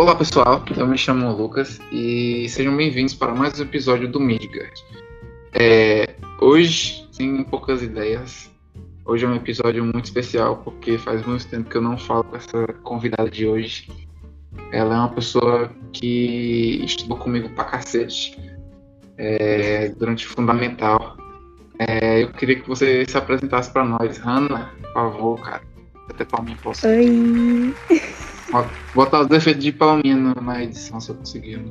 Olá pessoal, eu me chamo Lucas e sejam bem-vindos para mais um episódio do Midgard. É, hoje, sem poucas ideias, hoje é um episódio muito especial porque faz muito tempo que eu não falo com essa convidada de hoje. Ela é uma pessoa que estudou comigo pra cacete é, durante o Fundamental. É, eu queria que você se apresentasse para nós. Hanna, por favor, cara. Até palminha posso. Oi. Botar os defeitos de palminha na edição se eu conseguir. Eu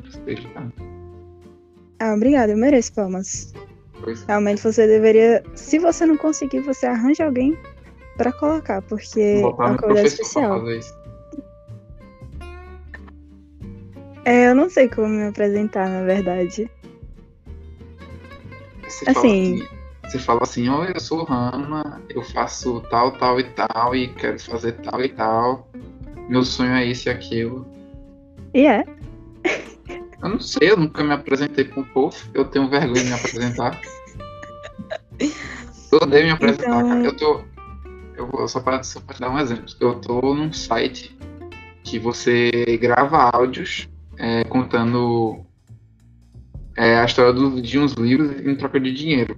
não. Ah, obrigada, eu mereço palmas. Pois. Realmente você deveria. Se você não conseguir, você arranja alguém pra colocar, porque é uma convidada pra especial. É, eu não sei como me apresentar, na verdade. Você fala Assim. assim, você fala assim, oi, eu sou Hanna, eu faço tal, tal e tal, e quero fazer tal e tal. Meu sonho é esse e aquilo. E é. Eu não sei, eu nunca me apresentei com o povo, eu tenho vergonha de me apresentar. Eu odeio me apresentar, Então- cara. Eu tô. Eu vou só para só pra te dar um exemplo. Eu tô num site que você grava áudios é, contando é, a história do- de uns livros em troca de dinheiro.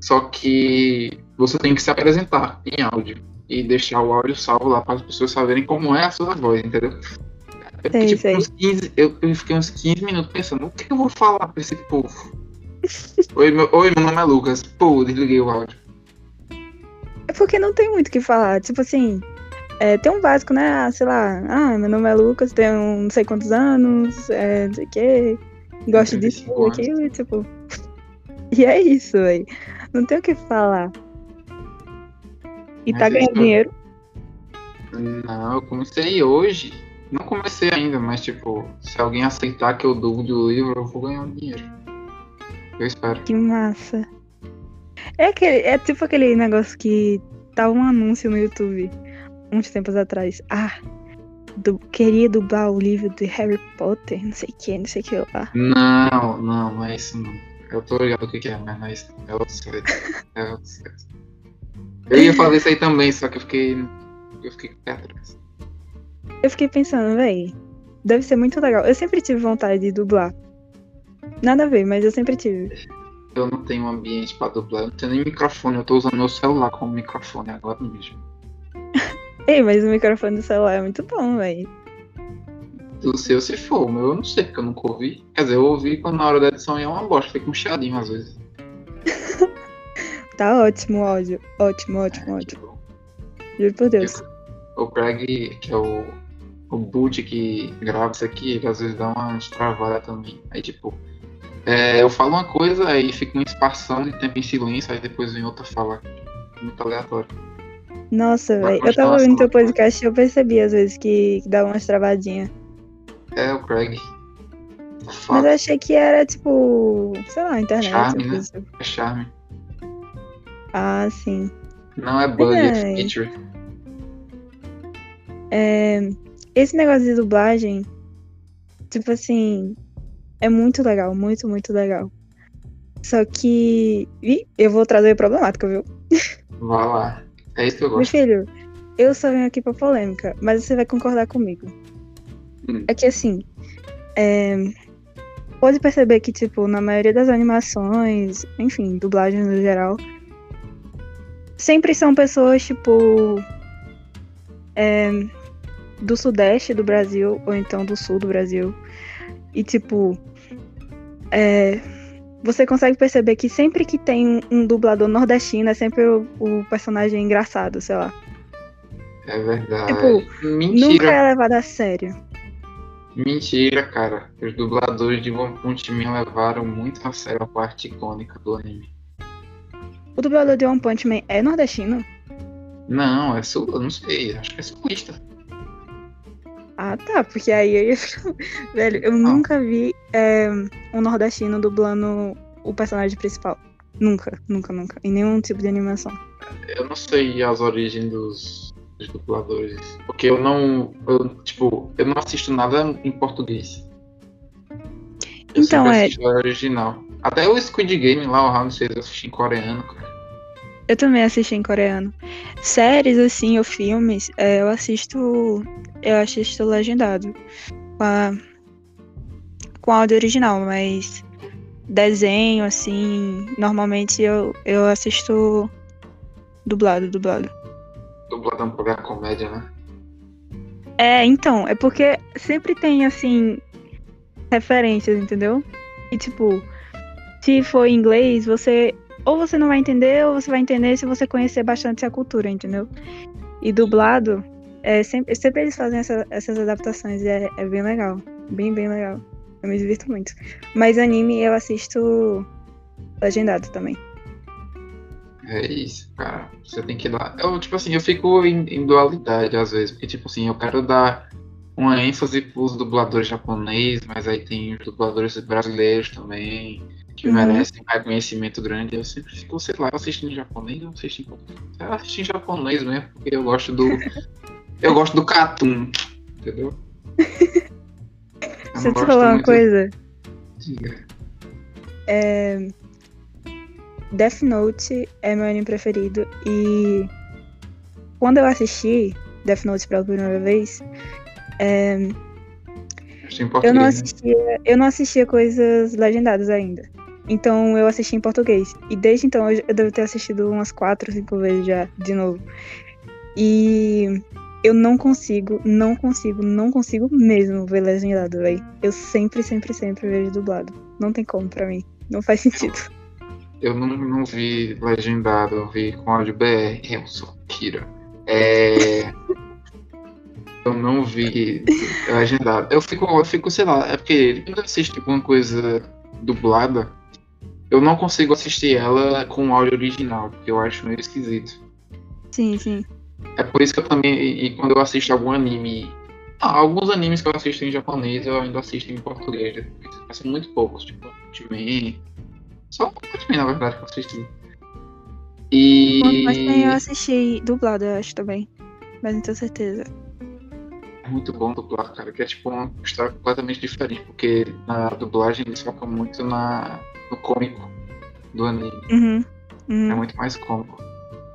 Só que você tem que se apresentar em áudio e deixar o áudio salvo lá para as pessoas saberem como é a sua voz, entendeu? Eu fiquei, Sei, tipo, sei. uns 15, eu, eu fiquei uns 15 minutos pensando, o que eu vou falar pra esse povo? Oi, meu, oi, meu nome é Lucas. Pô, desliguei o áudio. É porque não tem muito o que falar. Tipo assim, é, tem um básico, né? Ah, sei lá, ah, meu nome é Lucas, tenho não sei quantos anos, é, não sei o quê, gosto disso, 35 anos. aquilo, e tipo. E é isso, véi. Não tem o que falar. E Mas tá ganhando isso. dinheiro. Não, eu comecei hoje. Não comecei ainda, mas tipo, se alguém aceitar que eu dublo o livro, eu vou ganhar dinheiro. Eu espero. Que massa. É, aquele, é tipo aquele negócio que tava um anúncio no YouTube uns tempos atrás. Ah, du- queria dublar o livro de Harry Potter, não sei o que, não sei o que lá. Não, não, não é isso não. Eu tô ligado o que, que é, mas não é isso. É outro site. É outro site. Eu ia fazer isso aí também, só que eu fiquei. Eu fiquei com o pé atrás. Eu fiquei pensando, véi, deve ser muito legal. Eu sempre tive vontade de dublar. Nada a ver, mas eu sempre tive. Eu não tenho um ambiente pra dublar, eu não tenho nem microfone, eu tô usando meu celular como microfone agora mesmo. Ei, mas o microfone do celular é muito bom, véi. Do seu se for, meu eu não sei, porque eu nunca ouvi. Quer dizer, eu ouvi quando na hora da edição é uma bosta, fica um chiadinho às vezes. Tá ótimo o áudio. Ótimo, ótimo, É, ótimo. tipo, Juro por Deus. o Craig, que é o, o boot que grava isso aqui, ele às vezes dá uma travada também. Aí tipo, é, eu falo uma coisa, aí fica uma espação de tempo em silêncio, aí depois vem outra fala. Muito aleatório. Nossa, véi. Eu tava ouvindo teu podcast e eu percebi às vezes que, que dava umas travadinhas. É o Craig. Mas eu achei que era tipo, sei lá, internet. Charme, né? assim. é charme. Ah, sim. Não é bug, é feature. É, esse negócio de dublagem, tipo assim, é muito legal, muito, muito legal. Só que. Ih, eu vou trazer problemática, viu? Vai lá. É isso que eu Meu gosto. filho, eu só venho aqui pra polêmica, mas você vai concordar comigo. Hum. É que assim, é, pode perceber que, tipo, na maioria das animações, enfim, dublagens no geral, sempre são pessoas, tipo, é, do sudeste do Brasil, ou então do sul do Brasil. E, tipo, é, você consegue perceber que sempre que tem um, dublador nordestino, é sempre o, o personagem engraçado, sei lá. É verdade. Tipo, Mentira. Nunca é levado a sério. Mentira, cara. Os dubladores de One Punch Man levaram muito a sério a parte icônica do anime. O dublador de One Punch Man é nordestino? Não, é sul, eu não sei, acho que é sulista. Ah, tá, porque aí eu ia ficar... Velho, eu nunca vi é, um nordestino dublando o personagem principal. Nunca, nunca, nunca. Em nenhum tipo de animação. Eu não sei as origens dos, dos dubladores. Porque eu não. Eu, tipo, eu não assisto nada em português. Eu Então, é- original. Até o Squid Game lá, o Round 6, eu assisti em coreano, cara. Eu também assisti em coreano. Séries, assim, ou filmes, é, eu assisto. Eu assisto legendado. com a com áudio original, mas desenho, assim, normalmente eu, eu assisto dublado, dublado. Dublado é um programa comédia, né? É, então, é porque sempre tem, assim, referências, entendeu? E, tipo, se for inglês, você. Ou você não vai entender, ou você vai entender se você conhecer bastante a cultura, entendeu? E dublado, é, sempre, sempre eles fazem essa, essas adaptações e é, é bem legal. Bem, bem legal. Eu me divirto muito. Mas anime eu assisto legendado também. É isso, cara. Você tem que dar. Eu, tipo assim, eu fico em, em dualidade às vezes, porque, tipo assim, eu quero dar uma ênfase pros dubladores japoneses, mas aí tem os dubladores brasileiros também, que Uhum. merecem um reconhecimento grande. Eu sempre fico, sei lá, assistindo em japonês, eu assisto em português. Eu assisto em japonês mesmo, porque eu gosto do. eu gosto do Cartoon, entendeu? Eu Deixa eu te falar uma coisa. Diga. É... Death Note é meu anime preferido e quando eu assisti Death Note pela primeira vez, é, eu não né? assistia, eu não assistia coisas legendadas ainda. Então eu assisti em português. E desde então eu eu devo ter assistido umas quatro, cinco vezes já, de novo. E eu não consigo, não consigo, não consigo mesmo ver legendado, velho. Eu sempre, sempre, sempre vejo dublado. Não tem como pra mim. Não faz sentido. Eu não, não vi legendado, eu vi com áudio BR. Eu sou Kira. É. Eu não vi legendado. Eu fico, eu fico, sei lá, é porque eu assisto alguma coisa dublada, eu não consigo assistir ela com áudio original, porque eu acho meio esquisito. Sim, sim. É por isso que eu também, e quando eu assisto algum anime. Ah, alguns animes que eu assisto em japonês eu ainda assisto em português. São muito poucos, tipo, Ultraman. Só Ultraman, na verdade, que eu assisti. E. Mas também eu assisti dublado, eu acho também. Mas não tenho certeza. É muito bom dublar, cara, que é tipo uma história completamente diferente, porque na dublagem eles focam muito na, no cômico do anime. Uhum. uhum. É muito mais cômico.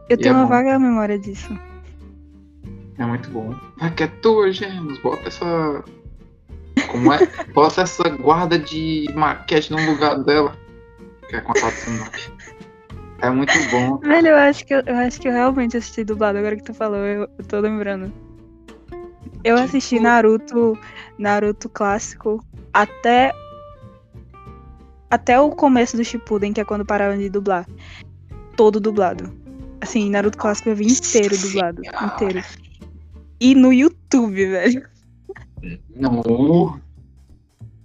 Eu e tenho é uma bom. vaga memória disso. É muito bom. Vai que é tua, Gêmeos. Bota essa. Como é? Bota essa guarda de maquete no lugar dela. Que é com a Tatsunaki. É muito bom. Velho, eu acho que eu, eu acho que eu realmente assisti dublado, agora que tu falou, eu, eu tô lembrando. Eu Tipo- assisti Naruto, Naruto clássico até até o começo do Shippuden, que é quando pararam de dublar. Todo dublado. Assim, Naruto clássico eu vi inteiro dublado, inteiro. E no YouTube, velho. Não.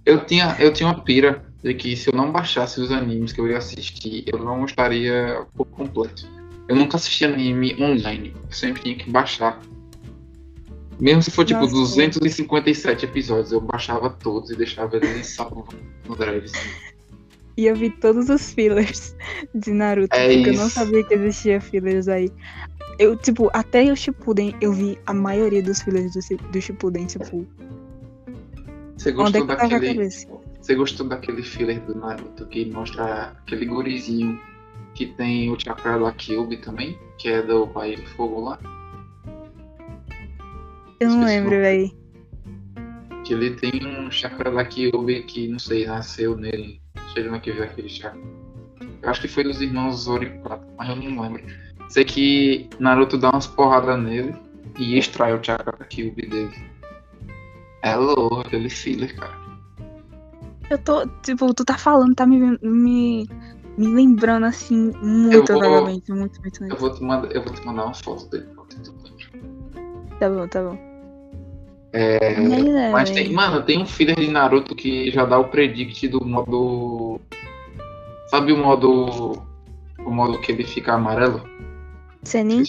Eu tinha, eu tinha uma pira de que se eu não baixasse os animes que eu ia assistir, eu não estaria por completo. Eu nunca assisti anime online. Eu sempre tinha que baixar. Mesmo se for tipo Nossa. 257 episódios, eu baixava todos e deixava eles salvos no drive. assim. E eu vi todos os fillers de Naruto, É porque eu não isso. sabia que existia fillers aí. Eu, tipo, até o Shippuden, eu vi a maioria dos fillers do, do Shippuden, tipo, Você onde é gostou que daquele. Você gostou daquele filler do Naruto que mostra aquele gurizinho que tem o chakra da também? Que é do País do Fogo lá? Eu não lembro, véi. Que ele tem um chakra da Kyuubi que, não sei, nasceu nele. Não onde é que veio aquele chakra. Eu acho que foi dos irmãos Zoro Prata, mas eu não lembro. Sei que Naruto dá umas porradas nele e extrai o chakra Kyuubi dele. É louco aquele filler, cara. Eu tô, tipo, tu tá falando, tá me, me, me lembrando assim, muito vou- vagamente, muito, muito, Eu muito. vou te mandar, eu vou te mandar uma foto dele pra. Tá bom, tá bom. É, Mas é, tem, mano, tem um filler de Naruto que já dá o predict do modo. Sabe o modo. O modo que ele fica amarelo? Senin?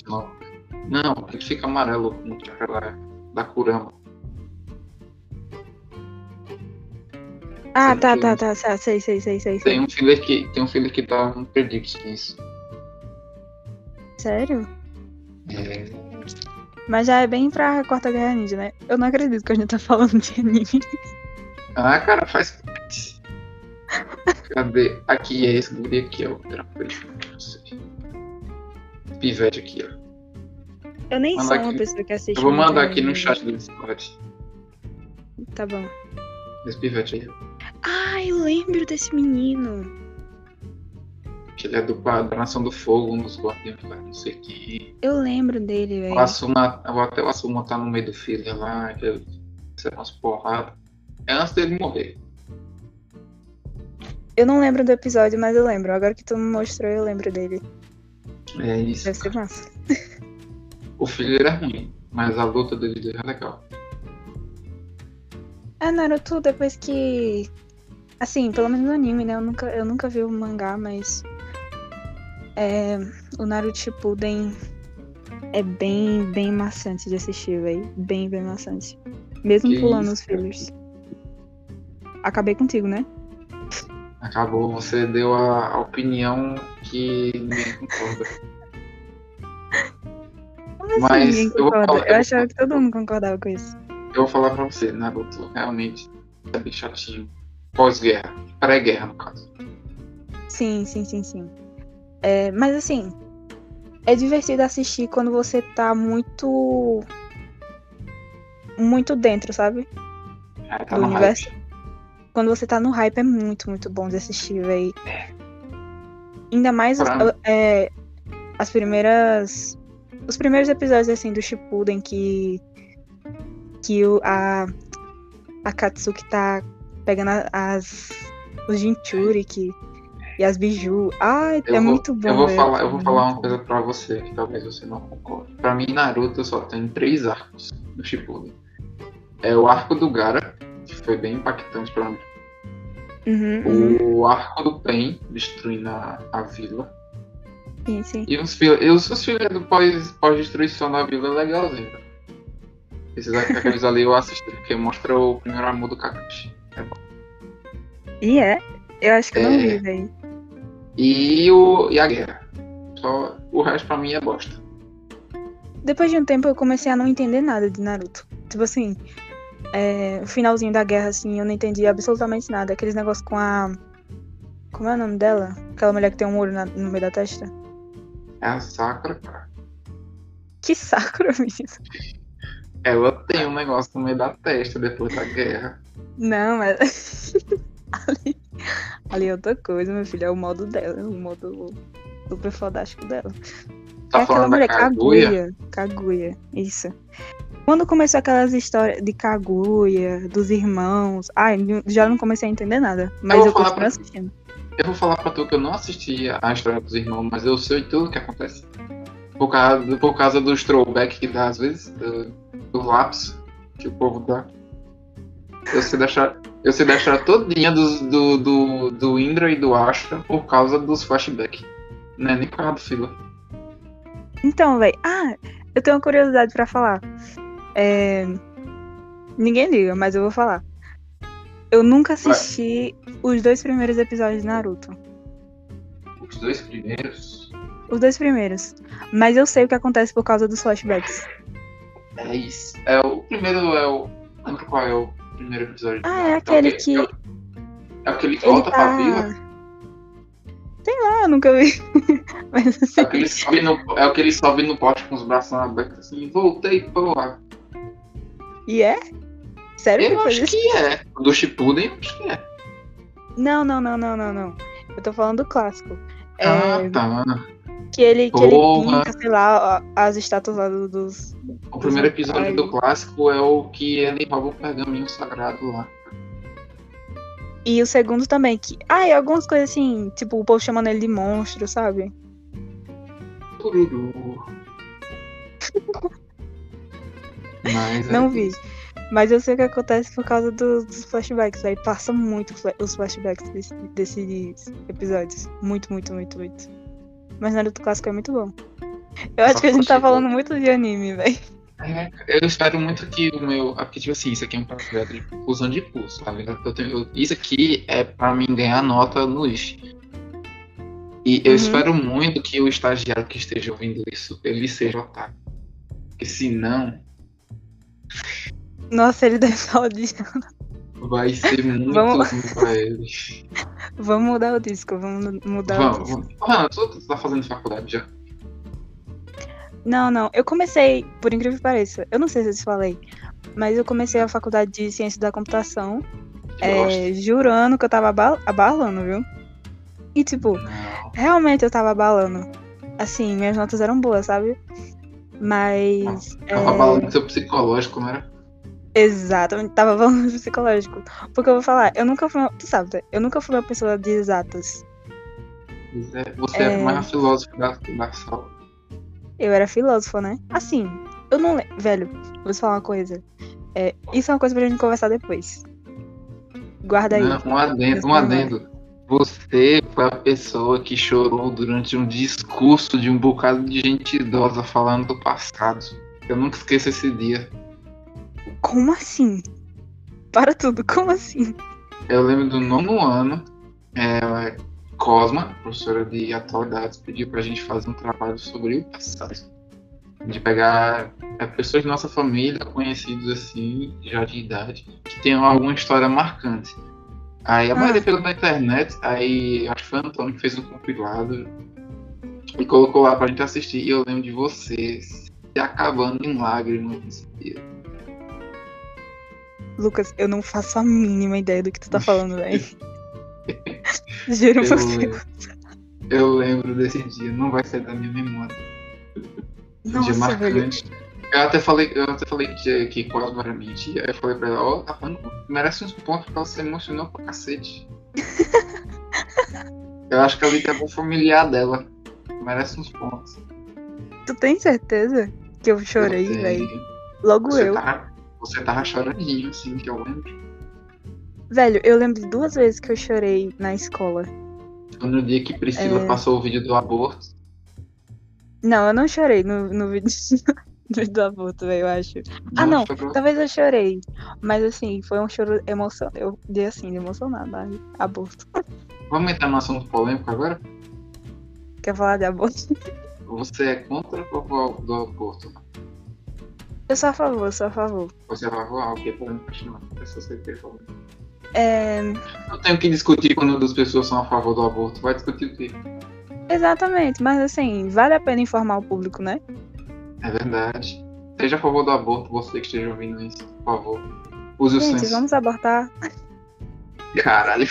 Não, ele fica amarelo no chakra da, Kurama. Ah, tá, tá, tá, tá, sei, sei, sei, sei, sei. Tem um filler que, tem um filler que dá um predict nisso. Sério? É, Mas já é bem pra Quarta Guerra Ninja, né? Eu não acredito que a gente tá falando de anime. Ah, cara, faz parte. Cadê? Aqui é esse guri aqui, ó. Sei. Pivete aqui, ó. Eu nem Manda sou uma aqui. pessoa que assiste Eu vou mandar aqui anime. no chat do Discord. Tá bom. Esse pivete aí. Ah, eu lembro desse menino. Que ele é do, da Nação do Fogo, nos Guardiões lá, não sei o que. Eu lembro dele, velho. O Asuma, até o Asuma tá no meio do filho lá, que ele recebe umas porradas. É antes dele morrer. Eu não lembro do episódio, mas eu lembro. Agora que tu me mostrou, eu lembro dele. É isso. Deve ser massa. O filho ele é ruim, mas a luta dele é legal. É, Naruto, depois que. Assim, pelo menos no anime, né? Eu nunca, eu nunca vi o mangá, mas. É, o Naruto Shippuden é bem, bem maçante de assistir, velho. Bem, bem maçante. Mesmo Que pulando isso, os fillers. Acabei contigo, né? Acabou, você deu a, a opinião que ninguém concorda. Como assim Mas ninguém eu falar- Eu, eu achava que todo mundo concordava com isso. Eu vou falar pra você, Naruto realmente é bem chatinho. Pós-guerra, pré-guerra no caso. Sim, sim, sim, sim. É, mas assim, é divertido assistir quando você tá muito. Muito dentro, sabe? É, tá Do universo. hype. Quando você tá no hype é muito, muito bom de assistir, véi. Ainda mais Pra- é, as primeiras. Os primeiros episódios assim do Shippuden que. Que o, a. A Katsuki tá pegando as. Os Jinchuriki e as Biju. Ai, Eu é vou- muito bom. Eu vou falar, eu vou É falar uma coisa pra você que talvez você não concorde. Pra mim, Naruto só tem três arcos no Shippuden. É o arco do Gara, que foi bem impactante pra mim. bom. Uhum, uhum. O arco do Pen, destruindo a, a vila. Sim, sim. E os, fil- e os, os filmes do pós- pós-destruição da vila é legalzinho. Esses aqueles ali eu assisti, porque mostra o primeiro amor do Kakashi. E é. Eu acho que eu não É. vi, véi. E, o, e a guerra. Só, o resto pra mim é bosta. Depois de um tempo eu comecei a não entender nada de Naruto. Tipo assim, é, o finalzinho da guerra, assim, eu não entendi absolutamente nada. Aqueles negócios com a. Como é o nome dela? Aquela mulher que tem um olho na- no meio da testa? É a Sakura, cara. Que saco, menino. Ela tem um negócio no meio da testa depois da guerra. Não, mas. ali, ali é outra coisa, meu filho. É o modo dela, o modo super fodástico dela. Tá é aquela mulher, Kaguya? Kaguya. Isso. Quando começou aquelas histórias de Kaguya, dos irmãos. Ai, já não comecei a entender nada. Mas eu, falar continuo pra- assistindo. Eu vou falar pra tu que eu não assisti a história dos irmãos, mas eu sei tudo o que acontece. Por causa, por causa dos throwback que dá às vezes, do, do lápis que o povo dá. Eu sei deixar, eu sei deixar todinha dos, do, do, do Indra e do Ashra por causa dos flashbacks. Não é nem por causa do fila. Então, velho. Ah, eu tenho uma curiosidade pra falar. É, Ninguém liga, mas eu vou falar. Eu nunca assisti os dois primeiros episódios de Naruto. Os dois primeiros. Os dois primeiros. Mas eu sei o que acontece por causa dos flashbacks. É isso. É, o primeiro é o. Lembro qual é o primeiro episódio. Ah, é aquele o que. É, o- é aquele que volta pra tá. vila. Sei lá, eu nunca vi. Mas assim. É o que ele sobe no, é o que ele sobe no poste com os braços abertos assim. Voltei, porra. E é? Sério que Eu acho que é. Do Shippuden, acho que é. Não, não, não, não, não, não. Eu tô falando do clássico. É, Ah, tá. Que ele, que ele pinta, sei lá, as estátuas lá do- dos. O primeiro episódio Ai. do clássico é o que ele rouba o pergaminho sagrado lá. E o segundo também, que. Ah, e algumas coisas assim, tipo, o povo chamando ele de monstro, sabe? Tururu. Mas é Não vi. isso. Mas eu sei o que acontece por causa do- dos flashbacks. Aí passa muito os flashbacks desse- desses episódios. Muito, muito, muito, muito. Mas Naruto clássico é muito bom. Eu acho Só que a gente tá falando muito de anime, velho. É, eu espero muito que o meu. ah, Porque, tipo assim, isso aqui é um projeto de conclusão de curso, tá ligado? Eu tenho- eu- isso aqui é pra mim ganhar nota no IF. E eu Uhum. espero muito que o estagiário que esteja ouvindo isso, ele seja otário. Porque senão, Nossa, ele deve estar odiando. Vai ser muito Vamos- ruim pra ele. Vvamos mudar o disco, vamos mudar o Vamos, disco. vamos. Tu, tu tá fazendo faculdade já? Não, não. Eu comecei, por incrível que pareça, eu não sei se eu te falei, Mas eu comecei a faculdade de ciência da computação, é, jurando que eu tava abal- abalando, viu? E tipo. Não. realmente eu tava abalando. Assim, minhas notas eram boas, sabe? Mas. é, Tava abalando seu psicológico, não era? Exatamente, tava falando psicológico. Porque eu vou falar, eu nunca fui uma. Tu sabe, né? eu nunca fui uma pessoa de exatas. É, Você é, É. mais filósofa da, da sala. Eu era filósofo, né? Assim, eu não lembro. Velho, vou te falar uma coisa. É, isso é uma coisa pra gente conversar depois. Guarda aí. Não, um adendo, um adendo. Você foi a pessoa que chorou durante um discurso de um bocado de gente idosa falando do passado. Eu nunca esqueço esse dia. Como assim? Para tudo, como assim? Eu lembro do nono ano, é, Cosma, professora de atualidades, pediu pra gente fazer um trabalho sobre o passado. De pegar é, pessoas da nossa família, conhecidos assim, já de idade, que tenham alguma história marcante. Aí a Ah. maioria pegou na internet, aí acho que foi o Antônio que fez um compilado e colocou lá pra gente assistir. E eu lembro de você se acabando em lágrimas nesse dia. Lucas, eu não faço a mínima ideia do que tu tá falando, velho. Juro por Eu, Deus. eu lembro desse dia, não vai sair da minha memória. Um dia Nossa, velho. marcante. Eu até falei, eu até falei que, que quase era mentira. Aí eu falei pra ela, ó, tá falando, merece uns pontos porque ela se emocionou pra cacete. eu acho que ali tem algum familiar dela. Merece uns pontos. Tu tem certeza que eu chorei, velho? Logo Você eu. tava, você tava choradinho, assim, que eu lembro. Velho, eu lembro de duas vezes que eu chorei na escola. Foi no dia que Priscila É. passou o vídeo do aborto. Não, eu não chorei no, no vídeo do aborto, velho, eu acho. Ah, não. pra- Talvez eu chorei. Mas assim, foi um choro emocionante. Eu dei assim, de emocionada. Aborto. Vamos entrar no assunto polêmico agora? Quer falar de aborto? Você é contra ou do aborto? Eu sou a favor, eu sou a favor. Você é a favor? Ah, ok, podemos continuar. É só você ter falado. É, Não tenho que discutir quando duas pessoas são a favor do aborto. Vai discutir o quê? exatamente, mas assim, vale a pena informar o público, né? É verdade. Seja a favor do aborto, você que esteja ouvindo isso, por favor. Use o Gente, senso. vamos abortar. Caralho.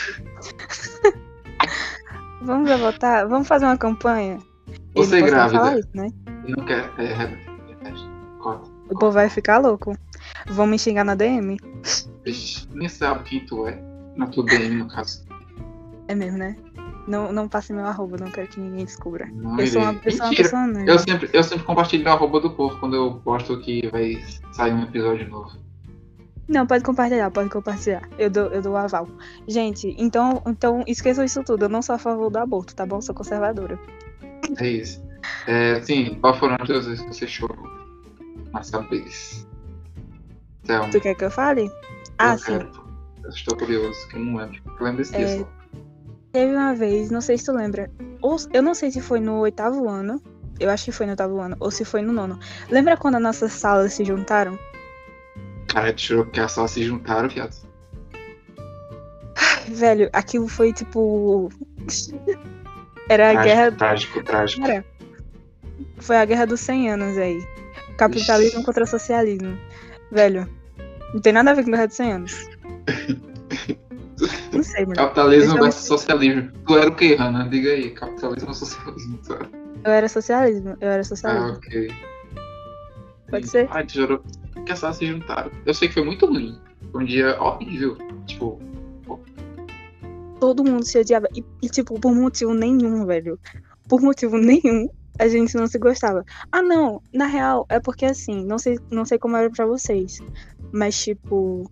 Vamos abortar. Vamos fazer uma campanha. Você não nem grávida. falar isso, né? Não quer. É, é. O povo vai ficar louco. Vão me xingar na DM? Nem sabe quem tu é. Na tua DM, no caso. É mesmo, né? Não, não passe meu arroba, não quero que ninguém descubra. Não Eu sou uma, uma pessoa. Eu sempre, eu sempre compartilho a arroba do povo quando eu posto que vai sair um episódio novo. Não, pode compartilhar, pode compartilhar. Eu dou, eu dou o aval. Gente, então, então esqueçam isso tudo. Eu não sou a favor do aborto, tá bom? Sou conservadora. É isso. É, sim, qual foram as duas vezes que você chorou? Mas sabes. Thelma, Tu quer que eu fale? Ah, eu sim. quero. Eu estou curioso, que eu não lembro. Eu lembro desse É, só. Teve uma vez, não sei se tu lembra. Ou, eu não sei se foi no oitavo ano. Eu acho que foi no oitavo ano. Ou se foi no nono. Lembra quando as nossas salas se juntaram? Cara, tu chorou porque só se juntaram, viado. Velho, aquilo foi tipo. Era a Trágico, guerra. trágico, trágico. Cara, foi a guerra dos 100 anos aí. Capitalismo Ixi. contra socialismo. Velho, não tem nada a ver com guerra dos 100 anos. Não sei, mano. Capitalismo o- versus socialismo. Tu era o que, Hannah? Diga aí. Capitalismo ou socialismo? Eu era socialismo. Eu era Ah, socialismo. ok. Pode ser? Ai, tu chorou porque só se juntaram. Eu sei que foi muito ruim. Foi um dia horrível. Tipo, Todo mundo se odiava. E, e, tipo, por motivo nenhum, velho. Por motivo nenhum, a gente não se gostava. Ah, não. Na real, é porque assim, não sei, não sei como era pra vocês. Mas, tipo.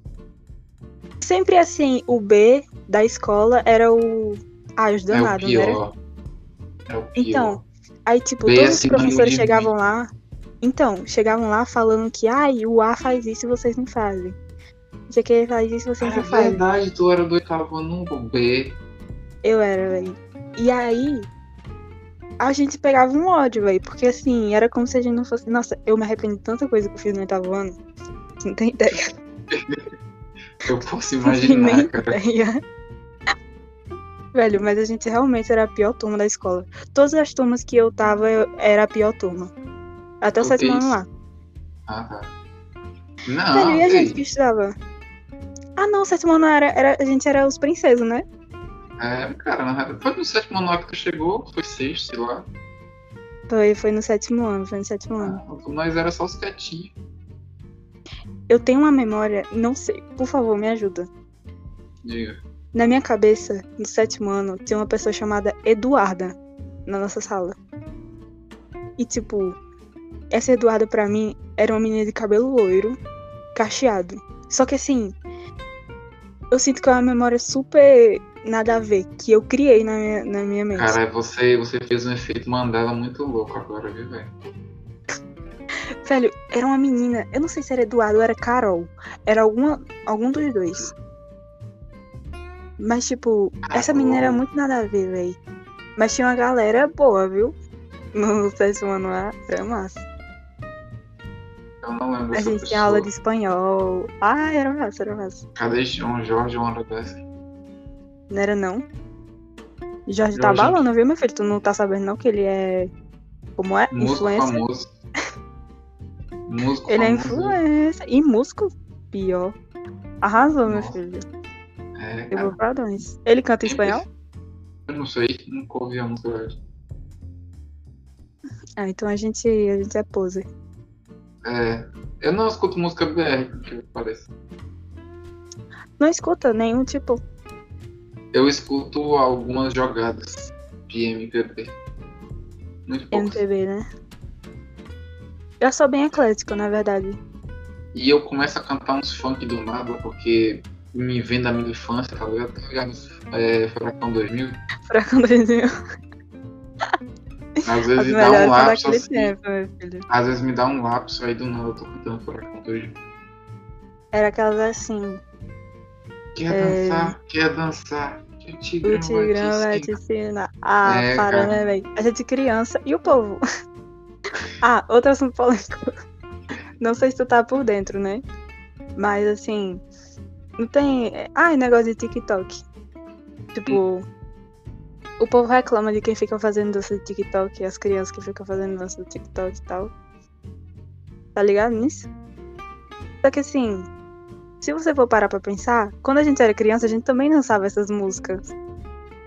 Sempre assim, o B da escola era o. Ah, os é danados, não era? pior. É o pior. Então, aí, tipo, Bem todos os professores chegavam lá. Então, chegavam lá falando que, ai, o A faz isso e vocês não fazem. Isso aqui faz isso e vocês É não fazem. verdade, tu era do oitavo ano no B. Eu era, velho. E aí, a gente pegava um ódio, velho. Porque assim, era como se a gente não fosse. Nossa, eu me arrependo de tanta coisa que eu fiz no oitavo ano. Você não tem ideia. Eu posso tem nem imaginar, cara. ideia. Velho, mas a gente realmente era a pior turma da escola. Todas as turmas que eu tava, eu era a pior turma. Até o sétimo ano lá. Ah, tá. Não, Velho, e a gente que estudava? Ah, não, sétimo ano era, era, a gente era os princesos, né? É, cara, na real, foi no sétimo ano que tu chegou, foi sexto, sei lá. Foi, foi no sétimo ano, foi no sétimo ano. Ah, Nós era só os quietinhos. Eu tenho uma memória, não sei, por favor, me ajuda. Diga. Na minha cabeça, no sétimo ano, tinha uma pessoa chamada Eduarda na nossa sala. E tipo, essa Eduarda pra mim era uma menina de cabelo loiro, cacheado. Só que assim, eu sinto que é uma memória super nada a ver, que eu criei na minha, na minha mente. Cara, você, você fez um efeito Mandela muito louco agora, viu, velho? Velho, era uma menina, eu não sei se era Eduardo ou era Carol. Era alguma, algum dos dois. Mas, tipo, essa menina era muito nada a ver, velho. Mas tinha uma galera boa, viu? No sétimo ano lá, era massa. Eu não lembro A gente pessoa. tinha aula de espanhol. Ah, era massa, era massa. Cadê João Jorge uma hora dessa? Não era não. Jorge tá balando, viu, meu filho? Tu não tá sabendo não que ele é. Como é? Músico Influencer. famoso. Músico Ele é famoso. influencer. E músico, pior. Arrasou, meu Nossa. filho. É, Eu vou pra dois. Ele canta em espanhol? Eu não sei, nunca ouvi a música dele. Ah, então a gente, a gente é pose. É, eu não escuto música BR, que parece. Não escuta nenhum tipo. Eu escuto algumas jogadas de MPB. Muito poucas. MPB, né? Eu sou bem eclético, na verdade. E eu começo a cantar uns funk do nada, porque me vem da minha infância, tá ligado? Tá ligado? É, Furacão 2000. Furacão 2000. Às vezes dá um lapso assim. tempo. Às vezes me dá um lapso, aí do nada eu tô cantando Furacão 2000. Era aquelas assim. Quer É. dançar? Quer dançar? O Tigrão, O Tigrão vai te ensinar. Ah, É, para, né, velho? A gente criança e o povo. ah, outro assunto polêmico. Não sei se tu tá por dentro, né? Mas assim. Não tem. Ah, negócio de TikTok. Tipo. O povo reclama de quem fica fazendo dança de TikTok, as crianças que ficam fazendo dança do TikTok e tal. Tá ligado nisso? Só que assim, se você for parar pra pensar, quando a gente era criança, a gente também dançava essas músicas.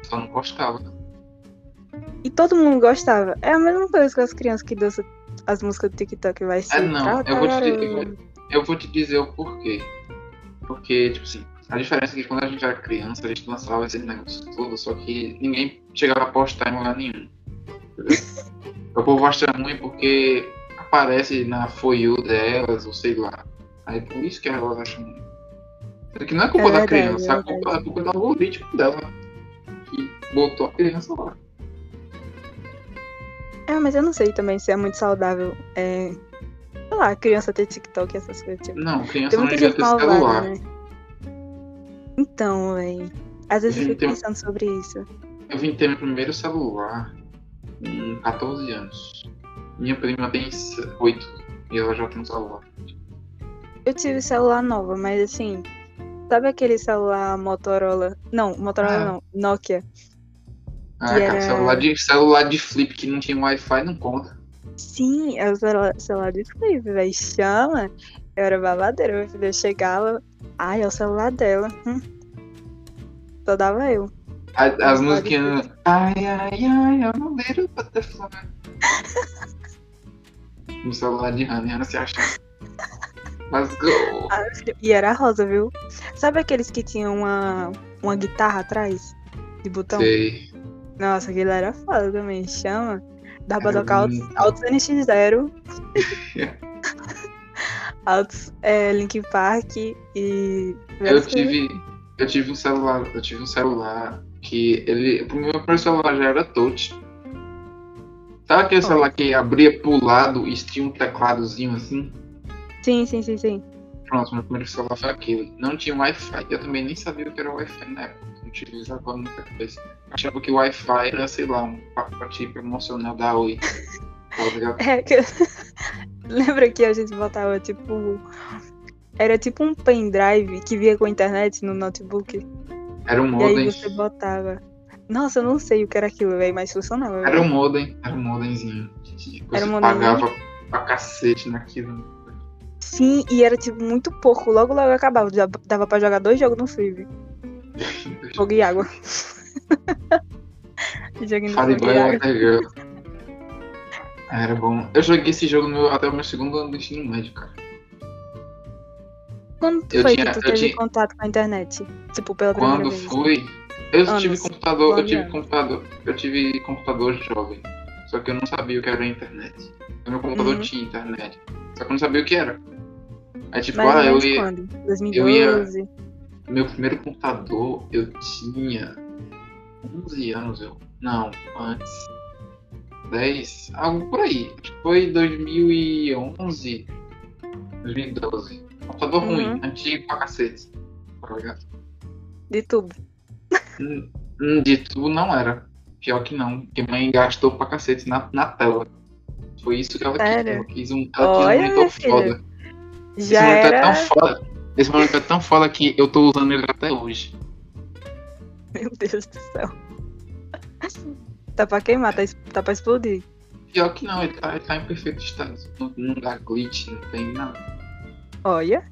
Só não gostava. E todo mundo gostava. É a mesma coisa com as crianças que dançam as músicas do TikTok. Vai ser. É, não, eu vou te- eu Eu vou te dizer o porquê. Porque, tipo assim, a diferença é que quando a gente era criança, a gente lançava esses negócios todos, só que ninguém chegava a postar em lugar nenhum. O povo acha ruim porque aparece na For You delas, ou sei lá. Aí por isso que elas acham ruim. Que não é culpa É da verdade, criança, é a culpa, culpa é do algoritmo dela. Que botou a criança lá. É, mas eu não sei também se é muito saudável. É. Sei lá, criança ter TikTok, essas coisas. Tipo. Não, criança não devia ter malvada, celular. né? Então, véi. Às vezes eu fico tem- pensando sobre isso. Eu vim ter meu primeiro celular com 14 anos. Minha prima tem 8 e ela já tem um celular. Eu tive celular nova, mas assim. Sabe aquele celular Motorola? Não, Motorola Ah. não, Nokia. Ah, cara, era- celular, de, celular de flip que não tinha Wi-Fi não conta. Sim, é o celular, celular de flip, velho. Chama. Eu era babadeira, meu filho. Eu chegava. Ai, é o celular dela. Hum. Só dava eu. As de musiquinhas. Ai, ai, ai, I'm a little butterfly. No celular de Hannah, Hannah se acha. Let's go. E era rosa, viu? Sabe aqueles que tinham uma, uma guitarra atrás? De botão? Sei. Nossa, aquele era foda também. Chama. Dá pra Era tocar altos, altos NX0. altos é, Link Park e. Eu tive. Eu tive um celular. Eu tive um celular que ele. O meu primeiro celular já era touch. Sabe aquele celular que abria pro lado e tinha um tecladozinho assim? Sim, sim, sim, sim. Pronto, meu primeiro celular foi aquele. Não tinha Wi-Fi. Eu também nem sabia o que era Wi-Fi na época. Não utilizava muita coisa. Achava que o Wi-Fi era, sei lá, um pacote promocional da Oi. Tá? É que. Lembra que a gente botava tipo. Era tipo um pendrive que via com a internet no notebook. Era um E aí modem. você botava. Nossa, eu não sei o que era aquilo, velho, mas funcionava. Era velho. um modem. Era um modemzinho. Que Era você um modemzinho? pagava pra cacete naquilo. Sim, e era tipo muito pouco. Logo, logo acabava. Já dava pra jogar dois jogos no Freevee. Fogo e água. Fogo e. Water Girl. Era bom. Eu joguei esse jogo no- até o meu segundo ano do ensino médio, cara. Quando Eu foi tinha- que tu teve tinha- contato com a internet? Tipo, pela primeira Quando vez. fui. Eu Anos. tive computador, eu tive anos. computador, eu tive computador jovem. Só que eu não sabia o que era a internet. O meu computador Uhum. tinha internet. Só que eu não sabia o que era. Aí tipo, Mais ah, eu ia. quando? 2012? Meu primeiro computador eu tinha 11 anos, eu. Não, antes. 10, algo por aí. Acho que foi 2011, 2012. Computador Uhum. ruim, antigo pra cacete. Tá ligado? De tubo. Hum, hum, De tudo não era. Pior que não, porque mãe gastou pra cacete na, na tela. Foi isso que ela quis. Sério? Ela quis um, ela Olha, quis um monitor filha. Foda. Esse Já monitor é tão era. foda. Esse monitor é tão foda que eu tô usando ele até hoje. Meu Deus do céu. Tá pra queimar, tá, tá pra explodir. Pior que não, ele tá, ele tá em perfeito estado. Não, não dá glitch, não tem nada. Olha.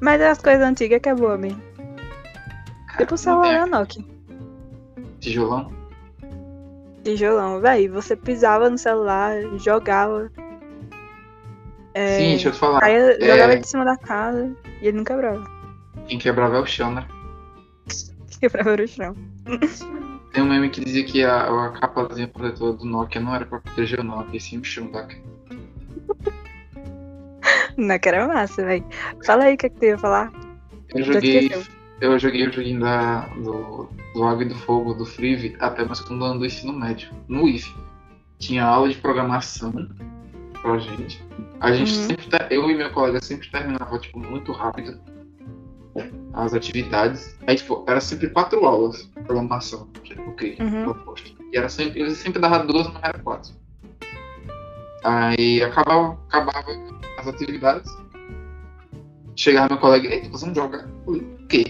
Mas é as coisas antigas que é boa mesmo. Tipo o não celular da Nokia. Tijolão. Tijolão, véi. Você pisava no celular, jogava. É, Sim, deixa eu te falar. caía- é- Jogava ele de cima da casa e ele não quebrava. Quem quebrava é o chão, né? Quebrava no chão. Tem um meme que dizia que a, a capazinha protetora do Nokia não era pra proteger o Nokia, e sim o chão da Não, que era massa, véi. Fala aí o que, é que tu ia falar. Eu joguei, eu joguei o joguinho da, do, do Água e do Fogo, do Freeve, até meu segundo ano do ensino médio, no IF. Tinha aula de programação pra gente. A gente Uhum. sempre, eu e meu colega sempre terminava, tipo, muito rápido as atividades. Aí, tipo, era sempre quatro aulas de programação, ok, Uhum. proposta. E era sempre, eles sempre davam duas, mas era quatro. Aí acabava, acabava as atividades. Chegava meu colega, nós vamos jogar. Eu o quê?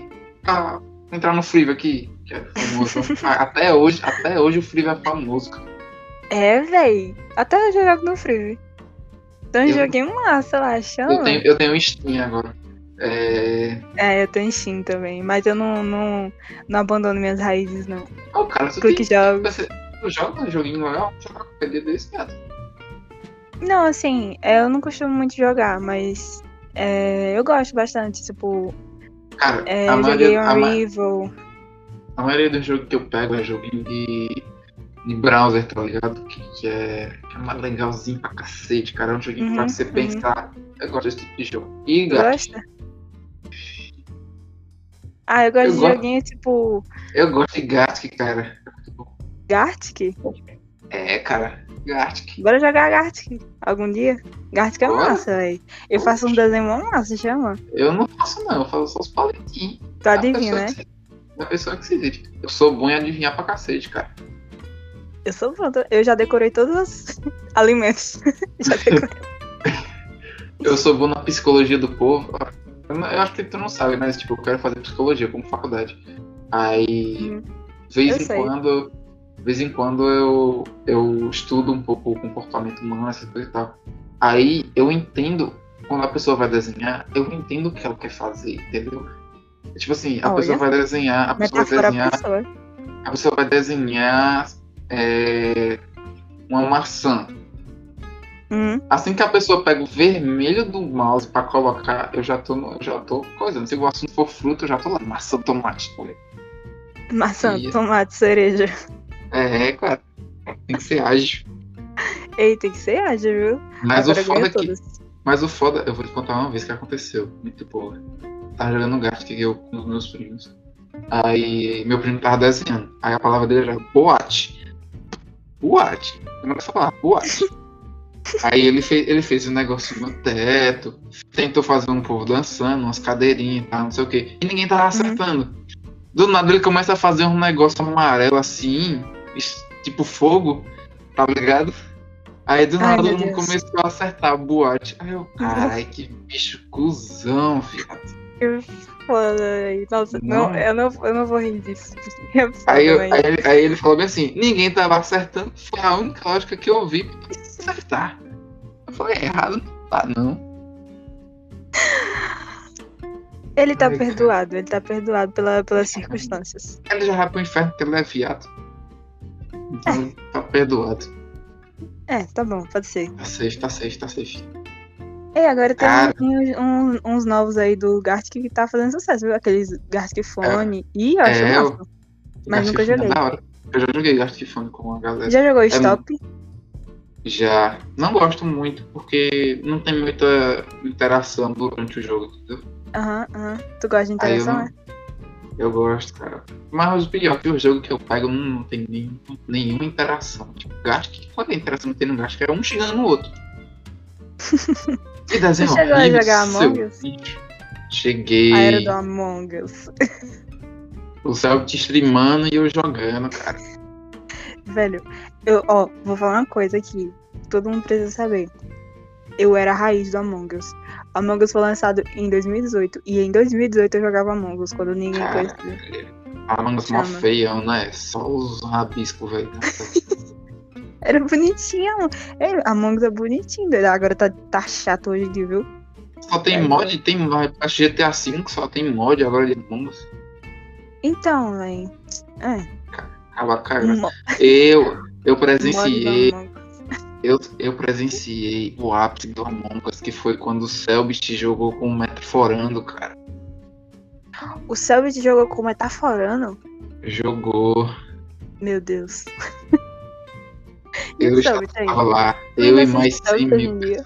Ah, entrar no Freeve aqui, que é famoso. Até hoje, até hoje o Freeve é famoso, cara. É, véi. Até hoje eu jogo no Free. Tem um Eu- joguinho massa lá, chama. Eu tenho, eu tenho Steam agora. É... É, eu tenho Steam também, mas eu não, não, não abandono minhas raízes, não. Oh, cara, tu Clique tem... jogos. Você tu joga um joguinho legal? Joga qualquer dia desse, cara. Não, assim, é, eu não costumo muito jogar, mas é, eu gosto bastante, tipo, Cara, é, a, joguei maioria, a, ma- a maioria dos jogos que eu pego é joguinho de, de browser, tá ligado? Que, que é, que é mais legalzinho pra cacete, cara. É um joguinho Uhum, pra você uhum. pensar. Eu gosto desse tipo de jogo. E gosta? Ah, eu gosto Eu de gosto. joguinho tipo eu gosto de Gartic, cara. Gartic. É, cara, Gartic. Bora jogar Gartic algum dia? Gartic é Bora. massa, velho. Eu faço um desenho massa, chama. Eu não faço, não, eu faço só os palitinhos. Tu adivinha, né? A pessoa que se- A pessoa que se vire. Eu sou bom em adivinhar pra cacete, cara. Eu sou pronta. Eu já decorei todos os alimentos. já decorei. Eu sou bom na psicologia do povo. Eu, acho que tu não sabe, mas tipo, eu quero fazer psicologia como faculdade. Aí, de vez Eu em sei. quando, vez em quando eu, eu estudo um pouco o comportamento humano, essas coisas e tal. Aí eu entendo, quando a pessoa vai desenhar, eu entendo o que ela quer fazer, entendeu? Tipo assim, a Olha. pessoa vai desenhar, a pessoa vai desenhar, pessoa. a pessoa vai desenhar é, uma maçã. Uhum. Assim que a pessoa pega o vermelho do mouse pra colocar, eu já tô, no- eu já tô coisando. Se o assunto for fruta, eu já tô lá. Maçã, tomate. Maçã, Isso. tomate, cereja. É, cara. Tem que ser ágil. Ei, tem que ser ágil, viu? Mas Agora o foda é que. Mas o foda, eu vou te contar uma vez que aconteceu. Muito boa. Tava jogando gato que eu com os meus primos. Aí meu primo tava desenhando. Aí a palavra dele era boate. Boate. Eu não falar, boate. Aí ele fez, ele fez um negócio no teto, tentou fazer um povo dançando, umas cadeirinhas e tal, não sei o que. E ninguém tava acertando. Do nada ele começa a fazer um negócio amarelo assim, tipo fogo, tá ligado? Aí do nada todo mundo começou a acertar a boate. Aí eu, ai, que bicho cuzão, viado. Que foda. Nossa, não. Não. eu, não, eu não vou rir disso. É foda, Aí, eu- aí ele, aí ele falou bem assim: ninguém tava acertando, foi a única lógica que eu vi pra acertar. Eu falei: errado não tá, não. Ele tá Ai, cara. perdoado, ele tá perdoado pela, pelas circunstâncias. Ele já vai pro inferno porque ele é viado. Então ele tá perdoado. É, tá bom, pode ser. Tá safe, tá safe, tá safe. E agora tem Cara. uns, uns- uns novos aí do Gartic que tá fazendo sucesso, viu? Aqueles Gartic Fone. Ih, eu acho É, eu-. Mas nunca é joguei. Eu já joguei Gartic Phone com a galera. Já jogou Stop? Já. Não gosto muito porque não tem muita interação durante o jogo, entendeu? Aham, aham. Tu gosta de interação, né? Eu gosto, cara. Mas o pior é que o jogo que eu pego não, não tem nenhum, nenhuma interação. Tipo, Gartic, qual é a interação que tem no Gartic? É um chegando no outro. Que desenho Tu chegou a jogar Among Us? Cheguei. A era do Among Us. O te streamando e eu jogando, cara. Velho, eu, ó, vou falar uma coisa aqui. Todo mundo precisa saber. Eu era a raiz do Among Us. Among Us foi lançado em 2018. E em 2018 eu jogava Among Us, quando ninguém conhecia. a manga mó feião, né? Só os rabiscos, velho. Era bonitinho. É, Among Us é bonitinho. Agora tá, tá chato hoje em dia, viu? Só tem É, mod, tem acho que GTA V só tem mod agora de Among Us. Então, velho. É. Acaba cagando. Eu, eu presenciei, eu, eu presenciei o ápice do Among Us, que foi quando o Selbit jogou com o Metroforando, cara. O Selbit jogou com o Metaforando. Jogou. Meu Deus. Eu aí? estava lá. Eu ainda e mais assiste 100 Selbit hoje mil.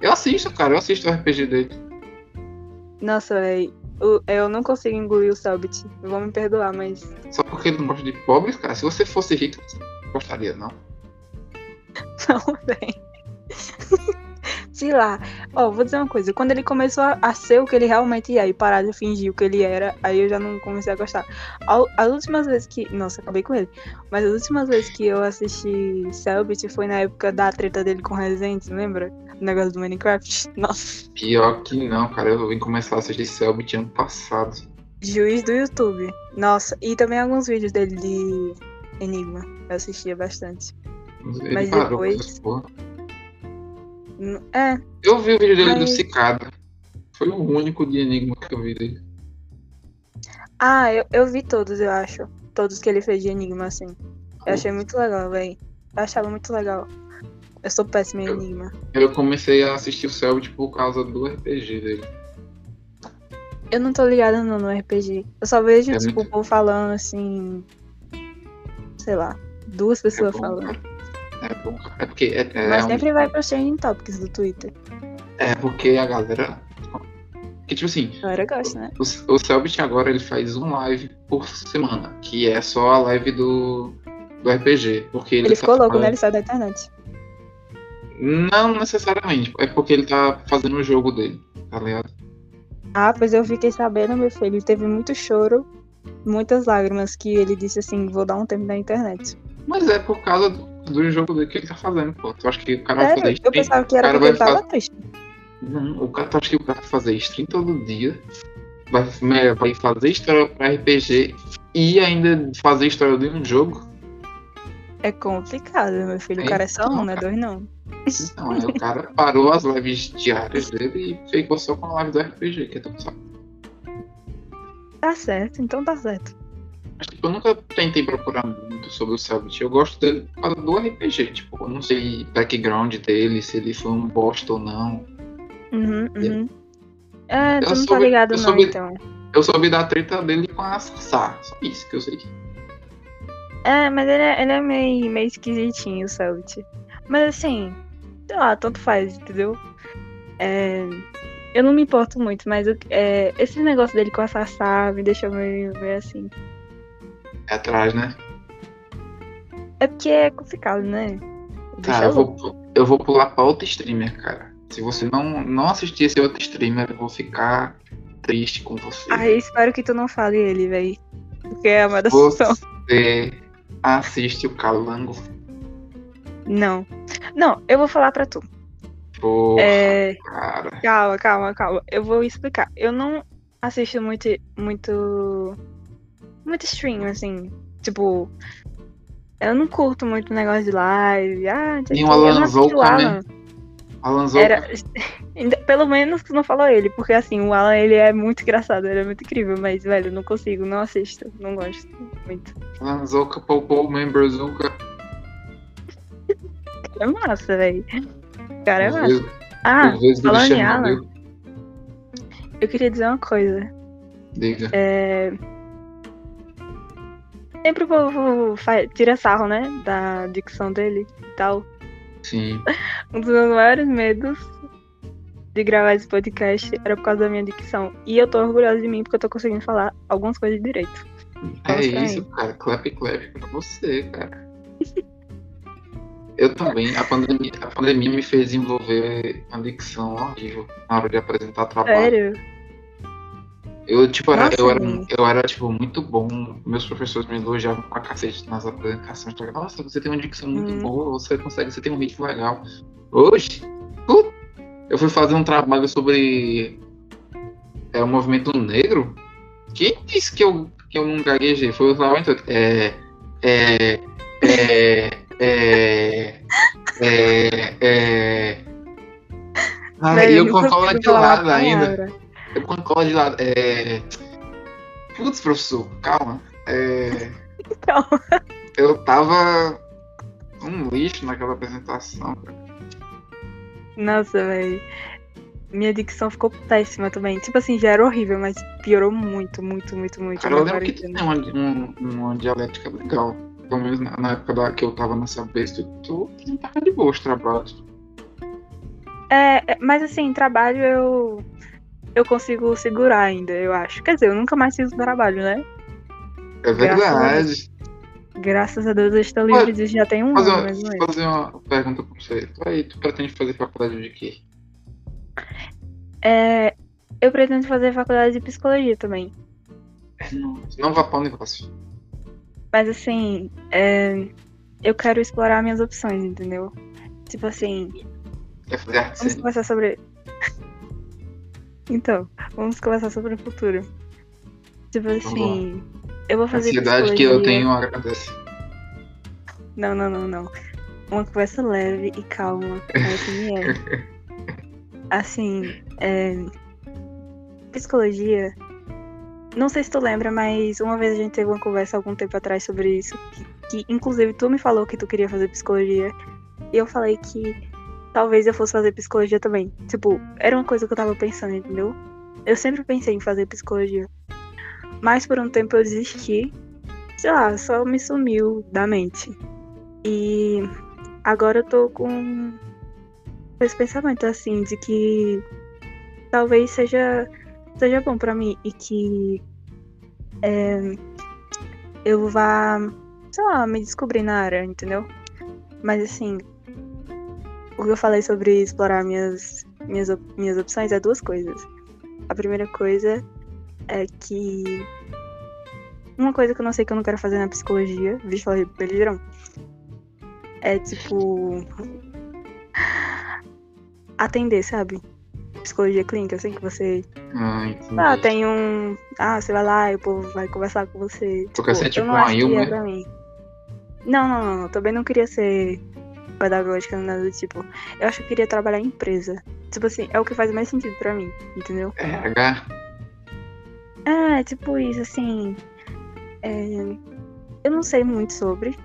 Eu assisto, cara. Eu assisto o RPG dele. Nossa, velho. Eu não consigo engolir o Selbit. Vão me perdoar, mas. Só porque ele não gosta de pobres, cara. Se você fosse rico, você não gostaria, não. Não, velho. Sei lá. Ó, vou dizer uma coisa. Quando ele começou a, a ser o que ele realmente é e parar de fingir o que ele era, aí eu já não comecei a gostar. As últimas vezes que. Nossa, acabei com ele. Mas as últimas vezes que eu assisti Selbit foi na época da treta dele com Resident, lembra? O negócio do Minecraft. Nossa. Pior que não, cara. Eu vim começar a assistir Selbit ano passado. Juiz do YouTube. Nossa. E também alguns vídeos dele de Enigma. Eu assistia bastante. Ele Mas depois- É, Eu vi o vídeo dele do Mas- Cicada. Foi o único de Enigma que eu vi dele. Ah, eu, eu vi todos, eu acho. Todos que ele fez de Enigma, assim. Eu achei muito legal, véi. Eu achava muito legal. Eu sou péssima em Eu- Enigma. Eu comecei a assistir o Selbit por causa do RPG dele. Eu não tô ligada no, no RPG. Eu só vejo, É tipo, muito- o povo falando assim. Sei lá. Duas É pessoas bom, falando. cara. É bom. É porque é, é, Mas um- sempre vai pra Trending Topics do Twitter. é porque a galera. Que tipo assim, A galera gosta, né? o, o Selbit agora ele faz um live por semana, que é só a live do, do RPG. Porque ele, Ele tá ficou louco, fazendo- né? Ele saiu da internet. Não necessariamente, é porque ele tá fazendo o jogo dele, tá ligado? Ah, pois eu fiquei sabendo, meu filho. Ele teve muito choro, muitas lágrimas, que ele disse assim: vou dar um tempo na internet. Mas é por causa do, do jogo dele que ele tá fazendo, pô. Tu acha que o cara vai fazer Sério? Eu stream? pensava que era cara porque ele vai tava fa- triste. Não, o cara, tu acha que o cara vai fazer stream todo dia? Vai, né, vai fazer história pra RPG e ainda fazer história de um jogo? É complicado, meu filho. O cara é só um, não é dois, não. Não, aí o cara parou as lives diárias dele e ficou só com a live do RPG, que é tão saco. Tá certo, então tá certo. Tipo, eu nunca tentei procurar muito sobre o Selbit. Eu gosto dele do RPG. Tipo, eu não sei background dele, se ele foi um bosta ou não. Uhum, uhum. É, Eu tu não tá soube- ligado eu não, soube- então. Eu soube da treta dele com a Sassá. Só isso que eu sei. É, mas ele é, ele é meio, meio esquisitinho, o Selbit. Mas assim, sei lá, tanto faz, entendeu? É, eu não me importo muito, mas o- é, esse negócio dele com a Sassá me deixou meio, meio assim. É atrás, né? É porque é complicado, né? Tá, eu vou, eu vou pular pra outro streamer, cara. Se você não, não assistir esse outro streamer, eu vou ficar triste com você. Ai, espero que tu não fale ele, véi. Porque é uma das opções. Você assiste o Calango. Não. Não, eu vou falar pra tu. Porra, É, cara. calma, calma, calma. Eu vou explicar. Eu não assisto muito. Muito. Muito stream, assim. Tipo. Eu não curto muito negócio de live. Ah, E o o Alan não assisti Zou o também. Alan. Alan. Era... Pelo menos não falou ele, porque assim, o Alan ele é muito engraçado, ele é muito incrível, mas, velho, não consigo, não assisto, não gosto muito. Alan Zoka, Paul Paul, Member Zuka. É massa, velho. Cara, é massa. Ah, falando em Alan, eu queria dizer uma coisa. Diga. É... Sempre o povo tira sarro, né? Da dicção dele e tal. Sim. Um dos meus maiores medos de gravar esse podcast era por causa da minha dicção. E eu tô orgulhosa de mim porque eu tô conseguindo falar algumas coisas direito. É isso, cara. Clap, clap pra você, cara. Eu também. A pandemia, a pandemia me fez desenvolver uma dicção horrível na hora de apresentar trabalho. Sério? Eu, tipo, era, Nossa, eu, era, eu era, tipo, muito bom. Meus professores me elogiavam pra cacete nas apresentações. Nossa, você tem uma dicção muito Uhum. boa, você consegue, você tem um ritmo legal. Hoje, eu fui fazer um trabalho sobre é, o movimento negro. Quem disse que eu, que eu não gaguejei? Foi o Lamento. É. É. É. É. É. é... Ah, Velho, e eu com a de lado ainda. Eu com a cola de lado. É. Putz, professor, calma. É. Calma. Eu tava um lixo naquela apresentação, cara. Nossa, velho. Minha dicção ficou péssima também. Tipo assim, já era horrível, mas piorou muito, muito, muito, muito. Cara, eu lembro que tem uma, um- uma dialética legal. Pelo menos na, na época da, que eu tava nessa besta, tu não tava de boa os trabalhos. É, é, mas assim, trabalho eu. Eu consigo segurar ainda, eu acho. Quer dizer, eu nunca mais fiz o trabalho, né? É verdade. Graças a Deus eu estou livre disso já tem um Fazer ano, uma, mais ou menos. fazer uma pergunta pra você. Tu aí, tu pretende fazer faculdade de quê? É, eu pretendo fazer faculdade de psicologia também. Não, não vá pra um negócio. Mas assim, é, eu quero explorar minhas opções, entendeu? Tipo assim, Quer fazer arte vamos conversar sobre. Então, vamos conversar sobre o futuro. Tipo assim, eu vou A fazer ansiedade que eu tenho agradece. Não, não, não, não. Uma conversa leve e calma. Me é. Assim, é... psicologia. Não sei se tu lembra, mas uma vez a gente teve uma conversa algum tempo atrás sobre isso. Que, que, inclusive tu me falou que tu queria fazer psicologia. E eu falei que talvez eu fosse fazer psicologia também. Tipo, era uma coisa que eu tava pensando, entendeu? Eu sempre pensei em fazer psicologia. Mas por um tempo eu desisti. Sei lá, só me sumiu da mente. E agora eu tô com esse pensamento assim de que talvez seja seja bom pra mim e que é, eu vá, sei lá, me descobrir na área, entendeu? Mas assim, o que eu falei sobre explorar minhas minhas, minhas opções é duas coisas. A primeira coisa é que uma coisa que eu não sei que eu não quero fazer na psicologia, vixe, falei peligrão, é tipo atender, sabe? Psicologia clínica, assim que você. Ah, entendi. Ah, tem um. Ah, você vai lá e o povo vai conversar com você. Tu quer ser eu tipo uma Ilma, é é? mim. Não, não, não, não. Também não queria ser pedagógica, nada do tipo. Eu acho que eu queria trabalhar em empresa. Tipo assim, é o que faz mais sentido pra mim, entendeu? RH. É, tipo isso, assim. é, Eu não sei muito sobre,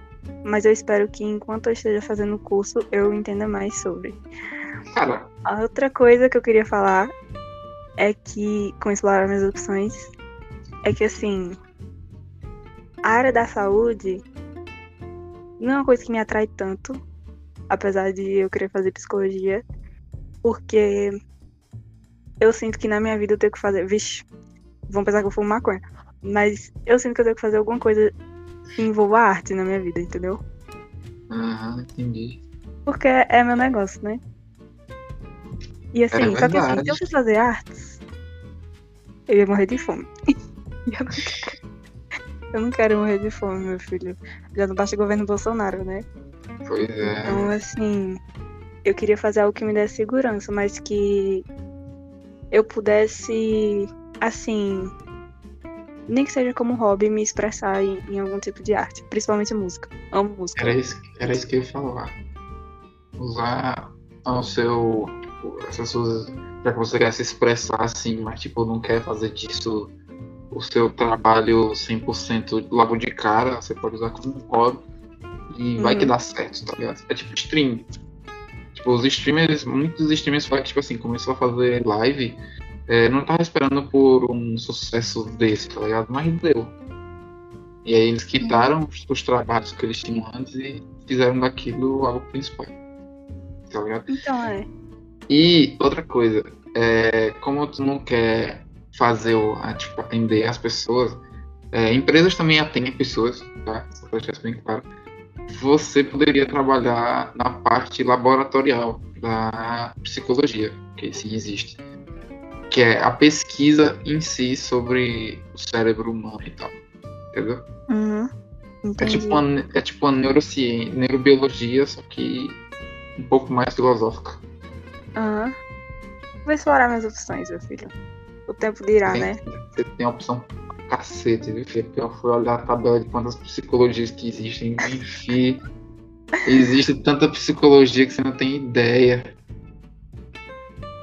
mas eu espero que enquanto eu esteja fazendo o curso, eu entenda mais sobre. Cara, A outra coisa que eu queria falar é que, com explorar minhas opções, é que assim, a área da saúde não é uma coisa que me atrai tanto, apesar de eu querer fazer psicologia, porque eu sinto que na minha vida eu tenho que fazer. Vixe, vão pensar que eu fumo maconha. Mas eu sinto que eu tenho que fazer alguma coisa que envolva arte na minha vida, entendeu? aham, entendi. Porque é meu negócio, né? E assim, É só que assim, se eu fosse fazer artes, eu ia morrer de fome. E eu, não quero... eu não quero morrer de fome, meu filho. Já não basta o governo Bolsonaro, né? Pois é. Então, assim, eu queria fazer algo que me desse segurança, mas que eu pudesse, assim, nem que seja como hobby, me expressar em, em algum tipo de arte, principalmente música. Amo música. Era isso, era isso que eu ia falar. Usar ao seu. Essas suas. Já que você quer se expressar assim, mas tipo, não quer fazer disso o seu trabalho 100% logo de cara, você pode usar como hobby e vai que Uhum. dá certo, tá ligado? É tipo stream. Tipo, os streamers, muitos streamers fazem, tipo assim, começou a fazer live, é, não tava esperando por um sucesso desse, tá ligado? Mas deu. E aí eles quitaram os, os trabalhos que eles tinham antes e fizeram daquilo algo principal. Tá ligado? Então é. E outra coisa, é, como tu não quer fazer o, a, tipo, atender as pessoas, é, empresas também atendem pessoas, tá? Só deixar isso bem claro. Você poderia trabalhar na parte laboratorial da psicologia, que se existe, que é a pesquisa em si sobre o cérebro humano e tal, entendeu? Uhum. É tipo uma, é tipo uma neurociência, neurobiologia, só que um pouco mais filosófica. Aham. Vou explorar minhas opções, meu filho. O tempo dirá, Tem- né? Você tem a opção cacete, viu, filho? Eu fui olhar a tabela de quantas psicologias que existem, enfim. Existe tanta psicologia que você não tem ideia.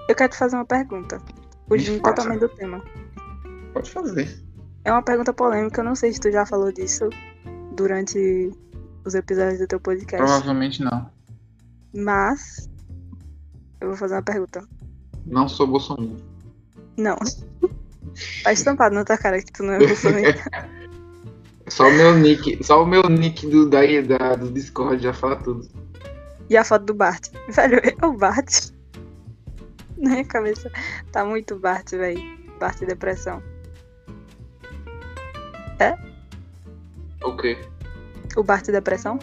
Eu quero te fazer uma pergunta. Fugindo totalmente do tema. Pode fazer. É uma pergunta polêmica, eu não sei se tu já falou disso durante os episódios do teu podcast. Provavelmente não. Mas eu vou fazer uma pergunta. Não sou Bolsonaro. Não. Tá estampado na tua cara que tu não é bolsonarista. Só o meu nick, só o meu nick do, da, da, do Discord já fala tudo. E a foto do Bart. Velho, é o Bart. Na minha cabeça tá muito Bart, velho. Bart depressão. O quê? O Bart depressão?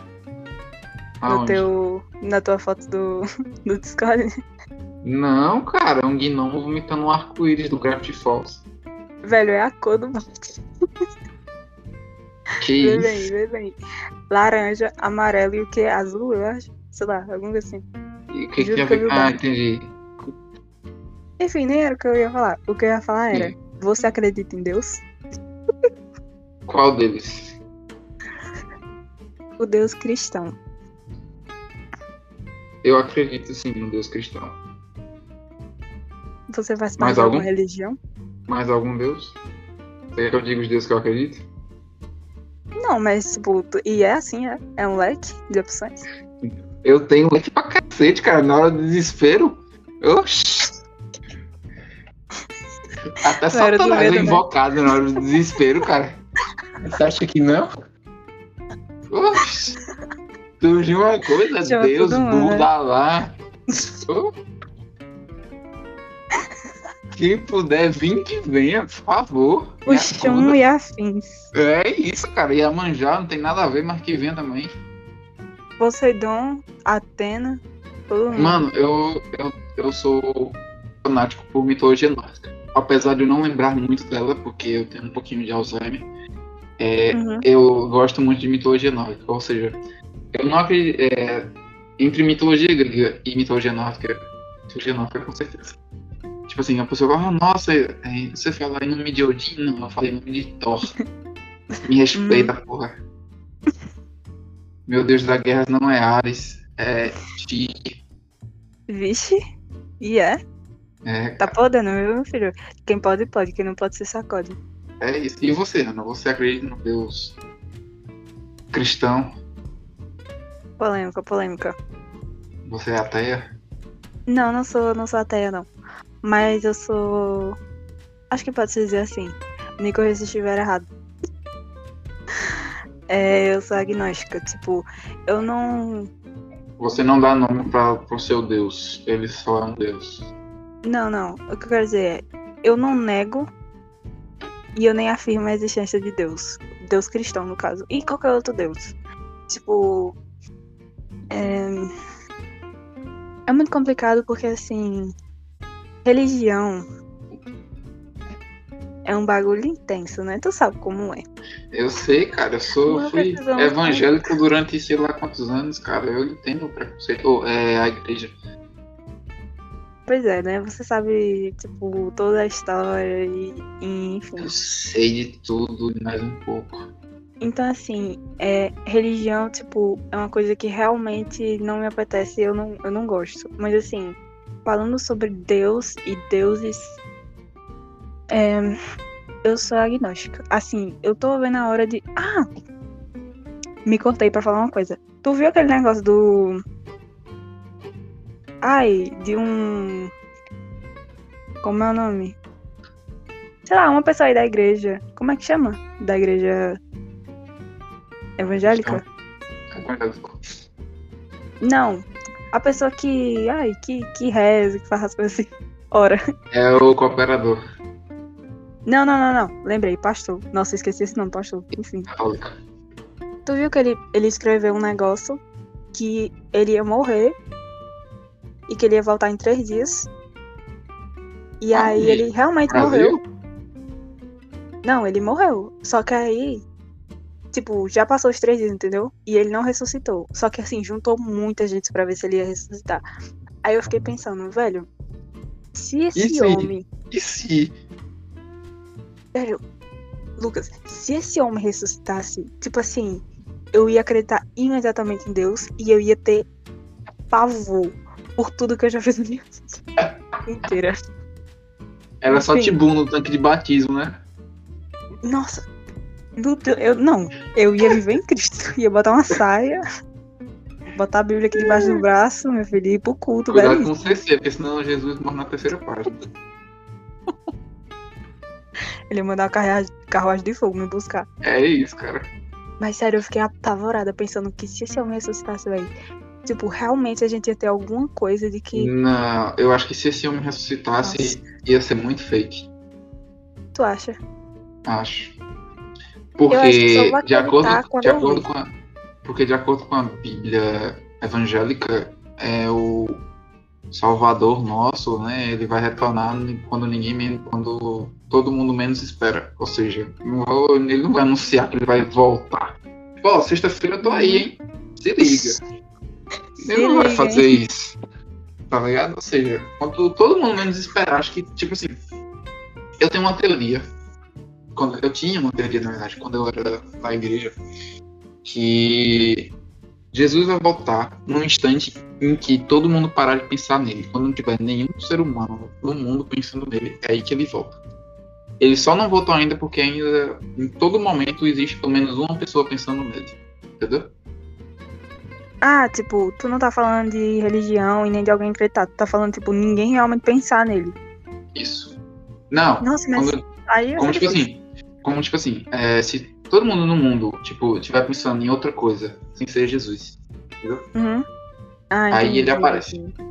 No Aonde? teu, na tua foto do, do Discord. Não, cara, é um gnomo vomitando um arco-íris do Gravity Falls. Velho, é a cor do Bart. Que Vê isso? bem, vê bem. Laranja, amarelo e o que? Azul, eu acho. Sei lá, alguma coisa assim. E o que Juro que eu vi Ah, entendi. Enfim, nem era o que eu ia falar. O que eu ia falar era: Sim. Você acredita em Deus? Qual deles? O Deus cristão. Eu acredito sim no Deus cristão. Você faz Mais parte de alguma algum? religião? Mais algum Deus? Você quer que eu diga os deuses que eu acredito? Não, mas, tipo, e é assim, é? É um leque de opções? Eu tenho leite pra cacete, cara. Na hora do desespero. Oxi. Até Satanás medo, é né? invocado na hora do desespero, cara. Você acha que não? Oxi. Surgiu uma coisa, Chama Deus, mundo, Buda lá. Oh. Quem puder vir que venha, por favor. O acuda. e afins. É isso, cara. E a manjar não tem nada a ver, mas que venha também. Poseidon, Atena, todo mundo. Mano, eu, eu, eu sou fanático por mitologia nórdica. Apesar de eu não lembrar muito dela, porque eu tenho um pouquinho de Alzheimer, é, Uhum. eu gosto muito de mitologia nórdica. Ou seja, eu não acredito. é, entre mitologia grega e mitologia nórdica, mitologia nórdica com certeza. Tipo assim, a pessoa fala, "Ah, nossa, é, você fala em nome de Odin? Não, eu falei em nome de Thor. Me respeita, porra. Meu Deus da guerra não é Ares, é Tyr. Vixe. E é? É, Tá podendo, meu filho? Quem pode, pode. Quem não pode, se sacode. É isso. E você, Ana? Você acredita no Deus cristão? Polêmica, polêmica. Você é ateia? Não, não sou, não sou ateia, não. Mas eu sou. Acho que pode se dizer assim. Me corrija se estiver errado. É, eu sou agnóstica. Tipo, eu não. Você não dá nome para pro seu Deus. Ele só é um Deus. Não, não. O que eu quero dizer é. Eu não nego. E eu nem afirmo a existência de Deus. Deus cristão, no caso. E qualquer outro Deus. Tipo. É, é muito complicado porque, assim. Religião. É um bagulho intenso, né? Tu sabe como é. Eu sei, cara. Eu sou, Não fui evangélico durante sei lá quantos anos, cara. Eu entendo o preconceito. Ou, é, a igreja. Pois é, né? Você sabe, tipo, toda a história e, e, enfim. Eu sei de tudo e mais um pouco. Então, assim, é, religião, tipo, é uma coisa que realmente não me apetece eu não, eu não gosto. Mas, assim, falando sobre Deus e deuses, é, eu sou agnóstica. Assim, eu tô vendo a hora de. Ah! Me cortei pra falar uma coisa. Tu viu aquele negócio do. Ai, de um. Como é o nome? Sei lá, uma pessoa aí da igreja. Como é que chama? Da igreja evangélica? Não. A pessoa que. Ai, que, que reza, que faz as coisas assim. Ora. É o cooperador. Não, não, não, não. Lembrei, pastor. Nossa, esqueci esse nome, pastor. Enfim. Tu viu que ele, ele escreveu um negócio que ele ia morrer e que ele ia voltar em três dias. E Ah, aí e- ele realmente Brasil? morreu. Não, ele morreu. Só que aí, tipo, já passou os três dias, entendeu? E ele não ressuscitou. Só que assim, juntou muita gente pra ver se ele ia ressuscitar. Aí eu fiquei pensando, velho, se esse Isso aí. homem. E se? Velho, Lucas, se esse homem ressuscitasse, tipo assim, eu ia acreditar imediatamente em Deus e eu ia ter pavor por tudo que eu já fiz na minha vida inteira. Era só Enfim. Tibu no tanque de batismo, né? Nossa, eu não, eu ia viver em Cristo, ia botar uma saia, botar a Bíblia aqui debaixo do braço, meu filho, e ir pro culto, Cuidado velho. com o CC, porque senão Jesus morre na terceira página. Ele ia mandar a carruagem, carruagem de fogo me buscar. É isso, cara. Mas sério, eu fiquei apavorada pensando que se esse homem ressuscitasse, velho, tipo, realmente a gente ia ter alguma coisa de que Não, eu acho que se esse homem ressuscitasse, ia ser muito fake. tu acha? Acho. Porque de acordo, de acordo com a, porque de acordo com a Bíblia evangélica, é o Salvador nosso, né? Ele vai retornar quando ninguém men- quando todo mundo menos espera. Ou seja, vai- ele não vai anunciar que ele vai voltar. Pô, sexta-feira eu tô aí, hein? Se liga. Se Ele não vai liga, fazer hein? isso. Tá ligado? Ou seja, quando todo mundo menos esperar, acho que, tipo assim, eu tenho uma teoria. Quando, eu tinha uma teoria, na verdade, quando eu era na igreja, que Jesus vai voltar num instante em que todo mundo parar de pensar nele. Quando não tiver nenhum ser humano no mundo pensando nele, é aí que ele volta. Ele só não voltou ainda porque ainda, em todo momento, existe pelo menos uma pessoa pensando nele. Entendeu? Ah, tipo, tu não tá falando de religião e nem de alguém acreditar. Tu tá falando, tipo, ninguém realmente pensar nele. Isso. Não, Nossa, mas quando, aí eu como tipo assim, como tipo assim, é, se todo mundo no mundo, tipo, estiver pensando em outra coisa, sem ser Jesus. Uhum. Ah, Aí ele aparece. entendi.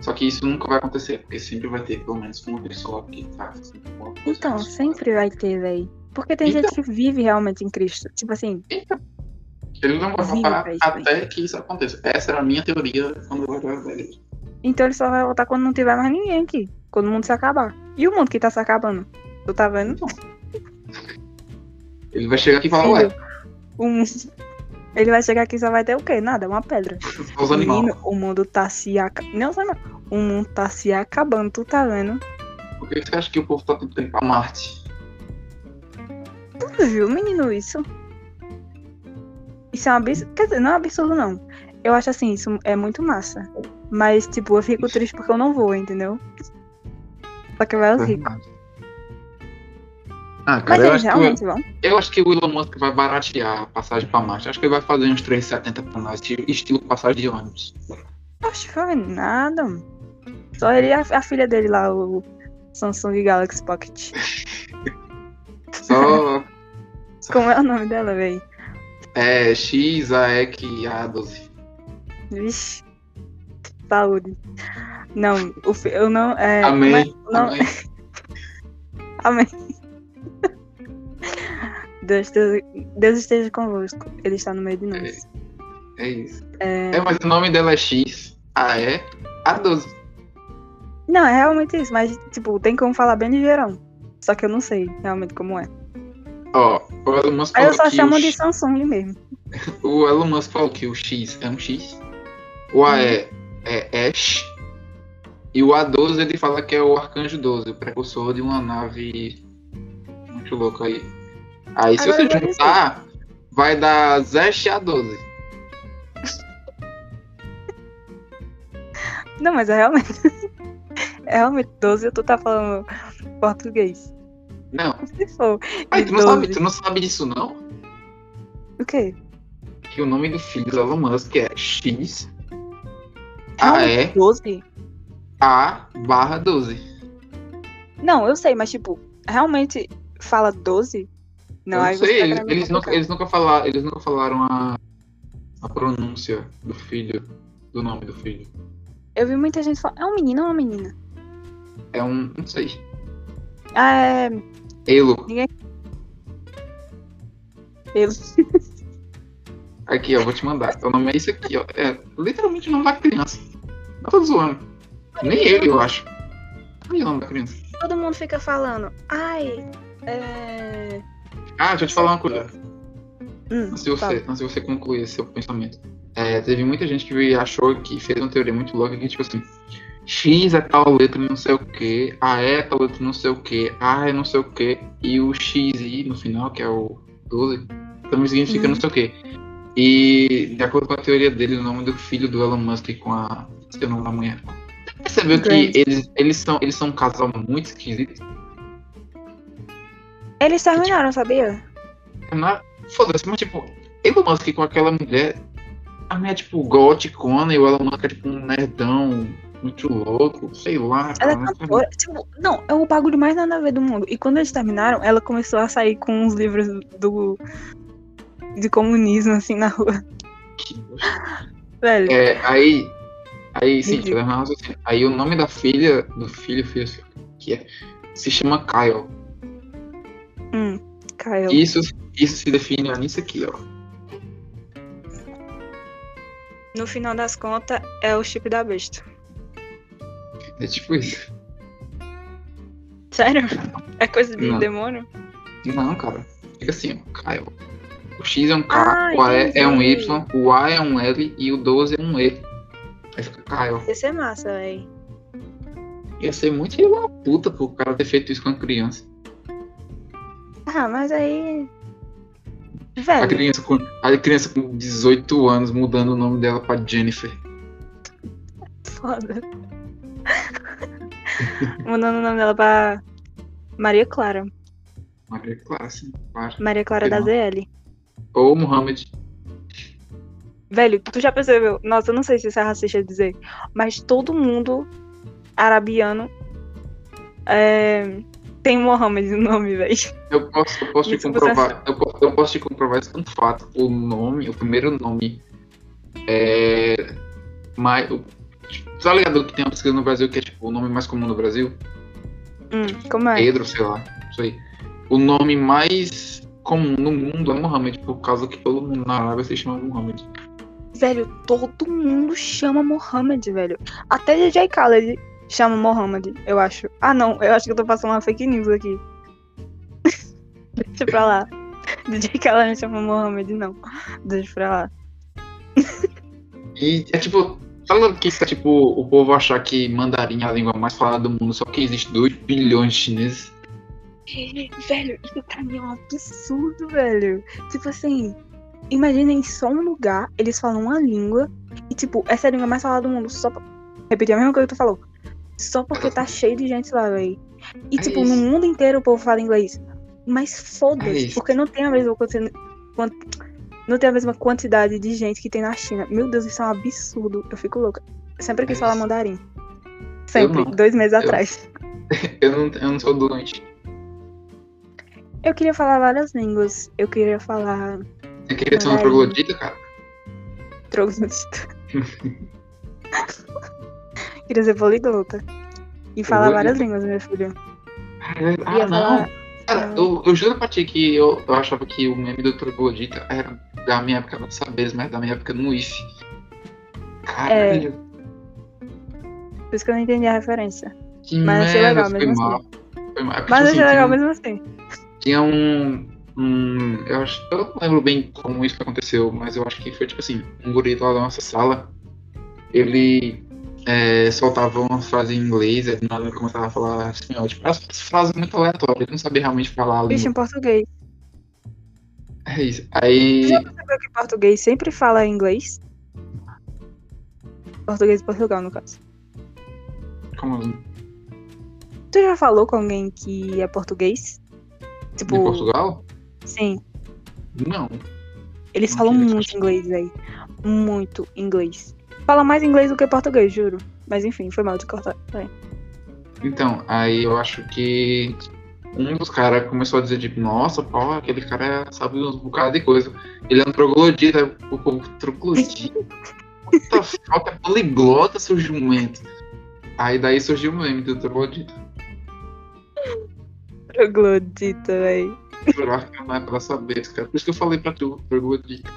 Só que isso nunca vai acontecer, porque sempre vai ter pelo menos uma pessoa que tá alguma coisa. Então, sempre vai ter, véi. Porque tem Então. gente que vive realmente em Cristo. Tipo assim, Ele não vai voltar isso, até que isso aconteça. Essa era a minha teoria quando eu era velho. então ele só vai voltar quando não tiver mais ninguém aqui. Quando o mundo se acabar. E o mundo que tá se acabando? Tu tá vendo? Ele vai chegar aqui e falar, ué, mundo- Ele vai chegar aqui e só vai ter o quê? Nada, uma pedra. os animais. O mundo tá se acabando. Não, sei não. O mundo tá se acabando, tu tá vendo? Por que você acha que o povo tá tentando ir pra Marte? Tu viu, menino, isso? Isso é um absurdo. Quer dizer, não é um absurdo, não. Eu acho assim, isso é muito massa. Mas, tipo, eu fico triste porque eu não vou, entendeu? Só que vai os ricos. Ah, Mas cara, eu eles acho, que, vão? eu acho que o Elon Musk vai baratear a passagem pra Marte. Acho que ele vai fazer uns 3,70 pra nós, estilo- passagem de ônibus. Acho que foi nada. mano. Só ele e a, a filha dele lá, o Samsung Galaxy Pocket. Só Como é o nome dela, véi? é, X, AEC e A12. Vixe. Saúde. Não, o eu não. É, Amém. é- não, Amém. Amém. Deus, Deus, Deus esteja convosco. Ele está no meio de nós. É isso. É, É, mas o nome dela é X, AE, A12. Não, é realmente isso, mas, tipo, tem como falar bem ligeirão. Só que eu não sei realmente como é. Ó, o Elon Musk Aí eu só que chamo o, de X- Samsung mesmo. o Elon Musk falou que o X é um X, o AE é Ash, e o A12 ele fala que é o Arcanjo 12, o precursor de uma nave muito louca aí. Aí se Agora você juntar, vai dar Zeste a 12. Não, mas é realmente. É realmente 12 tu tá falando português. Não. Se for. Ai, tu, não 12. sabe, tu não sabe disso, não? O quê? Que o nome do filho do Elon Musk é X Realmente AE 12? A barra 12. Não, eu sei, mas tipo, realmente fala 12? Não, não sei, eles, eles, nunca, eles, nunca falaram, eles nunca falaram a, a pronúncia do filho, do nome do filho. Eu vi muita gente falar. É um menino ou uma menina? É um, não sei. Ah, é. Elo. Ele. Aqui, ó, vou te mandar. O nome é isso aqui, ó. É literalmente o nome da criança. Não tô zoando. Nem ele, eu acho. Olha o nome da criança. Todo mundo fica falando. Ai. É. Ah, deixa eu te falar uma coisa. Hum, Antes de você, fala. antes de você concluir esse seu pensamento. É, teve muita gente que achou que fez uma teoria muito louca que, tipo assim, X é tal letra não sei o que, A é tal letra não sei o que, A é não sei o que, e o XI no final, que é o 12, também significa Uhum. não sei o que. E, de acordo com a teoria dele, o nome do filho do Elon Musk com a. O nome da mulher. Percebeu Grant. que eles, eles, são, eles são um casal muito esquisito? Eles terminaram, sabia? Na- Foda-se, mas tipo, Elon Musk com aquela mulher, a mulher é tipo goticona e o Elon Musk é tipo um nerdão muito louco, sei lá. Ela é cara, cantora. Tipo, não, é o bagulho mais nada a ver do mundo. E quando eles terminaram, ela começou a sair com uns livros do. de comunismo, assim, na rua. sei. Velho. É, aí. Aí, sim, raciocínio. Aí o nome da filha, do filho, filho, que é, se chama Kyle. Hum, Kyle. Isso, isso se define nisso aqui, ó. No final das contas, é o chip da besta. É tipo isso. Sério? É coisa de Não. demônio? Não, cara. Fica assim, ó. O X é um K, o A é, é um. Y, o A é um L e o 12 é um E. Aí fica Kyle. Ia é massa, véi. Ia ser muito filho da puta pro cara ter feito isso com a criança. Ah, mas aí. A Velho, criança com, a criança com 18 anos mudando o nome dela pra Jennifer. foda. Mudando o nome dela pra Maria Clara. Maria Clara, sim, claro. Maria Clara da. ZL. Ou Mohamed. Velho, tu já percebeu? Nossa, eu não sei se isso é racista dizer, mas todo mundo arabiano é, tem Mohammed no nome, velho. Eu posso, eu posso te comprovar. Eu, po- eu posso te comprovar isso com fato. O nome, o primeiro nome é. Mais, o, tá ligado que tem uma pesquisa no Brasil que é tipo o nome mais comum no Brasil? Hum, como é? Pedro, sei lá. Isso aí. O nome mais comum no mundo é Mohamed, por causa que todo mundo na Arábia se chama Mohamed. Velho, todo mundo chama Mohammed, velho. Até DJ Khaled chama Mohammed, eu acho. Ah, não, eu acho que eu tô passando uma fake news aqui. Deixa pra lá. DJ Khaled não chama Mohammed, não. Deixa pra lá. E é tipo, ligado que isso é tipo o povo achar que mandarim é a língua mais falada do mundo, só que existe 2 bilhões de chineses. Velho, isso pra mim é um absurdo, velho. Tipo assim, imaginem só um lugar, eles falam uma língua, e tipo, essa é a língua mais falada do mundo, só pra... Repetir a mesma coisa que tu falou. Só porque tá cheio de gente lá, velho. E É tipo, isso. no mundo inteiro o povo fala inglês. Mas É foda-se, isso. porque não tem a mesma quanti- quan- Não tem a mesma quantidade de gente que tem na China. Meu Deus, isso é um absurdo. Eu fico louca. Sempre quis É falar mandarim. Sempre, dois meses Eu- atrás. Eu não, eu não sou doente. Eu queria falar várias línguas. Eu queria falar Você queria ser Mandarim. troglodita, cara? troglodita. queria ser poliglota. E falar Troglodita. várias línguas, meu filho. Ah, Ia não. falar- Cara, eu, eu juro pra ti que eu, eu achava que o meme do troglodita era da minha época não saber, mas da minha época no IF. Caralho, Por isso que eu não entendi a referência. que Mas achei legal foi mesmo mal. Foi mal. É porque, Mas tipo achei assim, legal tinha- mesmo assim. Tinha um. um eu, acho, eu não lembro bem como isso aconteceu, mas eu acho que foi tipo assim: um guri lá da nossa sala, ele é, soltava uma frase em inglês, do nada começava a falar espanhol, tipo, as frases muito aleatórias, não sabia realmente falar a Bicho, em português. É isso. Aí. Já percebeu que português sempre fala inglês? Português de Portugal, no caso. Como assim? Tu já falou com alguém que é português? Tipo, De Portugal? sim. Não. Eles Não falam muito inglês, velho. Muito inglês. Fala mais inglês do que português, juro. Mas enfim, foi mal de cortar. Então, aí eu acho que um dos caras começou a dizer, tipo, nossa, pô, aquele cara sabe uns bocado de coisa. Ele é um troglodita, o povo troglodita. The fuck, é poliglota, seu jumento. Aí daí surgiu o meme do troglodita. Troglodita, véi. Que não é pra saber, cara. Por isso que eu falei pra tu, troglodita.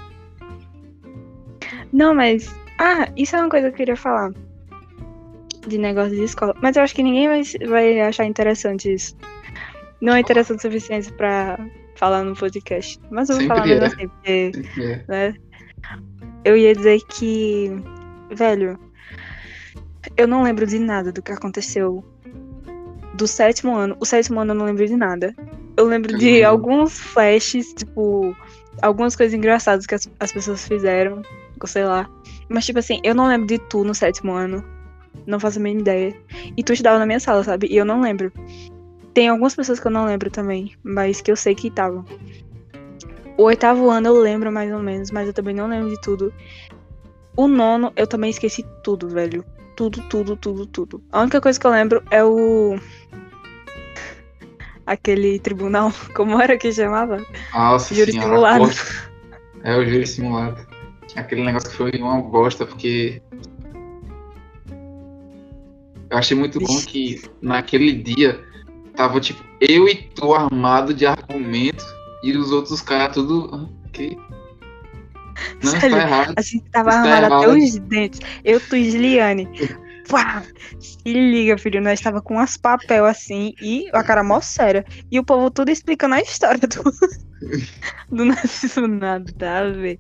Não, mas. Ah, isso é uma coisa que eu queria falar. De negócio de escola. Mas eu acho que ninguém vai, vai achar interessante isso. Não é interessante o suficiente pra falar no podcast. Mas eu vou Sempre falar mesmo é. assim, porque. É. né? Eu ia dizer que. Velho. Eu não lembro de nada do que aconteceu do sétimo ano. O sétimo ano eu não lembro de nada. Eu lembro de lembro. alguns flashes, tipo, algumas coisas engraçadas que as, as pessoas fizeram, sei lá. Mas, tipo assim, eu não lembro de tu no sétimo ano. Não faço a mínima ideia. E tu estudava na minha sala, sabe? E eu não lembro. Tem algumas pessoas que eu não lembro também, mas que eu sei que estavam. O oitavo ano eu lembro mais ou menos, mas eu também não lembro de tudo. O nono eu também esqueci tudo, velho. Tudo, tudo, tudo, tudo. A única coisa que eu lembro é o. Aquele tribunal, como era que chamava? Nossa Júri senhora, simulado. poxa. É o júri simulado. Aquele negócio que foi uma bosta, porque. Eu achei muito bom que naquele dia tava tipo eu e tu armado de argumento e os outros caras tudo. Ah? Não, Sério? está errado. A gente tava Está armado até os dentes. Eu, tu e Liane. Pá! Se liga, filho. Nós tava com umas papel assim e a cara mó séria. E o povo tudo explicando a história do. do Narciso nada a ver.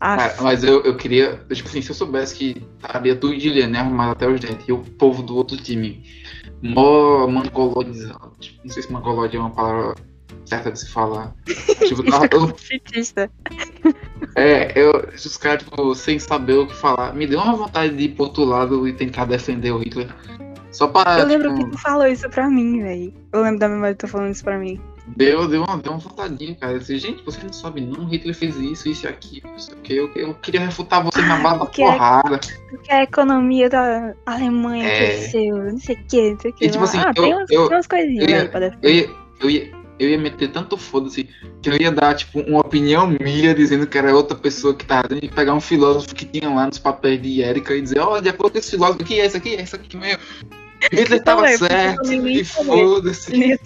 Ah, mas eu, eu queria, tipo assim, se eu soubesse que estaria tu e Juliane armado até os dentes e o povo do outro time mó mangolodizado. Tipo, não sei se mangolode é uma palavra certa de se falar. Tipo, tava todo. É, eu, os caras, tipo, sem saber o que falar. Me deu uma vontade de ir pro outro lado e tentar defender o Hitler. Só pra. Eu lembro tipo, que tu falou isso pra mim, velho. Eu lembro da memória de tu falando isso pra mim. Deu, deu, uma, deu uma vontadinha, cara. Eu disse, gente, você não sabe não, Hitler fez isso, isso e aquilo, não sei o que. Eu, eu queria refutar você na bala da é- porrada. Porque a economia da Alemanha É. cresceu, não sei o que, não sei o que. E, tipo assim, ah, eu- tem, umas, eu- tem umas coisinhas eu ia- aí pra Eu defender. ia, eu ia, eu ia meter tanto foda-se que eu ia dar, tipo, uma opinião minha dizendo que era outra pessoa que tava dentro e pegar um filósofo que tinha lá nos papéis de Érica e dizer, ó, de acordo com esse filósofo aqui, é esse aqui, é esse aqui meu. Hitler tava eu certo, e foda-se. Nem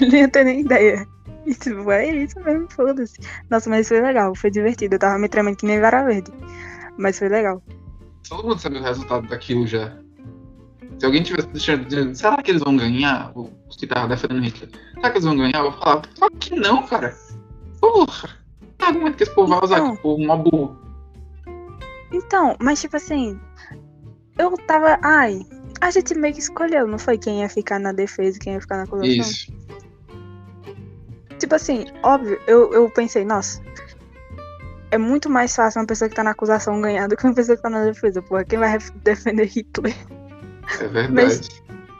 ia ter nem, ideia. E, tipo, é isso mesmo, foda-se. Nossa, mas foi legal, foi divertido. Eu tava me tremendo que nem vara verde. Mas foi legal. Todo mundo sabe o resultado daquilo já. Se alguém tivesse deixando dizendo, será que eles vão ganhar? Os que estavam defendendo Hitler. Será que eles vão ganhar? Eu vou falar, só que não, cara. Porra. Que argumento que esse povo vai usar? Então. Que povo mó burro. Então, mas tipo assim, eu tava. Ai, a gente meio que escolheu, não foi quem ia ficar na defesa e quem ia ficar na acusação? Isso. Tipo assim, óbvio, eu, eu pensei, nossa. É muito mais fácil uma pessoa que tá na acusação ganhar do que uma pessoa que tá na defesa, porra. Quem vai defender Hitler? É verdade. Mas-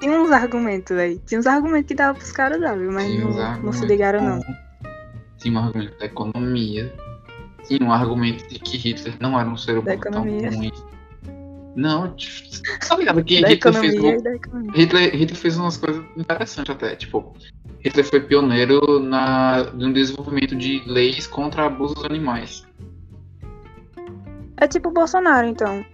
Tinha uns argumentos, velho. Tinha uns argumentos que dava pros caras dar, viu? Mas não, não se ligaram, não. Tinha um argumento da economia. Tinha um argumento de que Hitler não era um ser humano tão ruim. Não, tá ligado que Da Hitler fez, um-. Hitler, Hitler fez umas coisas interessantes até, tipo, Hitler foi pioneiro na, no desenvolvimento de leis contra abusos animais. É tipo o Bolsonaro, então.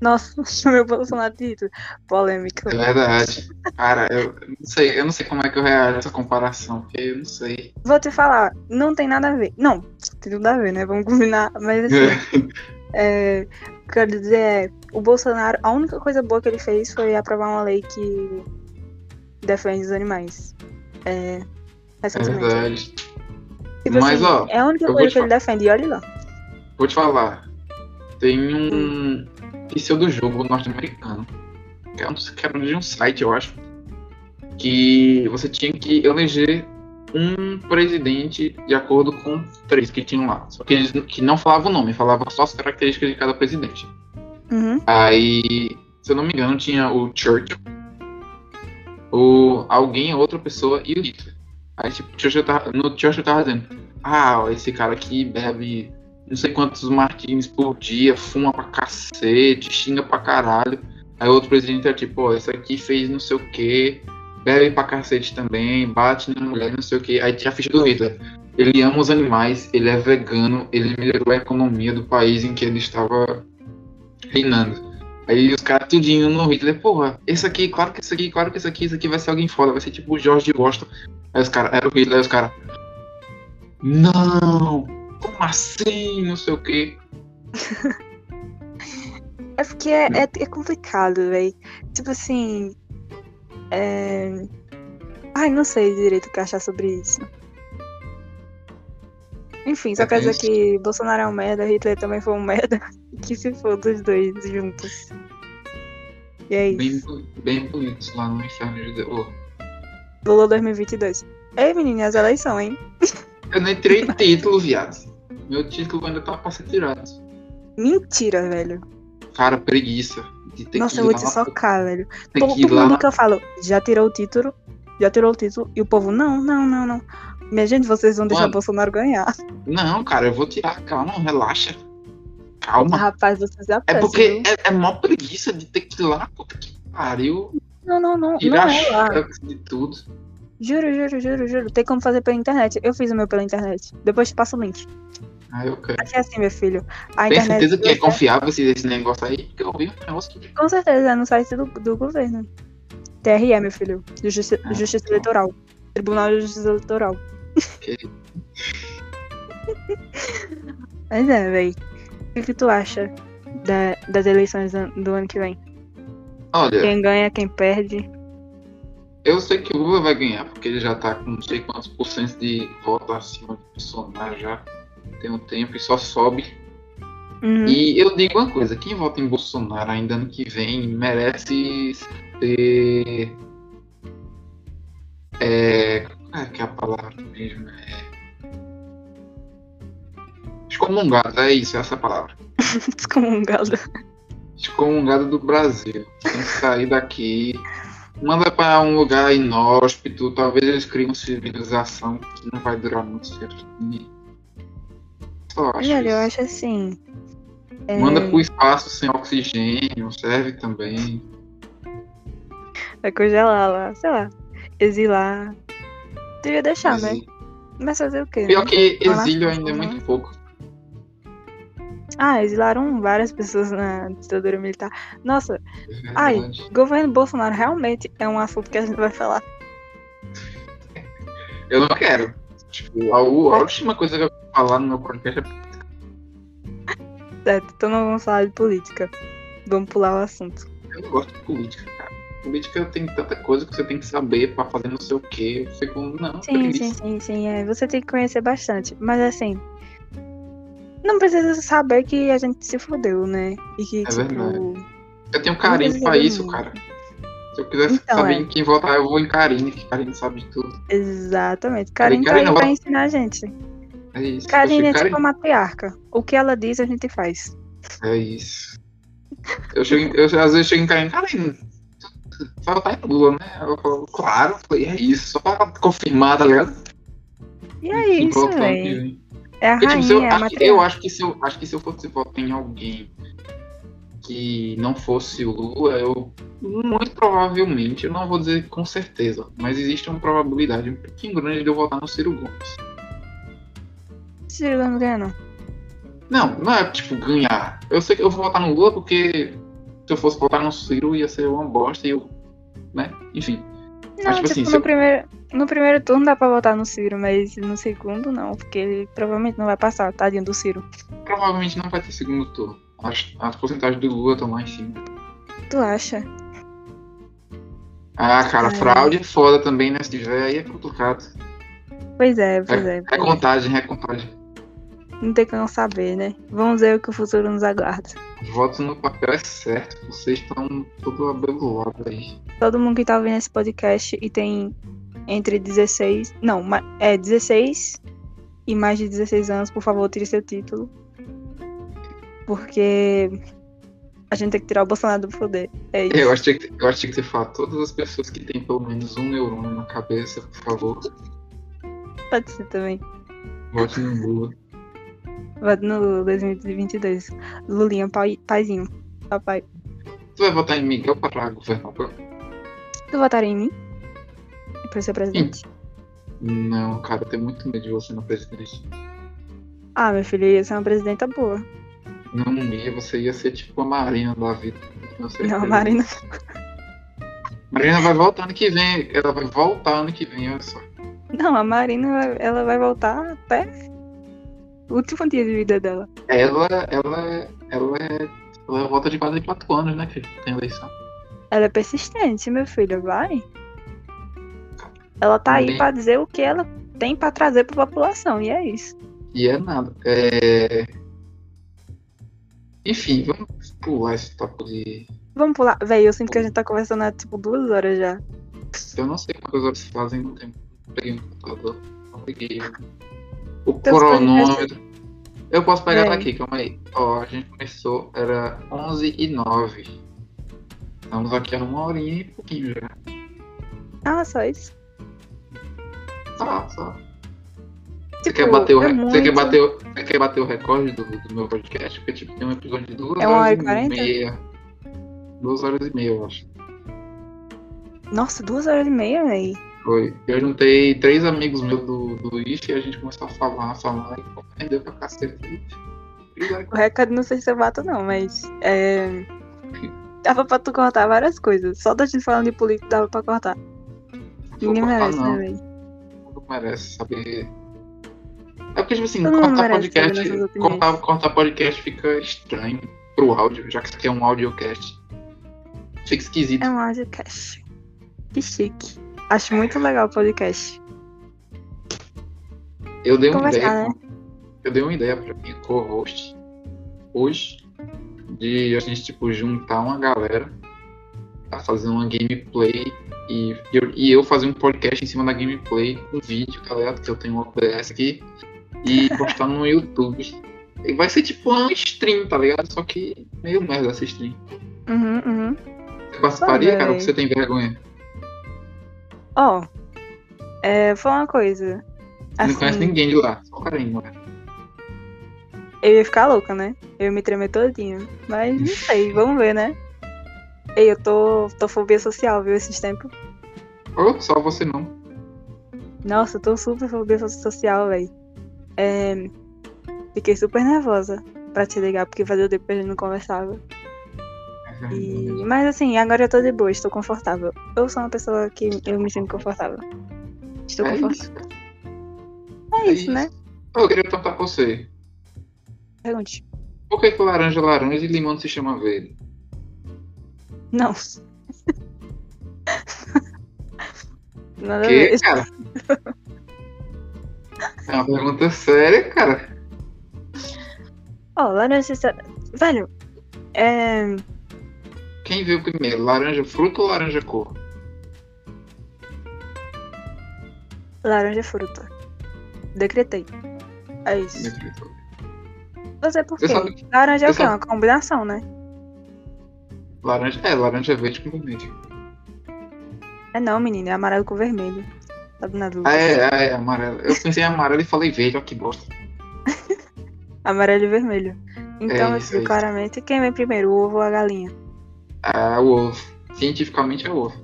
Nossa, chamei o Bolsonaro de Hitler. Polêmica. É verdade. Cara, eu não sei, eu não sei como é que eu reajo a essa comparação, porque eu não sei. Vou te falar, não tem nada a ver. Não, tem tudo a ver, né? Vamos combinar. Mas assim, é, quero dizer é, o Bolsonaro, a única coisa boa que ele fez foi aprovar uma lei que defende os animais. É, É recentemente. verdade. Tipo Mas, assim, ó, é a única coisa que ele defende, e olha lá. Vou te falar. Tem um pseudo-jogo norte-americano. Que é um, que era de um site, eu acho. Que você tinha que eleger um presidente de acordo com três que tinham lá. Só que eles que não falavam o nome, falavam só as características de cada presidente. Uhum. Aí, se eu não me engano, tinha o Churchill, o alguém, outra pessoa e o Hitler. Aí, tipo, Churchill tava, no Churchill tava dizendo: Ah, esse cara aqui bebe não sei quantos martinis por dia, fuma pra cacete, xinga pra caralho. Aí outro presidente é tipo, ó, esse aqui fez não sei o que, bebe pra cacete também, bate na mulher, não sei o que. Aí tinha a ficha do Hitler. Ele ama os animais, ele é vegano, ele melhorou a economia do país em que ele estava reinando. Aí os caras tudinho no Hitler, porra, esse aqui, claro que esse aqui, claro que esse aqui, esse aqui vai ser alguém foda, vai ser tipo o Jorge de Boston. Aí os caras, era o Hitler, aí os caras. Não! Como assim? Não sei o que. É porque é, é, é complicado, velho. Tipo assim. É... Ai, não sei direito o que achar sobre isso. Enfim, só É quer dizer isso. que Bolsonaro é um merda, Hitler também foi um merda. Que se for dos dois juntos. E é Bem, isso. bem bonitos lá no inferno de Deus. Lula 2022. Ei, menina, as eleições, hein? Eu nem tirei título, viado. Meu título ainda tá pra ser tirado. Mentira, velho. Cara, preguiça. De ter Nossa, que eu vou te socar, velho. Todo mundo que eu falo, já tirou o título, já tirou o título, e o povo, não, não, não, não. Minha gente, vocês vão deixar Mano. Bolsonaro ganhar. Não, cara, eu vou tirar. Calma, relaxa. Calma. Rapaz, vocês já É porque viu? é, é mó preguiça de ter que ir lá, puta que pariu. Não, não, não, não Tirar é lá. de tudo. Juro, juro, juro, juro. Tem como fazer pela internet. Eu fiz o meu pela internet. Depois te passo o link. Ah, eu quero. Aqui é assim, meu filho. A Tem internet. certeza que é confiável esse, esse negócio aí? Porque eu vi um negócio que. Com certeza, é no site do, do governo. TRE, meu filho. Justiça, Ah, Justiça tá. Eleitoral. Tribunal de Justiça Eleitoral. Ok. Mas é, véi. O que, que tu acha da- das eleições do, do ano que vem? Olha, Quem ganha, quem perde? eu sei que o Lula vai ganhar, porque ele já tá com não sei quantos por cento de voto acima do Bolsonaro já tem um tempo e só sobe. Uhum. E eu digo uma coisa, quem vota em Bolsonaro ainda ano que vem merece ser. É. Qual é que é a palavra mesmo? É. Excomungado, é isso, é essa palavra. Descomungado. Excomungado do Brasil. Tem que sair daqui. Manda para um lugar inóspito. Talvez eles criem uma civilização que não vai durar muito tempo. Só acho. Velho, eu acho assim. é, Manda pro espaço sem oxigênio, serve também. Vai congelar lá, sei lá. Exilar. Devia deixar, né? Exílio. Mas fazer o quê? Pior né? que exílio ainda é né? muito pouco. Ah, exilaram várias pessoas na ditadura militar. Nossa, É Ai. governo Bolsonaro realmente é um assunto que a gente vai falar. Eu não quero. Tipo, a, a última coisa que eu vou falar no meu podcast é Certo, então não vamos falar de política. Vamos pular o assunto. eu não gosto de política, cara. Política tem tanta coisa que você tem que saber pra fazer não sei o quê. Eu fico, não, Sim, preguiça. sim, sim, sim. É, você tem que conhecer bastante. Mas assim. Não precisa saber que a gente se fudeu, né? E que, É tipo. verdade. Eu tenho carinho pra isso, cara. Se eu quiser Então, saber é. em quem votar, eu vou em Karine, que Karine sabe de tudo. Exatamente. Karine tá Karine, aí pra vamos- ensinar a gente. É isso. Karine é eu tipo a matriarca. O que ela diz, a gente faz. É isso. Eu, chego, eu às vezes chego em Karine, Karine, vai votar em Lula, né? Ela falou, claro, eu falei, é isso, só pra confirmar, tá ligado? E é E isso, velho. vem. É a tipo, se eu, rainha, é a acho, eu acho que se eu acho que se eu fosse votar em alguém que não fosse o Lula, eu muito provavelmente, eu não vou dizer com certeza, mas existe uma probabilidade um pouquinho grande de eu votar no Ciro Gomes. Ciro não ganha, não. Não, não é tipo ganhar. Eu sei que eu vou votar no Lula porque se eu fosse votar no Ciro ia ser uma bosta e eu. né? Enfim. Não, tipo tipo, assim, no, eu- primeiro, no primeiro turno dá pra votar no Ciro, mas no segundo não, porque ele provavelmente não vai passar, tadinho do Ciro. Provavelmente não vai ter segundo turno. As, as porcentagens do Lula estão lá em cima. Tu acha? Ah, cara, É. fraude é foda também, né? Se tiver aí é complicado. Pois é, pois é. É pois é. contagem, é contagem. Não tem como saber, né? Vamos ver o que o futuro nos aguarda. Voto no papel é certo. Vocês estão tudo abelulados aí. Todo mundo que tá ouvindo esse podcast e tem entre 16. Não, é 16 e mais de 16 anos, por favor, tire seu título. Porque a gente tem que tirar o Bolsonaro do poder. É isso. Eu acho que, eu acho que você fala todas as pessoas que têm pelo menos um neurônio na cabeça, por favor, Pode ser também. vote no Lula. Voto no Lula 2022. Lulinha, pai, paizinho. Papai. Tu vai votar em Miguel para governador? Tu votaria em mim? Pra ser presidente? Não, cara, eu tenho muito medo de você no presidente. Ah, meu filho, eu ia ser uma presidenta boa. Não ia, você ia ser tipo a Marina da vida. Não, sei Não, a Marina. Marina vai voltar ano que vem. Ela vai voltar ano que vem, olha só. Não, a Marina, ela vai voltar até o último dia de vida dela. Ela, ela, ela é. Ela volta de 4 em 4 anos, né, que tem eleição. Ela é persistente, meu filho, vai. Ela tá aí pra dizer o que ela tem pra trazer pra população, e é isso. E é nada. É... Enfim, vamos pular esse tópico de. Vamos pular. Véi, eu sinto que a gente tá conversando há tipo duas horas já. Eu não sei quantas horas fazem no tempo. Peguei no computador. Não peguei. O Teus cronômetro. Eu posso pegar É. daqui, calma aí. Ó, a gente começou, era 11 e 9. Estamos aqui há uma horinha e pouquinho já. Ah, só isso. Só, só. Você Tipo, quer bater o, é você quer bater o, você quer bater o recorde do, do meu podcast? Porque tipo, tem um episódio de duas É horas e e quarenta? meia. Duas horas e meia, eu acho. Nossa, duas horas e meia, véi. Foi. Eu juntei três amigos meus do, do IF e a gente começou a falar, falar e aprendeu pra cacete. O recorde não sei se eu bato, não, mas. É... Dava pra tu cortar várias coisas. Só da gente falando de política dava pra cortar. Ninguém cortar, merece, não. né? Todo mundo merece saber. É porque, tipo assim, Todo cortar podcast, cortar, cortar podcast fica estranho pro áudio, já que isso aqui é um audiocast. Fica esquisito. É um audiocast. Que chique. Acho muito legal o podcast. Eu dei uma ideia. né? Eu dei uma ideia pra minha co-host hoje de a gente tipo juntar uma galera pra fazer uma gameplay e eu, e eu fazer um podcast em cima da gameplay, um vídeo, tá ligado? Que eu tenho um OBS aqui e postar no YouTube. E vai ser tipo uma stream, tá ligado? Só que meio merda essa stream. Uhum, uhum. Você participaria, Pô, cara, ou você tem vergonha? Ó, é, foi uma coisa. Você não conhece Assim, ninguém de lá, só o carinho, né? eu ia ficar louca, né? Eu ia me tremer todinho. Mas não sei, vamos ver, né? Ei, eu tô, tô fobia social, viu, esses tempos. Ou só você não. Nossa, eu tô super fobia so- social, velho. É, fiquei super nervosa pra te ligar, porque fazia tempo que a gente não conversava. E, mas assim, agora eu tô de boa, estou confortável. Eu sou uma pessoa que eu me sinto confortável. Estou É confortável. isso. É é isso, né? Eu queria perguntar pra você. Pergunte. Por que, que laranja é laranja e limão se chama verde? Não. Nada a Que, ver. cara? É uma pergunta séria, cara. Ó, laranja. sa- Velho, é. Quem veio primeiro, laranja fruta ou laranja cor? Laranja fruta. Decretei. É isso. Não sei por quê. Sabe- Laranja é o quê? sabe- Uma combinação, né? Laranja, é, laranja verde com vermelho. É não, menino. É amarelo com vermelho. Na dúvida. Ah, é, ah, é, amarelo. Eu pensei em amarelo e falei verde, ó que bosta. Amarelo e vermelho. Então, É meu isso aí. claramente, quem vem primeiro, o ovo ou a galinha? Ah, o ovo. Cientificamente é o ovo.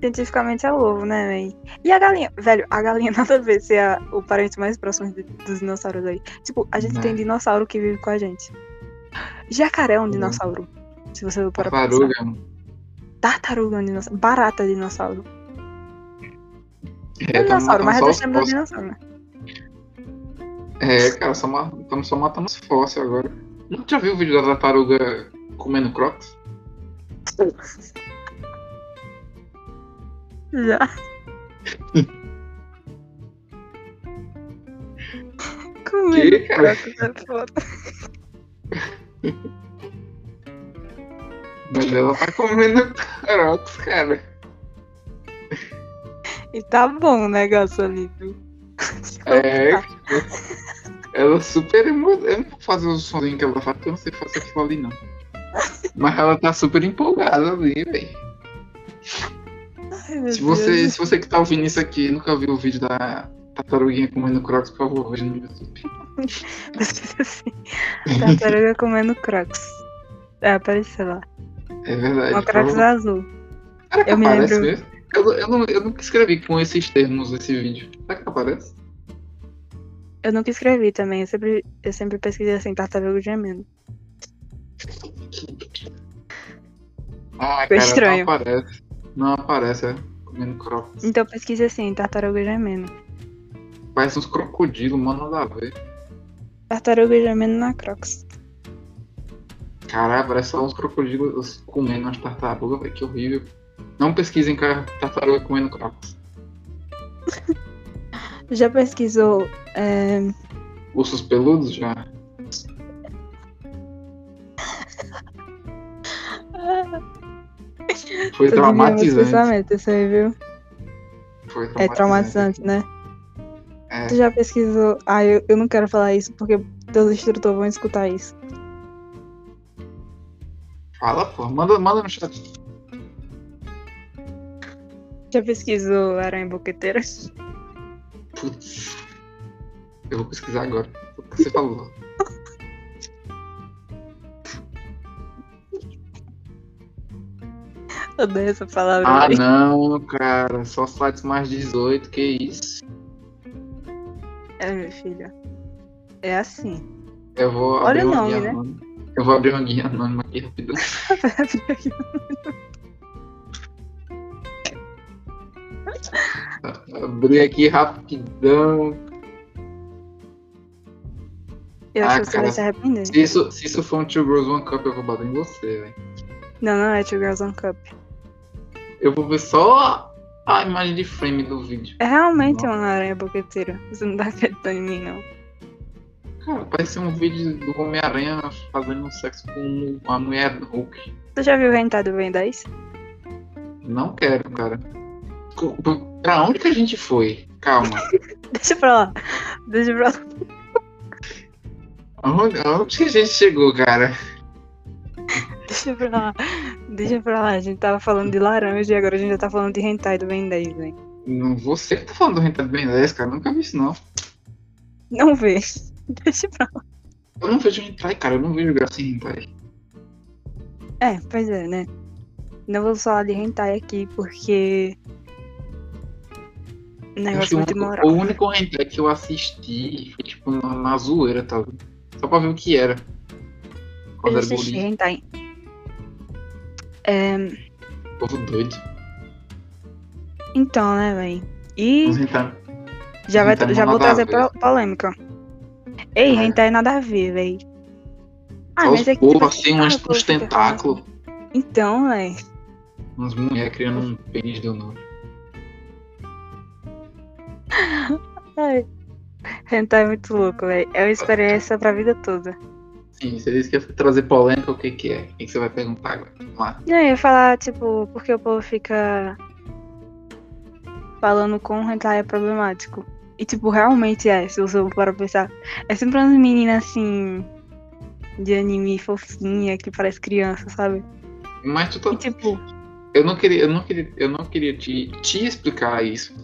Cientificamente é o ovo, né, véi? E a galinha? Velho, a galinha nada a ver ser a- o parente mais próximo de- dos dinossauros aí. Tipo, a gente Não. tem dinossauro que vive com a gente. Jacaré é um dinossauro. Se você for para pensar. Tartaruga. mano. Tartaruga é um dinossauro. Barata é dinossauro. É, É dinossauro, mas matando é só do os do fósseis. dinossauro, né? É, cara, estamos só matando os fósseis agora. Não já viu o vídeo da tartaruga comendo crocs? Já. Comendo Que, crocs é foda. Mas ela tá comendo crocs, cara. E tá bom o negócio ali, viu? É. Ela super emo... Eu não vou fazer o sonzinho que ela faz, porque eu não sei fazer aquilo ali, não. Mas ela tá super empolgada ali, velho. Se você, se você que tá ouvindo isso aqui nunca viu o vídeo da tartaruguinha comendo crocs, por favor, veja no YouTube. assim, tartaruga comendo crocs. É, apareceu lá. É verdade. Uma crocs azul. Que Eu me lembro- mesmo? Eu, eu, não, eu nunca escrevi com esses termos esse vídeo. Será que aparece? Eu nunca escrevi também, eu sempre, eu sempre pesquisei assim, tartaruga gemendo. Ah, Ficou cara, estranho. não aparece. Não aparece, é. Comendo crocs. Então pesquise assim, tartaruga gemendo. Parece uns crocodilos, mano, nada a ver. Tartaruga gemendo na crocs. Caralho, parece só uns crocodilos comendo umas tartarugas, velho, que horrível. Não pesquisem tartaruga comendo crocs. Já pesquisou é, Ursos peludos já. Foi Tô traumatizante. viu? Foi É traumatizante, né? É. Tu já pesquisou. Ah, eu, eu não quero falar isso porque teus instrutores vão escutar isso. Fala, pô. Manda, manda no chat. Já pesquisou aranha boqueteira? Putz. Eu vou pesquisar agora. O que você falou? Odeio essa palavra. Ah, velho. não, cara. Só sites mais 18, que isso. É, minha filha. É assim. Eu vou Olha abrir o nome, guia né? anônima. Eu vou abrir uma guia anônima aqui rapidão. Abri aqui rapidão. eu Ah, acho que você vai se arrepender. Se isso, se isso for um Two Girls One Cup, eu vou bater em você, velho. Não, não é Two Girls on Cup. Eu vou ver só a imagem de frame do vídeo. É realmente Não. uma aranha boqueteira. Você não tá acreditando em mim, não. Cara, parece um vídeo do Homem-Aranha fazendo sexo com uma mulher Hulk. Você já viu o Hentai do Ben 10? Não quero, cara. Pra onde que a gente foi? Calma. Deixa pra lá. Deixa pra lá. Aonde, aonde que a gente chegou, cara? Deixa pra lá. Deixa pra lá. A gente tava falando de laranja e agora a gente já tá falando de Hentai do Ben 10, velho. Não, você que tá falando do Rentado Ben 10, cara. Nunca vi isso, não. Não vê. Deixa pra lá. Eu não vejo hentai, cara. Eu não vejo graça em hentai. É, pois é, né? Não vou falar de hentai aqui porque. Eu Negócio o muito único, imoral. o único hentai que eu assisti foi, tipo, na, zoeira, tá? Só pra ver o que era. Eu Quando já era assisti guri. hentai. É, Povo doido. então, né, velho? E Os hentai. já, vai, hentai já vou trazer ver. po- polêmica. Ei, É. hentai nada a ver, velho. Ah, Só mas os é que. povos tipo, assim, ah, uns, povo uns tentáculos. Então, velho. Umas mulheres criando um pênis do novo. Ai. Hentai é muito louco, velho. É uma experiência pra vida toda. Sim, você disse que ia trazer polêmica, o que que é? O que que você vai perguntar agora? Vamos lá. Não, eu ia falar, tipo, porque o povo fica falando com hentai é problemático. E, tipo, realmente é, se você for para pensar. É sempre umas meninas, assim, de anime fofinha, que parece criança, sabe? Mas tu tá... E, tipo, Eu não queria, eu não queria, eu não queria te, te explicar isso.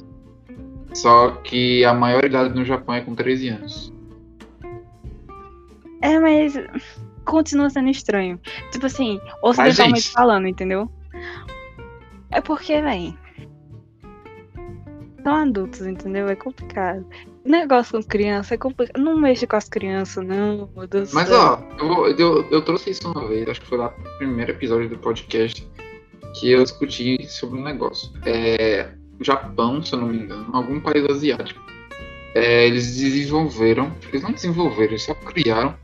Só que a maioridade no Japão é com 13 anos. é, mas continua sendo estranho. Tipo assim, ocidentalmente gente- falando, entendeu? É porque, véi. São adultos, entendeu? É complicado. Negócio com criança é complicado. Não mexe com as crianças, não, meu Deus Mas ó, eu, eu, eu trouxe isso uma vez, acho que foi lá no primeiro episódio do podcast, que eu discuti sobre um negócio. É, o Japão, se eu não me engano, algum país asiático, é, eles desenvolveram, eles não desenvolveram, eles só criaram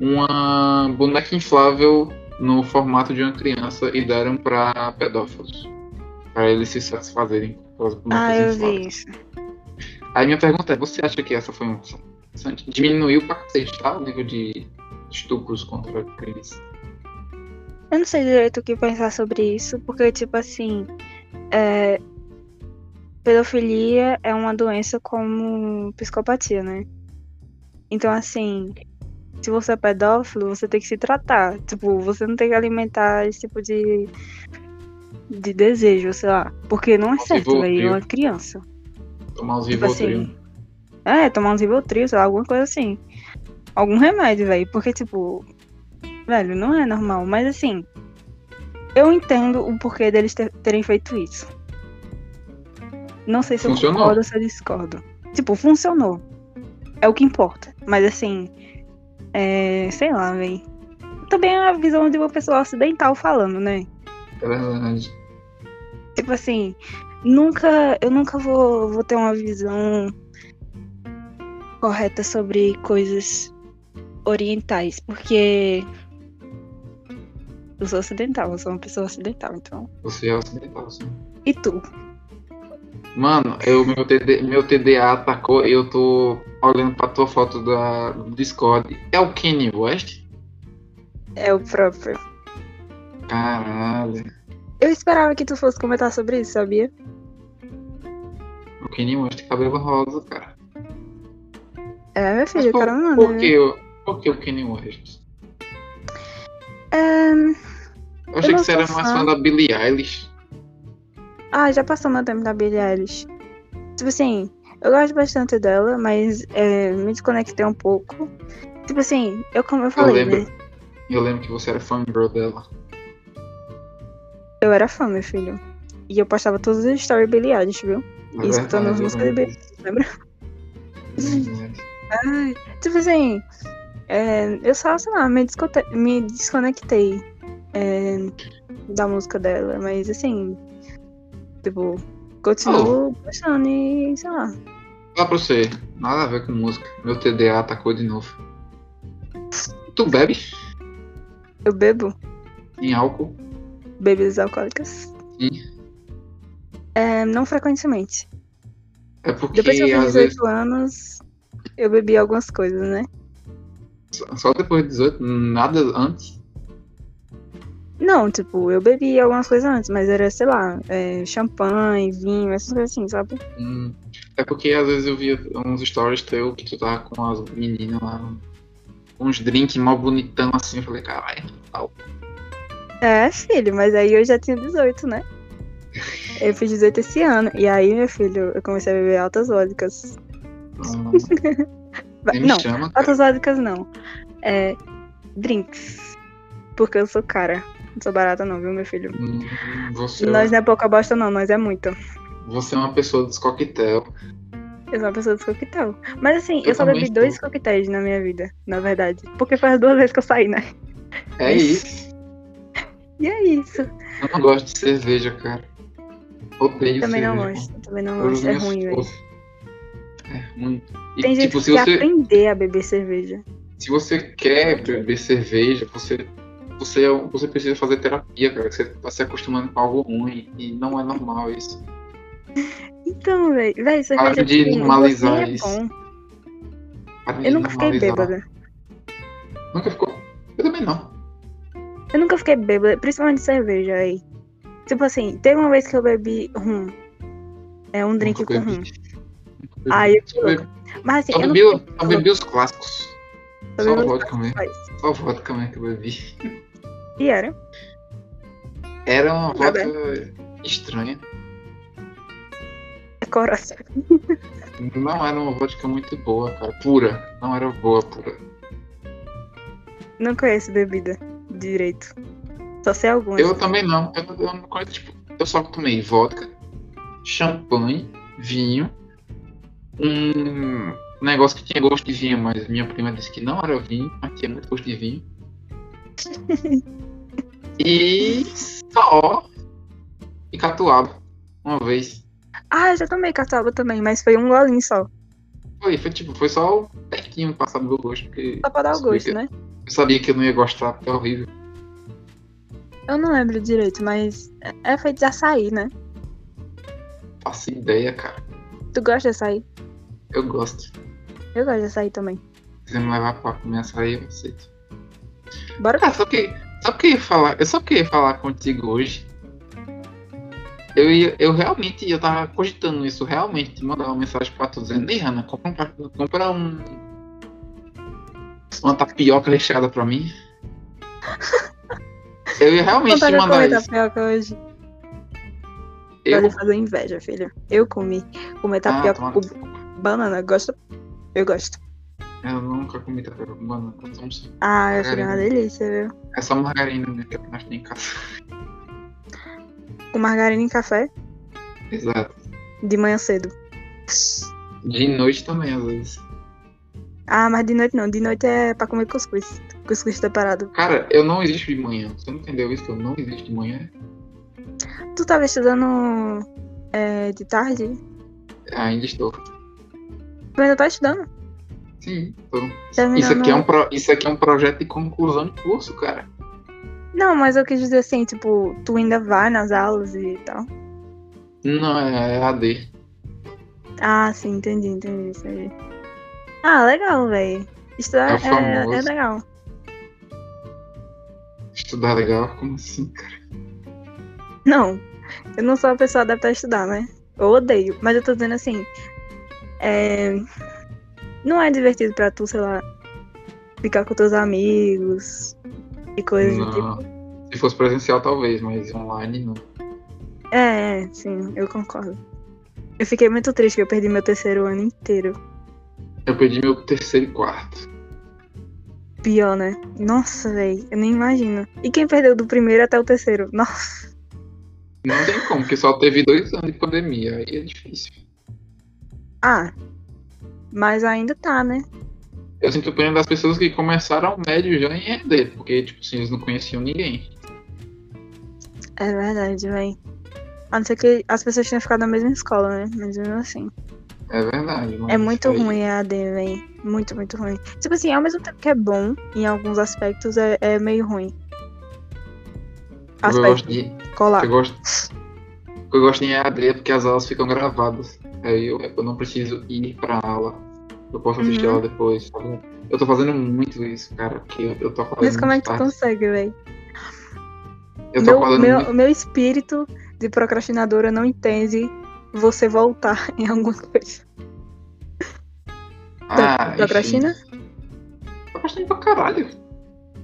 uma boneca inflável no formato de uma criança e deram pra pedófilos. Pra eles se satisfazerem com as bonecas Ah, eu infláveis. vi isso. Aí minha pergunta é, você acha que essa foi uma opção? Diminuiu pra cacete, tá? O nível de estupros contra crianças. Eu não sei direito o que pensar sobre isso, porque, tipo assim. É... pedofilia é uma doença como psicopatia, né? Então, assim, se você é pedófilo, você tem que se tratar. Tipo, você não tem que alimentar esse tipo de, de desejo, sei lá. Porque não é certo, velho. É uma criança. Tomar uns Tipo Rivotril. assim. É, tomar uns Rivotril, sei lá, alguma coisa assim. Algum remédio, velho. Porque, tipo, velho, não é normal. Mas, assim, eu entendo o porquê deles ter- terem feito isso. Não sei se Funcionou. eu concordo ou se eu discordo. Tipo, funcionou. É o que importa. Mas, assim, é, sei lá, velho. Também é a visão de uma pessoa ocidental falando, né? É verdade. Tipo assim, nunca. Eu nunca vou, vou ter uma visão correta sobre coisas orientais, porque eu sou ocidental, eu sou uma pessoa ocidental, então. Você é ocidental, sim. E tu? Mano, eu, meu, TD, meu TDA atacou e eu tô olhando pra tua foto da, do Discord. É o Kanye West? É o próprio. Caralho. Eu esperava que tu fosse comentar sobre isso, sabia? O Kanye West tem cabelo rosa, cara. É, meu Mas filho, por, cara, mano. por, que, o- por que o Kanye West? É... Eu achei não que você era mais fã. fã da Billie Eilish. Ah, já passou meu tempo da Billie Eilish. Tipo assim, eu gosto bastante dela, mas é, me desconectei um pouco. Tipo assim, eu como eu falei, lembro. né? Eu lembro que você era fangirl dela. Eu era fã, meu filho. E eu postava todos os stories Billie Eilish, viu? É E escutando as eu músicas de. Billie lembra? Verdade. Ai, tipo assim, é, eu só, sei lá, me, desconte- me desconectei é, da música dela, mas assim, tipo, continuo gostando e sei lá. Fala pra você, nada a ver com música. Meu TDA atacou de novo. Tu bebe Eu bebo em álcool? bebidas alcoólicas. Sim. É, não frequentemente. É porque Depois que eu fiz às vezes 18 anos, eu bebi algumas coisas, né? só depois de 18, nada antes. Não, tipo, eu bebi algumas coisas antes, mas era, sei lá, é, champanhe, vinho, essas coisas assim, sabe? Hum, É porque às vezes eu via uns stories teu que tu tava com as meninas lá, uns drinks mal bonitão assim. Eu falei, caralho, tal. É, filho, mas aí eu já tinha 18, né? Eu fiz 18 esse ano. E aí, meu filho, eu comecei a beber altas vodkas. Me Não, chama, altas vodkas não. É. Drinks. Porque eu sou cara. Não sou barata, não, viu, meu filho? Hum, Você, Nós não é pouca bosta, não, nós é muita. você é uma pessoa dos coquetel. Eu sou uma pessoa dos coquetel. Mas assim, eu, Eu só também bebi sou. dois coquetéis na minha vida, na verdade. Porque as duas vezes que eu saí, né? É isso. E é isso. Eu não gosto de cerveja, cara. Odeio Também não cerveja. gosto. Também não Todas gosto. É ruim, velho. É ruim. E, Tem gente tipo, que se quer você, aprender a beber cerveja. se você quer beber cerveja, você, você, é você precisa fazer terapia, cara. Você tá se acostumando com algo ruim e não é normal isso. Então, velho, véi, cerveja Para de normalizar é isso. Para Eu nunca fiquei bêbada. Nunca ficou? Eu também não. Eu nunca fiquei bêbada, principalmente de cerveja aí. Tipo assim, teve uma vez que eu bebi rum. É um drink Nunca com rum. Aí eu bebi-. Mas assim, Só eu não bebi, fiquei só bebi os clássicos. Só Só vodka mesmo. Só vodka mesmo que eu bebi. E era. Era uma Tá vodka estranha. É coração. Não era uma vodka muito boa, cara. Pura. Não era boa, pura. Não conheço bebida direito. Só sei algumas. Eu também não. Eu, eu não conheço, tipo, eu só tomei vodka, champanhe, vinho, um negócio que tinha gosto de vinho, mas minha prima disse que não era vinho, mas tinha muito gosto de vinho. e só e catuaba uma vez. Ah, eu já tomei catuaba também, mas foi um golinho só. Foi, foi tipo, foi só o pertinho passar do meu gosto, porque Só pra dar o gosto, né? eu sabia que eu não ia gostar, porque é horrível. Eu não lembro direito, mas é- é feito de açaí, né? Faço ideia, cara. Tu gosta de açaí? Eu gosto. Eu gosto de açaí também. Se você me levar pra comer açaí, eu aceito. Bora Cara, só que, só que eu ia falar, eu só queria falar contigo hoje. Eu, eu realmente, eu tava cogitando isso, realmente, mandar uma mensagem pra tu dizendo, ei, Ana, compra, um- compra um. Uma tapioca recheada pra mim. Eu ia realmente te mandar isso. tapioca hoje. Eu, Pode fazer inveja, filho. Eu comi. Comer tapioca toma. com banana. Gosto? Eu gosto. Eu nunca comi tapioca com banana. Ah, eu é uma delícia, viu? É só margarina né, que nós tem em casa. Com margarina em café. Exato. De manhã cedo. De noite também, às vezes. Ah, mas de noite não. De noite é pra comer cuscuz. Cuscuz separado. Cara, eu não existo de manhã. Você não entendeu isso? que Eu não existo de manhã. Tu tava estudando é, de tarde? Ainda estou. Tu ainda tá estudando? Sim. Terminando... Isso aqui, é um pro... Isso aqui é um projeto de conclusão de curso, cara. Não, mas eu quis dizer assim, tipo, tu ainda vai nas aulas e tal. Não, é AD. Ah, sim, entendi, entendi, entendi. Ah, legal, velho. Estudar É é, é legal. Estudar legal? Como assim, cara? Não, eu não sou uma pessoa adaptada a estudar, né? Eu odeio, mas eu tô dizendo assim. É... Não é divertido pra tu, sei lá, ficar com teus amigos e coisas do tipo. Não. Se fosse presencial, talvez, mas online não. É, é, sim, eu concordo. Eu fiquei muito triste que eu perdi meu terceiro ano inteiro. Eu perdi meu terceiro e quarto. Pior, né? Nossa, velho, eu nem imagino. E quem perdeu do primeiro até o terceiro? Nossa. Não tem como, porque só teve dois anos de pandemia. Aí é difícil. Ah, mas ainda tá, né? Eu sinto pena das pessoas que começaram o médio já em ED, porque, tipo assim, eles não conheciam ninguém. É verdade, velho. A não ser que as pessoas tenham ficado na mesma escola, né? Mas mesmo assim. É verdade. mas É muito aí- ruim a AD, velho. Muito, muito ruim. Tipo assim, ao mesmo tempo que é bom, em alguns aspectos é, é meio ruim. Eu Aspecto gosto de. colar. Eu gosto, eu gosto em EAD porque as aulas ficam gravadas. Aí eu, eu não preciso ir pra aula. Eu posso assistir Uhum. ela depois. sabe? Eu tô fazendo muito isso, cara. Porque eu, tô acordando Mas como é que tu consegue, velho? Eu tô Meu, acordando meu, muito. meu espírito de procrastinadora não entende você voltar em alguma coisa. Ah, enfim. Procrastina? Procrastino pra caralho.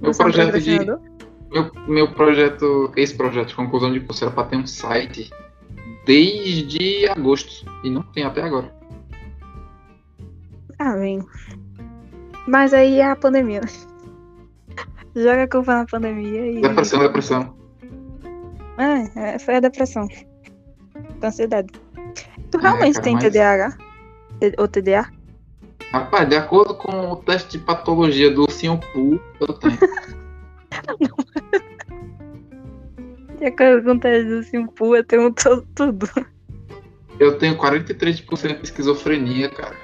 Meu Você é projeto de. procrastinador? Meu, meu projeto. Esse projeto de conclusão de curso era pra ter um site desde agosto. E não tem até agora. Ah, bem. Mas aí é a pandemia. Joga a culpa na pandemia e. Depressão, depressão. É, é, foi a depressão. Da ansiedade. Tu realmente cara, tem mas- TDAH? Ou TDA? Rapaz, de acordo com o teste de patologia do Simpu, eu tenho. De acordo com o teste do Simpu, eu tenho tudo. Eu tenho 43% de esquizofrenia, cara.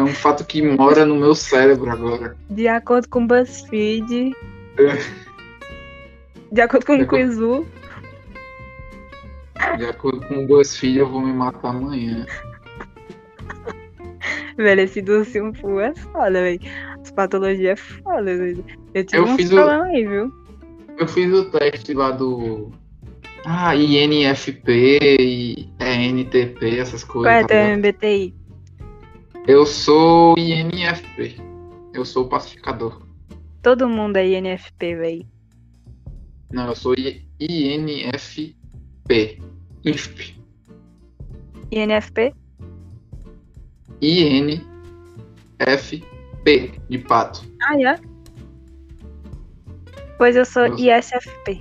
É um fato que mora no meu cérebro agora. De acordo com o BuzzFeed. É. De acordo com o Quizu. De acordo com o BuzzFeed, eu vou me matar amanhã. Velho, esse do Simpu é foda, velho. As patologias é foda, velho. Eu tive Eu uns fiz o- aí, viu? Eu fiz o teste lá do. Ah, INFP e ENTP, essas coisas. Qual é tá ligado? MBTI? Eu sou INFP. Eu sou o pacificador. Todo mundo é INFP, velho. Não, eu sou I- INFP. INFP. INFP? INFP de pato. Ah, é? Pois eu sou Nossa. ISFP.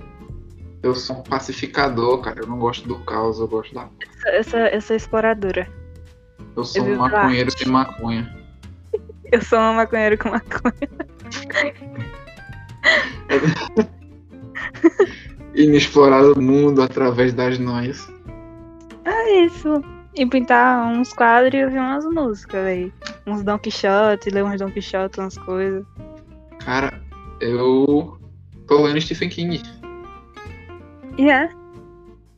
Eu sou um pacificador, cara. Eu não gosto do caos, eu gosto da. Eu sou, eu sou exploradora. Eu sou um maconheiro sem maconha. Eu sou uma maconheira com maconha. Inexplorar o mundo através das noias. É isso. E pintar uns quadros e ouvir umas músicas, velho. Uns Don Quixote, ler uns Don Quixote, umas coisas. Cara, eu tô lendo Stephen King. E é,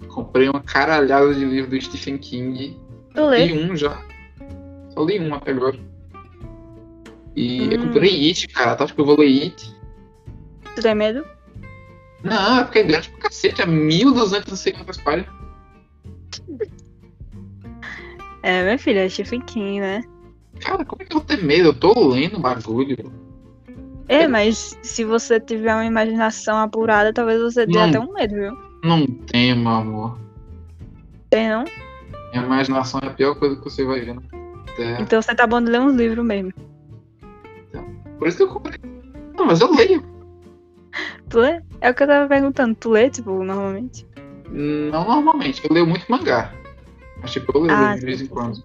Comprei uma caralhada de livro do Stephen King. tu lê. Li um já. Só li um até agora. E eu Hum. comprei It, cara. Tu acha que eu vou ler It? Tu tem medo? Não, é porque é grande pra cacete, é 1250 páginas. É, minha filha, é Stephen King, né? Cara, como é que eu vou ter medo? Eu tô lendo bagulho. É, mas se você tiver uma imaginação apurada, talvez você tenha Não. até um medo, viu? Não tem, meu amor. Tem, não? Minha imaginação é a pior coisa que você vai ver na Terra. Então você tá bom de ler uns livros mesmo. Por isso que eu comprei. Não, mas eu leio. Tu lê? É o que eu tava perguntando. Tu lê, tipo, normalmente? Não normalmente, eu leio muito mangá. Mas tipo, eu leio Ah, de vez em quando.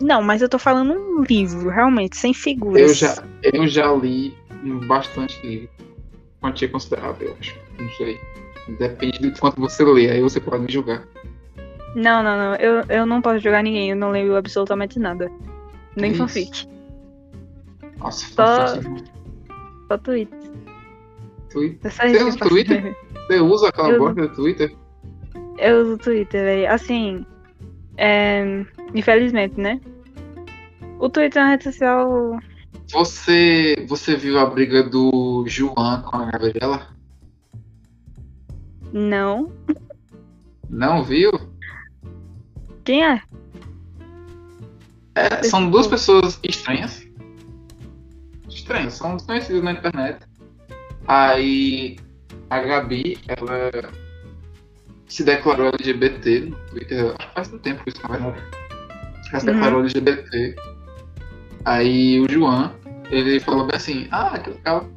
Não, mas eu tô falando um livro, realmente, sem figuras. Eu já, eu já li bastante livro. Quantia considerável, eu acho. Não sei. Depende de quanto você lê, aí você pode me julgar. Não, não, não. Eu, eu não posso jogar ninguém. Eu não leio absolutamente nada. Nem Isso. fanfic. Nossa, Só- fanfic. Só Twitter. Twitter. É Você usa. Twitter? Você usa aquela Eu- bosta do Twitter? Eu uso Twitter, velho. Assim, é... infelizmente, né? O Twitter é uma rede social. Você, você viu a briga do João com a Gabriela? Não. Não viu? Quem é? É, são duas pessoas estranhas. Estranhas, são desconhecidas na internet. Aí a Gabi, ela se declarou LGBT no Twitter, acho que faz um tempo isso, na verdade. Ela se Uhum. declarou LGBT. Aí o João, ele falou bem assim, ah, que legal.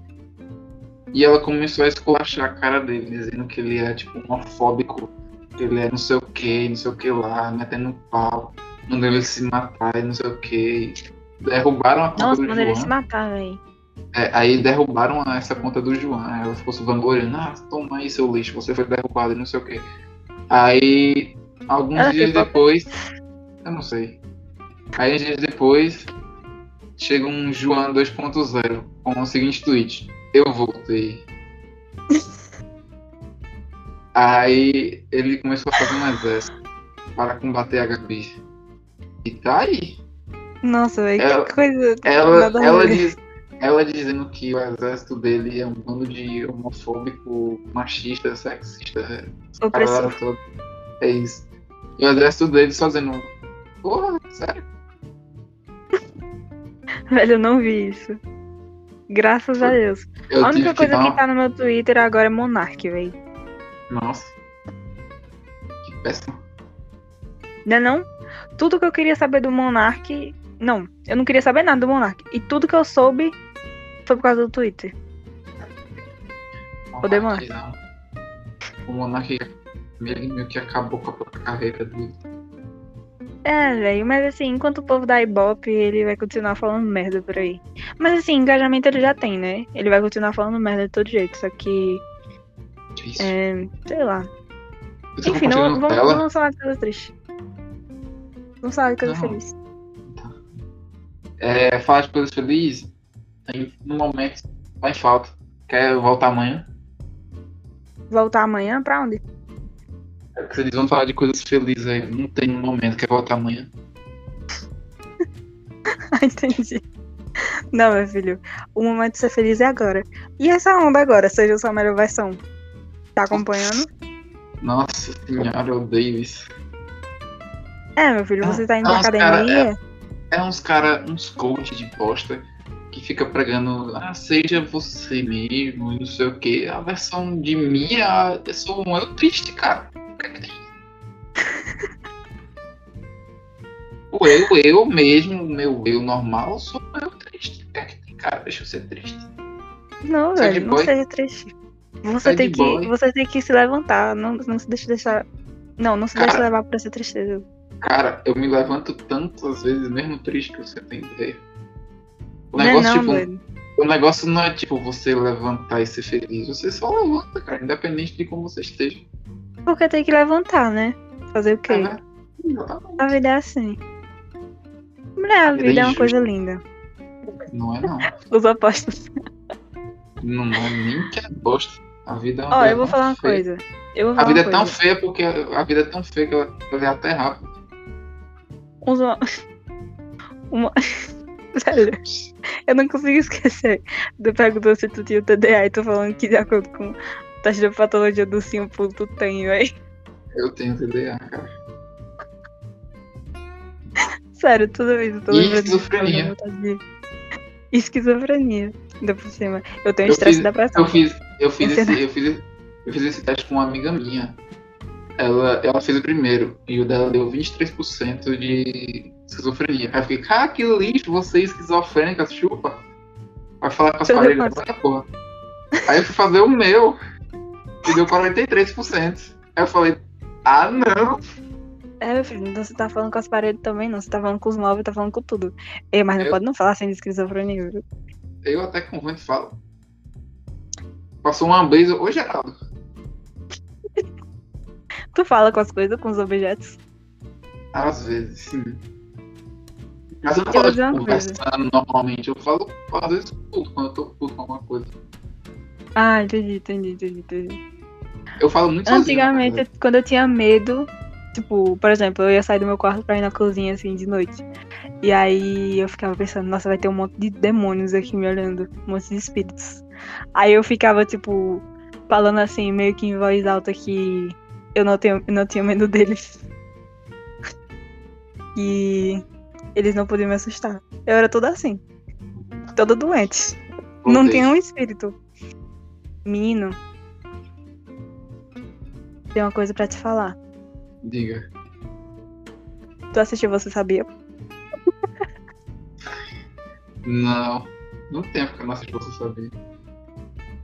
E ela começou a esculachar a cara dele, dizendo que ele é tipo homofóbico, ele é não sei o que, não sei o que lá, metendo pau, mandando ele se matar e não sei o que. Derrubaram a conta Nossa, do manda ele João. se matar, velho. É, aí derrubaram essa conta do João. Ela ficou se vangloriando. Ah, toma aí seu lixo, você foi derrubado e não sei o que. Aí, alguns Ela dias ficou- depois. Eu não sei. Aí, dias depois, chega um João 2.0 com o seguinte tweet: Eu voltei. aí, ele começou a fazer um exército para combater a Gabi. E tá aí. Nossa, velho, Ela- que coisa. Ela, ela, diz, ela dizendo que o exército dele é um bando de homofóbico, machista, sexista, parada toda. É isso. E o exército dele só dizendo, porra, sério? Velho, eu não vi isso. Graças a Deus. Eu a única que coisa que uma... tá no meu Twitter agora é Monark, velho. Nossa. Que péssimo. Não é não? Tudo que eu queria saber do Monark. Não, eu não queria saber nada do Monark. E tudo que eu soube foi por causa do Twitter. Demar. Monark, não. O Monark meio que acabou com a carreira dele. É, velho, mas assim, enquanto o povo da Ibope, ele vai continuar falando merda por aí. Mas assim, engajamento ele já tem, né? Ele vai continuar falando merda de todo jeito, só que, Que isso? é, sei lá. Enfim, não, vamos, tela? vamos falar de coisa triste. Vamos falar de coisa Não. feliz. É, falar de coisas felizes, tem no momento, vai em falta. Quer voltar amanhã? Voltar amanhã pra onde? É porque eles vão falar de coisas felizes aí. Não tem no momento, quer voltar amanhã. Ah, entendi. Não, meu filho. O momento de ser feliz é agora. E essa onda agora, seja sua melhor versão. Tá acompanhando? Nossa senhora, eu odeio isso. É, meu filho, você tá indo pra Nossa, cara, academia. É uns cara, uns coach de bosta que fica pregando, ah, seja você mesmo, e não sei o que. A versão de mim, ah, eu sou um eu triste, cara. O é? O eu, eu mesmo, o meu eu normal, sou um eu triste. O que é que tem, cara? Deixa eu ser triste. Não, Sad velho, não seja triste. Você Sad tem, que, boy. você tem que se levantar. Não, não se deixe deixar. Não, não se Cara. deixe levar por essa tristeza. Cara, eu me levanto tantas vezes, mesmo triste, que você tem ideia. O Não é negócio, não, tipo, doido. o negócio não é tipo você levantar e ser feliz. Você só levanta, cara, independente de como você esteja. Porque tem que levantar, né? Fazer o quê? É, né? A vida é assim. Mulher, a A vida é vida é uma injusta. coisa linda. Não é não. Os opostos. Não nem que é bosta. A vida é uma Ó, eu vou tão falar uma feia. coisa. Eu vou A falar vida uma é tão coisa. feia porque a vida é tão feia que ela ela é até rápido. Uns- Uma... Sério. Eu não consigo esquecer. Tu perguntou se tu tinha TDA e tu falando que de acordo com a taxa de patologia do símbolo tu tem, véi. Eu tenho TDA, cara. Sério, toda vez eu tô lembrando esquizofrenia. de- Esquizofrenia. Ainda por cima. Eu tenho Eu estresse fiz- e depressão. Eu fiz, eu fiz, Esse eu fiz, eu fiz esse teste com uma amiga minha. Ela, ela fez o primeiro e o dela deu 23% de esquizofrenia. Aí eu fiquei, cara, que lixo, você é esquizofrênica, chupa. Vai falar com as paredes dessa porra. Aí eu fui fazer o meu e deu 43%. Aí eu falei, ah não. É, meu filho, então você tá falando com as paredes também, não. Você tá falando com os móveis, tá falando com tudo. Ei, mas não Eu- pode não falar sem de esquizofrenia, viu? Eu até com vento falo. Passou uma brisa, ô Geraldo. Tu fala com as coisas, com os objetos. Às vezes, sim. Mas eu não falo coisa. conversando normalmente, eu falo às vezes puto, quando eu tô puto com alguma coisa. Ah, entendi, entendi, entendi, entendi. Eu falo muito sozinho, Antigamente, né? quando eu tinha medo, tipo, por exemplo, eu ia sair do meu quarto pra ir na cozinha, assim, de noite. E aí eu ficava pensando, nossa, vai ter um monte de demônios aqui me olhando, um monte de espíritos. Aí eu ficava, tipo, falando assim, meio que em voz alta que eu não, tenho, eu não tinha medo deles. E eles não podiam me assustar. Eu era toda assim. Toda doente. Não Voltei. tinha um espírito. Menino. Tem uma coisa pra te falar. Diga. Tu assistiu Você Sabia? Não. Não tem porque eu não assisti você sabia.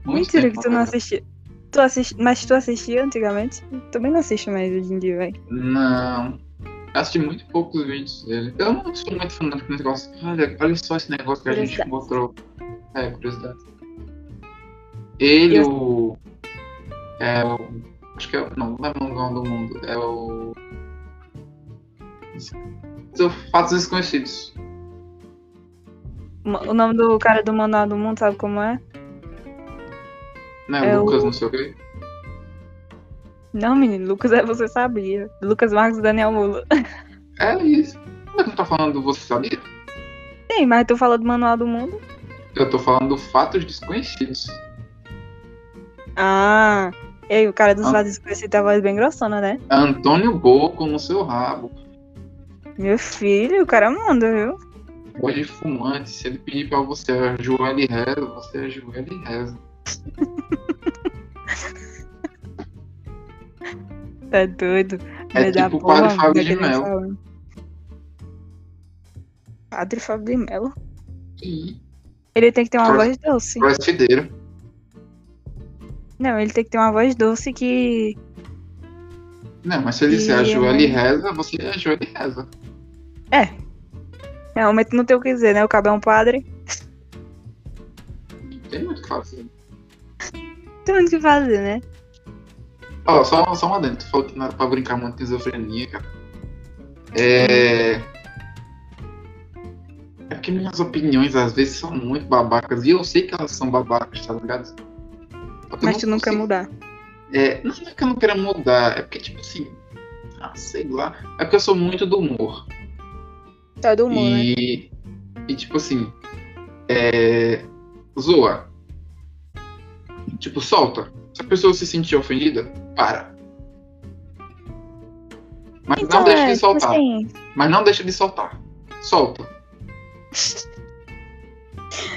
Muito Mentira tempo, que tu não assistia. Tu assisti... Mas tu assistia antigamente? Também não assiste mais hoje em dia, velho. Não. Eu assisti muito poucos vídeos dele. Eu não sou muito fanático nesse negócio. Olha, olha só esse negócio que a gente mostrou. É, curiosidade. Ele, Eu- o. É o. Acho que é. o- Não, não é o nome do mundo. É o. São fatos desconhecidos. O nome do cara do Manual do Mundo, sabe como é? Né? É Lucas, o- não sei o quê. Não, menino, Lucas é Você Sabia. Lucas Marcos e Daniel Mula. É isso. Mas não tá falando do você sabia? Sim, mas tu falou do Manual do Mundo? Eu tô falando do fatos desconhecidos. Ah. Ei, o cara dos Ah. lados desconhecidos tem a voz bem grossona, né? Antônio Boco no seu rabo. Meu filho, o cara manda, viu? Hoje fumante, se ele pedir pra você ajoelha e reza, você ajoelha e reza. Tá doido. É tipo o porra, padre Fábio de Mello. Padre Fábio de Mello. E Ele tem que ter uma voz doce. crossfideiro. Não, ele tem que ter uma voz doce que. Não, mas se ele disser ajoelha e reza, você ajoelha e reza. Realmente não tem o que dizer, né? O cabo é um padre. Não tem muito o que fazer. Tem muito o que fazer, né? Ó, só, só uma dentro. Tu falou que não era pra brincar muito com esquizofrenia, cara. É. É porque minhas opiniões às vezes são muito babacas. E eu sei que elas são babacas, tá ligado? Mas tu não quer mudar. É, não é que eu não quero mudar, é porque, tipo assim. Ah, sei lá. É porque eu sou muito do humor. Tá do humor, né? E, e tipo assim, é, zoa. Tipo, solta. Se a pessoa se sentir ofendida, para. Mas não deixa é, de tipo soltar. assim, Mas não deixa de soltar. Solta.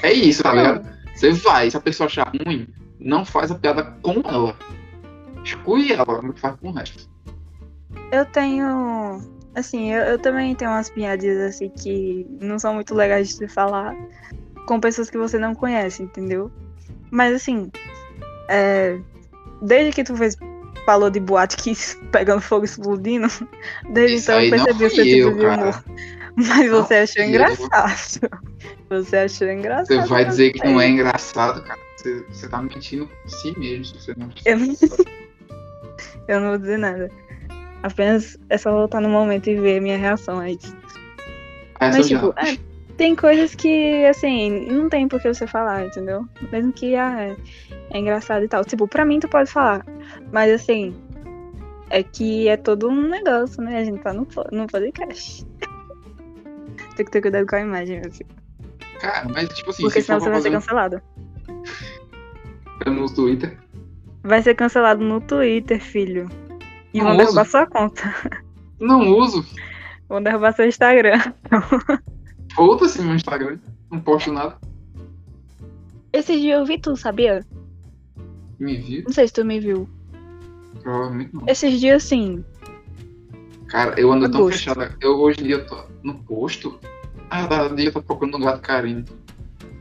É isso, tá ligado? Você vai, se a pessoa achar ruim, não faz a piada com ela. Exclui ela, não faz com o resto. eu tenho. Assim, eu, eu também tenho umas piadinhas assim que não são muito legais de se falar com pessoas que você não conhece, entendeu? Mas assim, é, desde que tu fez, falou de boate que pegando fogo e explodindo, desde Isso então eu percebi o seu tipo de humor. Mas Não você achou eu. engraçado. Você achou engraçado. Você vai dizer que não é engraçado, cara. Você, você tá mentindo por si mesmo. Você não... Eu não... eu não vou dizer nada. Apenas é só voltar no momento e ver a minha reação a isso. Essa Mas, tipo, é, tem coisas que, assim, não tem por que você falar, entendeu? Mesmo que ah, é, é engraçado e tal. Tipo, pra mim tu pode falar. Mas, assim, é que é todo um negócio, né? A gente tá no, no podcast. tem que ter cuidado com a imagem, meu filho. Cara, mas tipo assim, Porque se senão você vai ser cancelado. no Twitter. Vai ser cancelado no Twitter, filho. E vão derrubar sua conta. Não uso. Vão derrubar seu Instagram. Foda-se meu Instagram. Não posto nada. Esses dias eu vi tu, sabia? Me viu? Não sei se tu me viu. Provavelmente não. Esses dias, sim. Cara, eu ando tão fechado. Eu hoje em dia tô no posto. Ah, da dia eu tô procurando um gato carinho.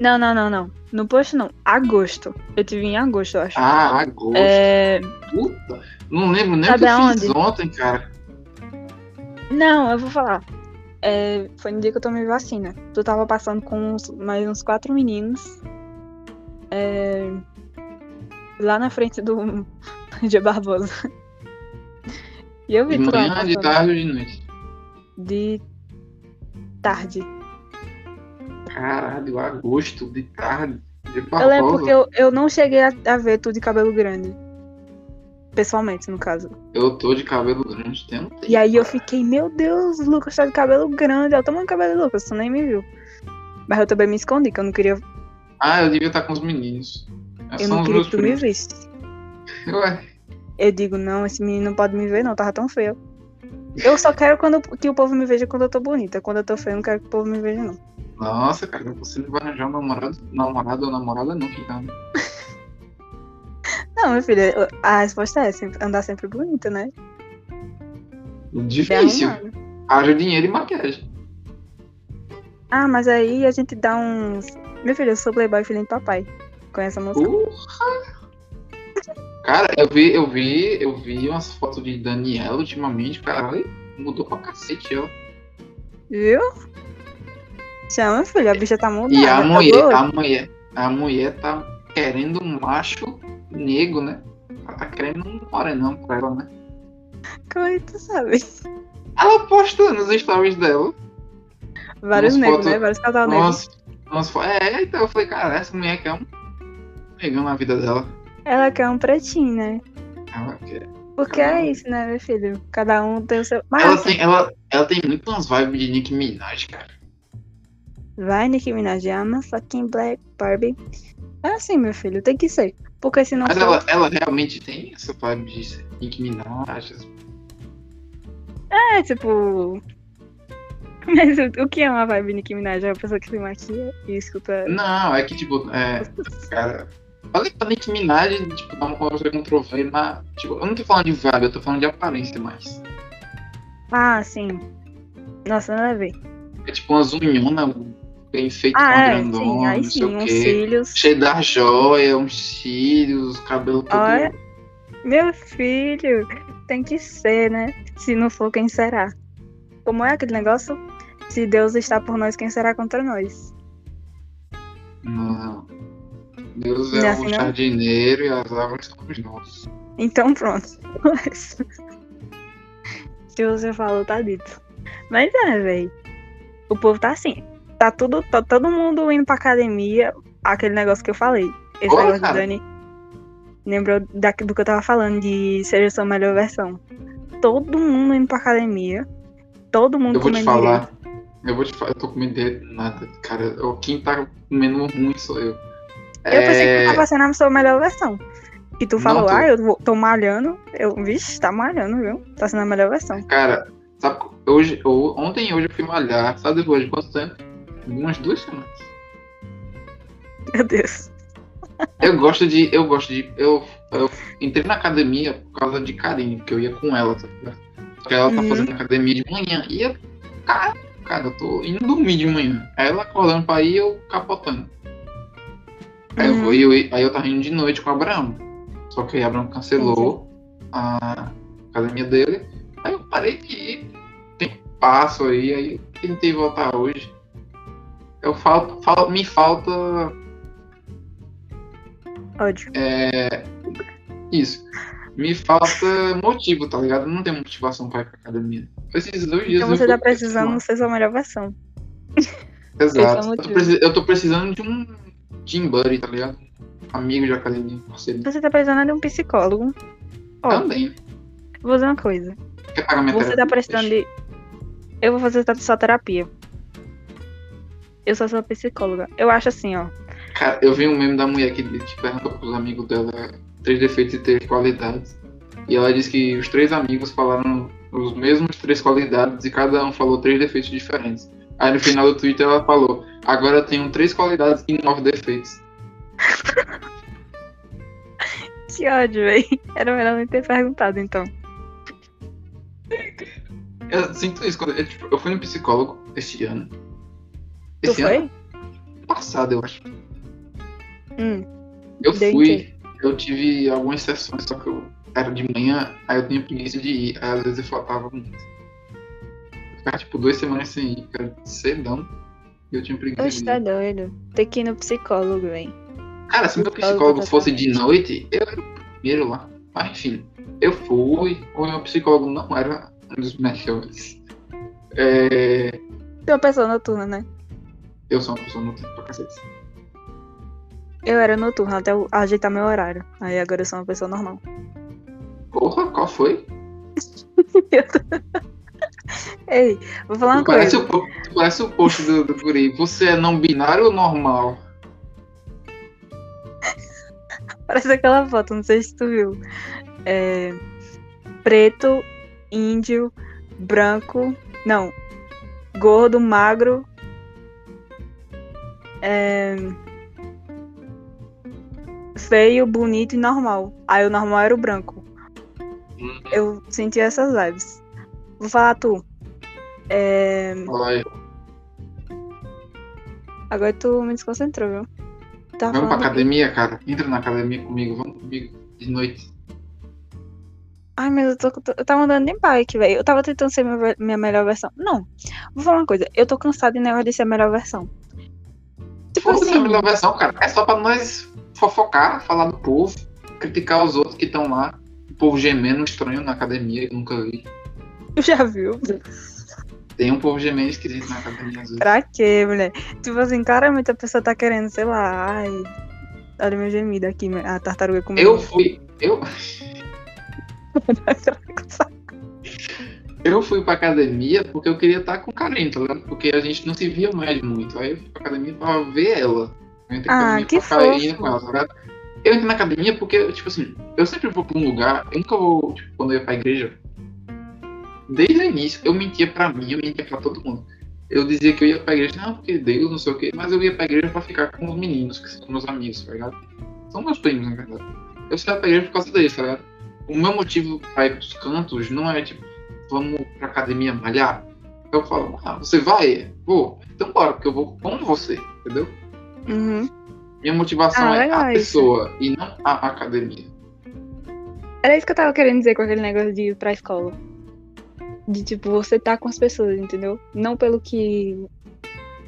Não, não, não, não. No posto não. Agosto. Eu tive em agosto, eu acho. Ah, agosto. É... Puta. Não lembro nem o Sabe que eu fiz aonde? ontem, cara. Não, eu vou falar. É, Foi no dia que eu tomei vacina. Tu tava passando com uns- mais uns quatro meninos. É, Lá na frente do de Barbosa. E eu vi De tu lá manhã, de tarde ou de noite. De tarde. Caralho, agosto, de tarde. De Eu lembro porque eu, eu não cheguei a, a ver tu de cabelo grande. Pessoalmente, no caso. Eu tô de cabelo grande, tem um tempo, E aí eu fiquei, meu Deus, o Lucas tá de cabelo grande. É o tamanho do cabelo do Lucas, tu nem me viu. Mas eu também me escondi, que eu não queria. Ah, eu devia estar com os meninos. Eu São não queria que tu me primos. visse. Ué, Eu digo, não, esse menino não pode me ver, não, tava tão feio. Eu só quero quando, que o povo me veja quando eu tô bonita. Quando eu tô feia, eu não quero que o povo me veja, não. Nossa, cara, não vai arranjar um namorado, namorado ou namorada que tá. Não, meu filho, a resposta é sempre, andar sempre bonita, né? Difícil. Haja dinheiro e maquiagem. Ah, mas aí a gente dá uns. Meu filho, eu sou playboy filhinho de papai. Conhece a música? Porra! Cara, eu vi, eu vi, eu vi umas fotos de Daniela ultimamente, caralho, mudou pra cacete ela. Viu? Chama, filho, a bicha tá mudando. E a tá mulher, boa. a mulher, a mulher tá querendo um macho negro, né? Ela tá querendo um morenão pra ela, né? Como é que tu sabe? Ela posta nos stories dela. Vários negros, né? Vários casal negros. Umas, umas É, então eu falei, cara, essa mulher quer um negão na vida dela. Ela quer um pretinho, né? Ela, quer. Porque é isso, né, meu filho? Cada um tem o seu. Mas ela, assim, tem, ela, ela tem muito umas vibes de Nicki Minaj, cara. Vai, Nicki Minaj, ama fucking Black Barbie. É assim, meu filho, tem que ser. Porque se não Mas for. ela, ela realmente tem essa vibe de Nicki Minaj. É, tipo. Mas o- que é uma vibe Nicki Minaj? É uma pessoa que se maquia e escuta. Não, é que tipo, é. Cara. Falei pra Nicki Minaj, tipo, dá uma conversa controversa, mas. Tipo, eu não tô falando de vibe, eu tô falando de aparência mais. Ah, sim. Nossa, nada a ver. É tipo umas unhonas bem feitas Ah, com é, grandona, sim, não sei sim, o quê. cílios. Cheio da joia, uns cílios, cabelo todo. Olha. Meu filho, tem que ser, né? Se não for, quem será? Como é aquele negócio? Se Deus está por nós, quem será contra nós? Não. Deus é assim, não? jardineiro e as árvores são os nossos. Então pronto. Se você falou, tá dito. Mas é, velho. O povo tá assim. Tá tudo, tá todo mundo indo pra academia. Aquele negócio que eu falei. Esse Ô, negócio cara. de Dani. Lembrou da- do que eu tava falando, de seja sua melhor versão. Todo mundo indo pra academia. Todo mundo Eu vou te falar. direito. Eu vou te falar, eu tô comendo direito nada, cara. O- Quem tá comendo ruim sou eu. Eu pensei que É, tu tava sendo a sua melhor versão. Que tu Não falou, tô. ah, eu vou- tô malhando. Eu, vixe, tá malhando, viu? Tá sendo a melhor versão. Cara, sabe, hoje, ou- ontem e hoje eu fui malhar. Sabe depois de quanto tempo? Umas duas semanas. Meu Deus. Eu gosto de. Eu gosto de. Eu, eu entrei na academia por causa de Karine, porque eu ia com ela, tá ligado? Porque ela tá Uhum. fazendo academia de manhã. E eu. Cara, cara, eu tô indo dormir de manhã. Aí ela acordando pra ir, eu capotando. Aí eu, Uhum. vou, e eu, aí eu tava indo de noite com o Abraão. Só que aí o Abraão cancelou a academia dele. Aí eu parei de ir. Tem passo aí, aí eu tentei voltar hoje. Eu falo, falo, me falta Ódio. é, isso. Me falta motivo, tá ligado? Não tenho motivação pra ir pra academia. Esses dois dias Então você tá precisando ser sua melhor versão. Exato. é Eu tô, precisando de um team buddy, tá ligado? Amigo de academia, parceiro. Você tá precisando de um psicólogo. Ó, Também. vou dizer uma coisa. Quer pagar minha Você tá precisando de. Eu vou fazer sua terapia. Eu só sou psicóloga. Eu acho assim, ó. Cara, eu vi um meme da mulher que te perguntou pros amigos dela três defeitos e três qualidades. E ela disse que os três amigos falaram os mesmos três qualidades e cada um falou três defeitos diferentes. Aí no final do Twitter ela falou: Agora eu tenho três qualidades e nove defeitos. Que ódio, véi. Era melhor nem ter perguntado, então. Eu sinto isso quando. Eu, tipo, eu fui no psicólogo este ano. Tu Esse foi? ano passado, eu acho. Hum. Eu fui. Eu tive algumas sessões, só que eu era de manhã, aí eu tinha preguiça de ir. Aí às vezes eu faltava muito. Eu ficava tipo duas semanas sem ir, cara, cedão. E eu tinha preguiça de tá doido. Tem que ir no psicólogo, véi. Cara, se meu psicólogo tá fosse de noite, eu era o primeiro lá. Mas enfim, eu fui, o meu psicólogo não era um dos melhores. É, é uma pessoa noturna, né? Eu sou uma pessoa muito pra cacete. Eu era noturna até eu ajeitar meu horário. Aí agora eu sou uma pessoa normal. Porra, qual foi? Ei, vou falar uma Tu parece, coisa. o, po- tu parece o post do, do guri. Você é não binário ou normal? Parece aquela foto, não sei se tu viu. É, preto, índio, branco. Não. Gordo, magro. É, feio, bonito e normal. Aí o normal era o branco. Hum. Eu senti essas vibes. Vou falar tu. É, Fala aí. agora tu me desconcentrou, viu? Tá Vamos pra academia, cara. Entra na academia comigo, vamos comigo de noite. Ai, mas eu, tô, eu tava andando de bike, velho. Eu tava tentando ser minha, minha melhor versão. Não. Vou falar uma coisa. Eu tô cansada de negócio de ser a melhor versão. Tipo Foda-se a assim. versão, cara. É só pra nós fofocar, falar do povo, criticar os outros que estão lá. O povo gemendo estranho na academia, que eu nunca vi. Já viu? Tem um povo gemendo esquisito na academia às vezes. Pra quê, mulher? Tipo assim, claramente a pessoa tá querendo, sei lá. Ai. Olha meu gemido aqui, a tartaruga comigo. Eu fui. Eu, eu fui pra academia porque eu queria estar com o Karen, tá ligado? Porque a gente não se via mais muito. Aí eu fui pra academia pra ver ela. Eu Ah, que fofo. com ela, tá ligado? Eu entrei na academia porque, tipo assim, eu sempre vou pra um lugar, eu nunca vou, tipo, quando eu ia pra igreja. Desde o início, eu mentia pra mim, eu mentia pra todo mundo. Eu dizia que eu ia pra igreja, não, porque Deus, não sei o quê, mas eu ia pra igreja pra ficar com os meninos, que são meus amigos, tá ligado? São meus primos, na verdade. Eu saía pra igreja por causa deles, tá ligado? O meu motivo pra ir pros cantos não é tipo, vamos pra academia malhar. Eu falo, ah, você vai? Vou. Então bora, porque eu vou com você, entendeu? Uhum. Minha motivação Ah, é a isso. pessoa e não a academia. Era isso que eu tava querendo dizer com aquele negócio de ir pra escola. De tipo, você tá com as pessoas, entendeu? Não pelo que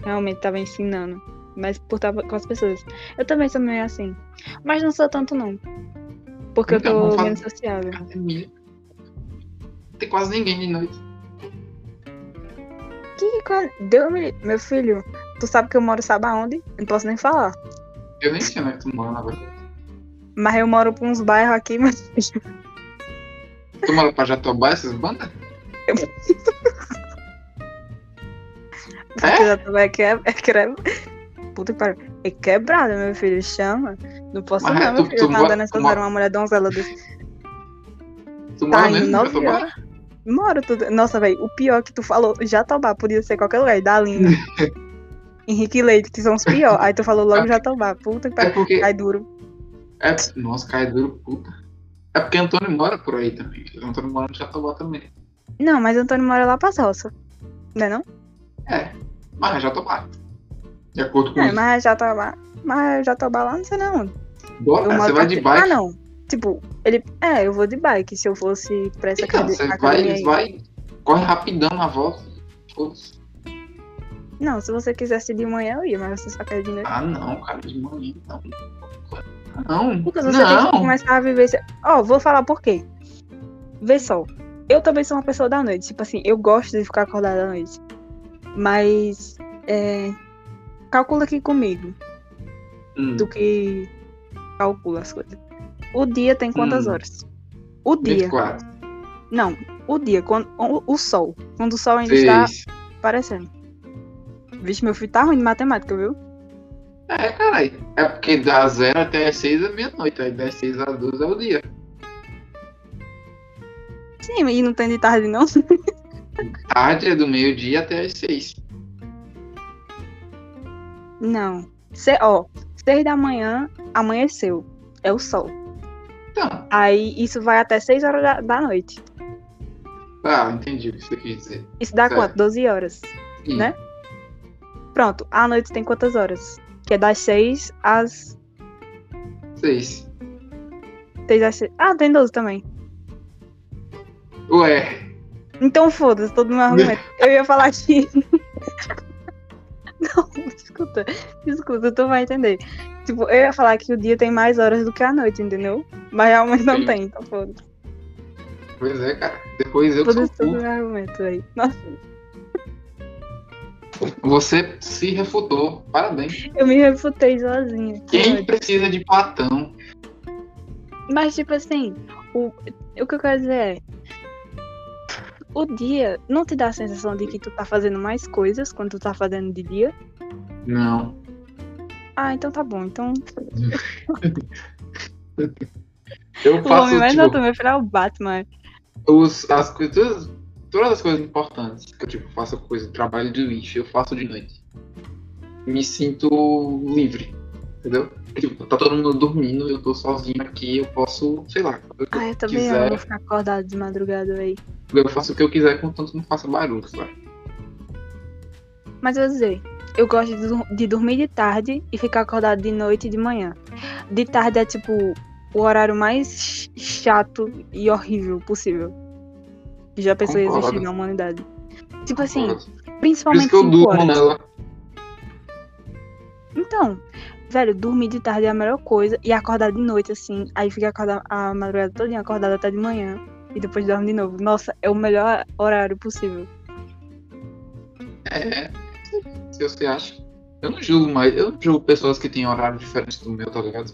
realmente tava ensinando, mas por estar com as pessoas. Eu também sou meio assim. Mas não sou tanto, não. Porque Então, eu tô menos sociável. Academia. Tem quase ninguém de noite. Que Deus me... Meu filho, tu sabe que eu moro, sabe aonde? Não posso nem falar. Eu nem sei onde é que tu mora, na verdade. Mas eu moro pra uns bairros aqui, mas. Tu mora pra Jatobá, essas bandas? Porque já tô- é, que é, é, que é, Puta que pariu. É quebrada, meu filho. Chama. Não posso Mas não, é, meu tu- filho. tu Eu tava mora- dando essa tu mora- uma mulher donzela desse. Tu Tá mora mesmo nove Jatobá? horas. Moro tudo. Nossa, velho, o pior que tu falou, Jatobá, podia ser qualquer lugar. Dalina. Henrique Leite, que são os piores. Aí tu falou logo Jatobá. Puta que É pariu. porque. Cai duro. É, nossa, cai duro, puta. É porque Antônio mora por aí também. Antônio mora no Jatobá também. Não, mas Antônio mora lá pras roças. Não é não? É, mas é Jatobá. De acordo com É, isso. mas Jatobá. Mas Jatobá lá não sei não. Bora, você vai de bike. Ah, não. Tipo, ele. É, eu vou de bike. Se eu fosse pra essa Então, acad- você vai, aí. vai, corre rapidão na volta. Não, se você quisesse de manhã, eu ia, mas você só quer de noite. Ah, não, cara, de manhã, não. Não, Lucas, você tem que não. começar a viver. Ó, vou falar por quê. Vê só. Eu também sou uma pessoa da noite. Tipo assim, eu gosto de ficar acordada à noite. Mas. É... Calcula aqui comigo. Hum, Do que calcula as coisas. O dia tem quantas Hum. horas? O dia. 24. Não, o dia. Quando, o, o sol. Quando o sol ainda está aparecendo. Vixe, meu filho tá ruim de matemática, viu? É, caralho. É porque da zero até as seis é meia-noite. Aí das seis às duas é o dia. Sim, e não tem de tarde, não? Tarde é do meio-dia até as seis. Não. Se, ó, seis da manhã, amanheceu. É o sol. Então, Aí isso vai até seis horas da, da noite. ah, entendi o que você quis dizer. Isso dá Certo. quanto? 12 horas. Sim. Né? Pronto, a noite tem quantas horas? Que é das seis às. Seis. Seis às seis. Ah, tem 12 também. Ué, Então foda-se, todo meu argumento. Eu ia falar que. Não, escuta, escuta, tu vai entender. Tipo, eu ia falar que o dia tem mais horas do que a noite, entendeu? Mas realmente não Sim. tem, então foda-se. pois é, cara. Depois eu que sou todo argumento aí. Nossa, Você se refutou. Parabéns. eu me refutei sozinha. que Quem ódio. precisa de Platão? Mas, tipo assim, o, o que eu quero dizer é. O dia não te dá a sensação de que tu tá fazendo mais coisas quando tu tá fazendo de dia? Não. Ah, então tá bom. Então, Eu o faço, homem mais tipo, noturno, meu filho é o Batman. os, as coisas, todas, as coisas importantes que eu tipo, faço coisa, trabalho de lixo, eu faço de noite. Me sinto livre, entendeu? Tipo, tá todo mundo dormindo, eu tô sozinho aqui, eu posso, sei lá, o Ah, eu também quiser. amo ficar acordado de madrugada aí. Eu faço o que eu quiser, contanto que não faça barulho, sabe? Mas eu vou dizer, eu gosto de, de dormir de tarde e ficar acordado de noite e de manhã. De tarde é tipo o horário mais ch- chato e horrível possível. Que já pensou em Concordo. existir na humanidade. Tipo assim, Por isso principalmente que eu 5 durmo horas. nela. Então, velho, dormir de tarde é a melhor coisa e acordar de noite, assim, aí fica acordado a madrugada todinha acordado até de manhã e depois dorme de novo. Nossa, é o melhor horário possível. É, se você acha. Eu não julgo mais, eu não julgo pessoas que têm horários diferentes do meu, tá ligado?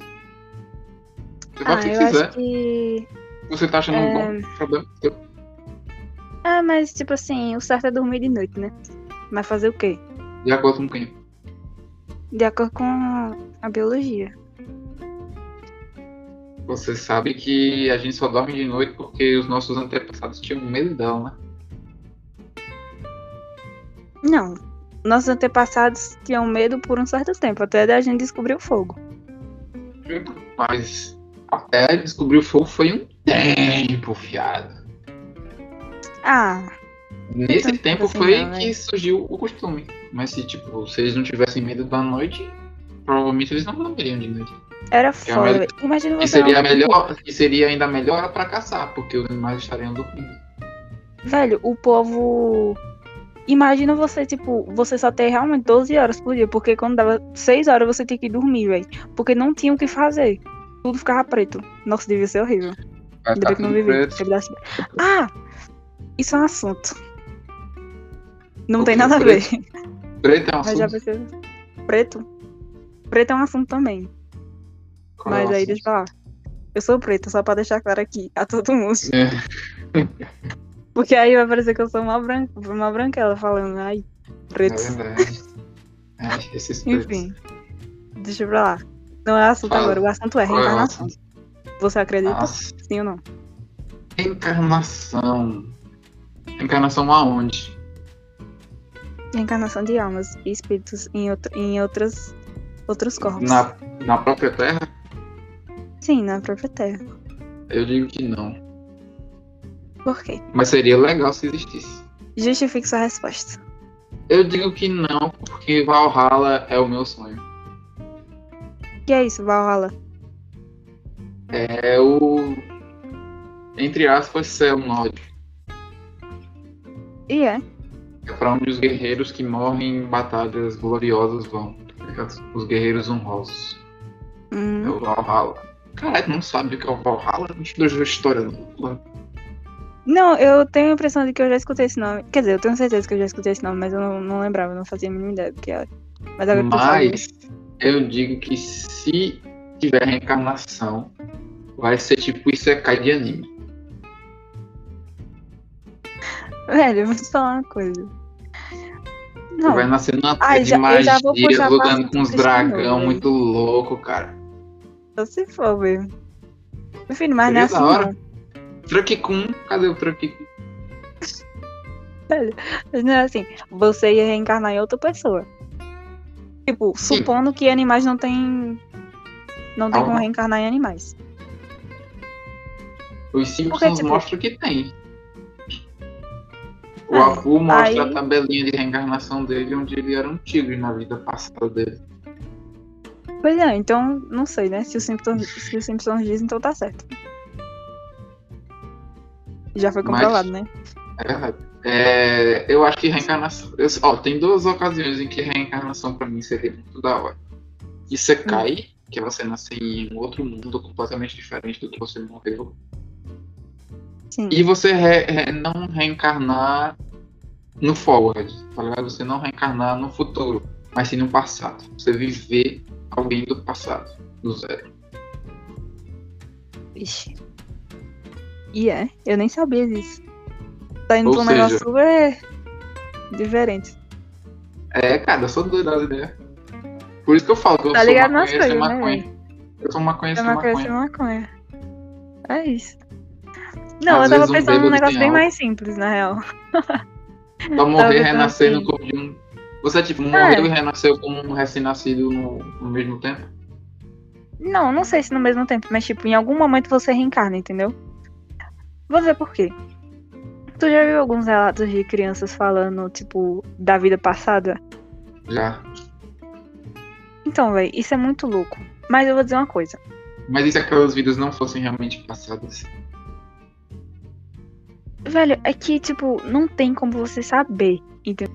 Você faz Ah, o que eu quiser. que. Você tá achando É. bom, problema seu. Ah, mas tipo assim, o certo é dormir de noite, né? Mas fazer o quê? De acordo com quem? De acordo com a biologia. Você sabe que a gente só dorme de noite porque os nossos antepassados tinham medo dela, né? Não. Nossos antepassados tinham medo por um certo tempo, até da gente descobrir o fogo. Mas até descobrir o fogo foi um tempo, fiado. Ah, Nesse tempo assim foi não, né? que surgiu o costume. Mas se, tipo, se eles não tivessem medo da noite, provavelmente eles não dormiriam de noite. era é foda. Imagina E você. seria, não- melhor, e seria ainda melhor pra caçar, porque os animais estariam dormindo. Velho, o povo. Imagina você, tipo, você só ter realmente 12 horas por dia, porque quando dava 6 horas você tinha que dormir, velho. Porque não tinha o que fazer. Tudo ficava preto. Nossa, devia ser horrível. Vai Ainda bem que não vivi. preto. Ah! Isso é um assunto. Não O tem nada a ver. Preto é um assunto. pensei. Preto? Preto é um assunto também. Qual é Mas o aí assunto? deixa eu falar. Eu sou preta, só pra deixar claro aqui a todo mundo. É, Porque aí vai parecer que eu sou uma, bran... uma branquela falando, ai, é preto. verdade. É, esses pretos. Enfim, deixa pra lá. Não é assunto Fala. agora, o assunto é é reencarnação. Você acredita? Nossa, Sim ou não? reencarnação. Reencarnação aonde? Reencarnação de almas e espíritos em, outro... em outras... outros corpos. Na, na própria Terra? Sim, na própria Terra. Eu digo que não. Por quê? Mas seria legal se existisse. Justifique sua resposta. Eu digo que não, porque Valhalla é o meu sonho. que é isso, Valhalla? É o. Entre aspas, céu nórdico. E é. É pra onde os guerreiros que morrem em batalhas gloriosas vão. tá? Os guerreiros honrosos. É Hum, o Valhalla. Caralho, não sabe o que é o Valhalla? A gente deu história. não. Não, eu tenho a impressão de que eu já escutei esse nome. Quer dizer, eu tenho certeza que eu já escutei esse nome, mas eu não, não lembrava, não fazia a mínima ideia do que era. Mas agora Mas eu digo que se tiver reencarnação, vai ser tipo Isekai de anime. Velho, eu vou te falar uma coisa. Não. Você vai nascer numa Ai, terra de já- magia, lutando com uns dragão muito louco, cara. Só se for, velho. Meu filho, mas não é assim hora. não. Truck com cadê o? Mas não é assim. Você ia reencarnar em outra pessoa. Tipo, Sim. supondo que animais não tem. Não tem como Alma. reencarnar em animais. Os Simpsons Porque, tipo- mostram que tem. O Apu mostra aí- a tabelinha de reencarnação dele, onde ele era um tigre na vida passada dele. Pois é, então, não sei, né? Se o Simpsons, se o Simpsons diz, então tá certo. Já foi Mas- comprovado, né? É verdade. É, eu acho que reencarnação. eu- ó, tem duas ocasiões em que reencarnação pra mim seria muito da hora. E você cai, que é você nascer em um outro mundo completamente diferente do que você morreu. Sim. E você re- re- não reencarnar no forward, tá ligado? Você não reencarnar no futuro, mas sim no passado. Você viver alguém do passado, do zero. Ixi. E é, eu nem sabia disso. Tá indo Ou pra um seja- negócio super diferente. É, cara, eu sou doido das ideias. Por isso que eu falo que eu Tá sou ligado maconha sem coisas, né, maconha. Eu sou maconha Eu sem não conheço maconha. maconha. É isso. Não, Às eu tava vezes um pensando num negócio bem álcool. mais simples, na real. Pra morrer e pensando renascer assim. no corpo de um. Você, tipo, É. morreu e renasceu como um recém-nascido no, no mesmo tempo? Não, não sei se no mesmo tempo, mas tipo, em algum momento você reencarna, entendeu? Vou ver por quê. Tu já viu alguns relatos de crianças falando, tipo, da vida passada? Já. Então, velho, isso é muito louco. Mas eu vou dizer uma coisa. Mas e se aquelas vidas não fossem realmente passadas? Velho, é que, tipo, não tem como você saber, entendeu?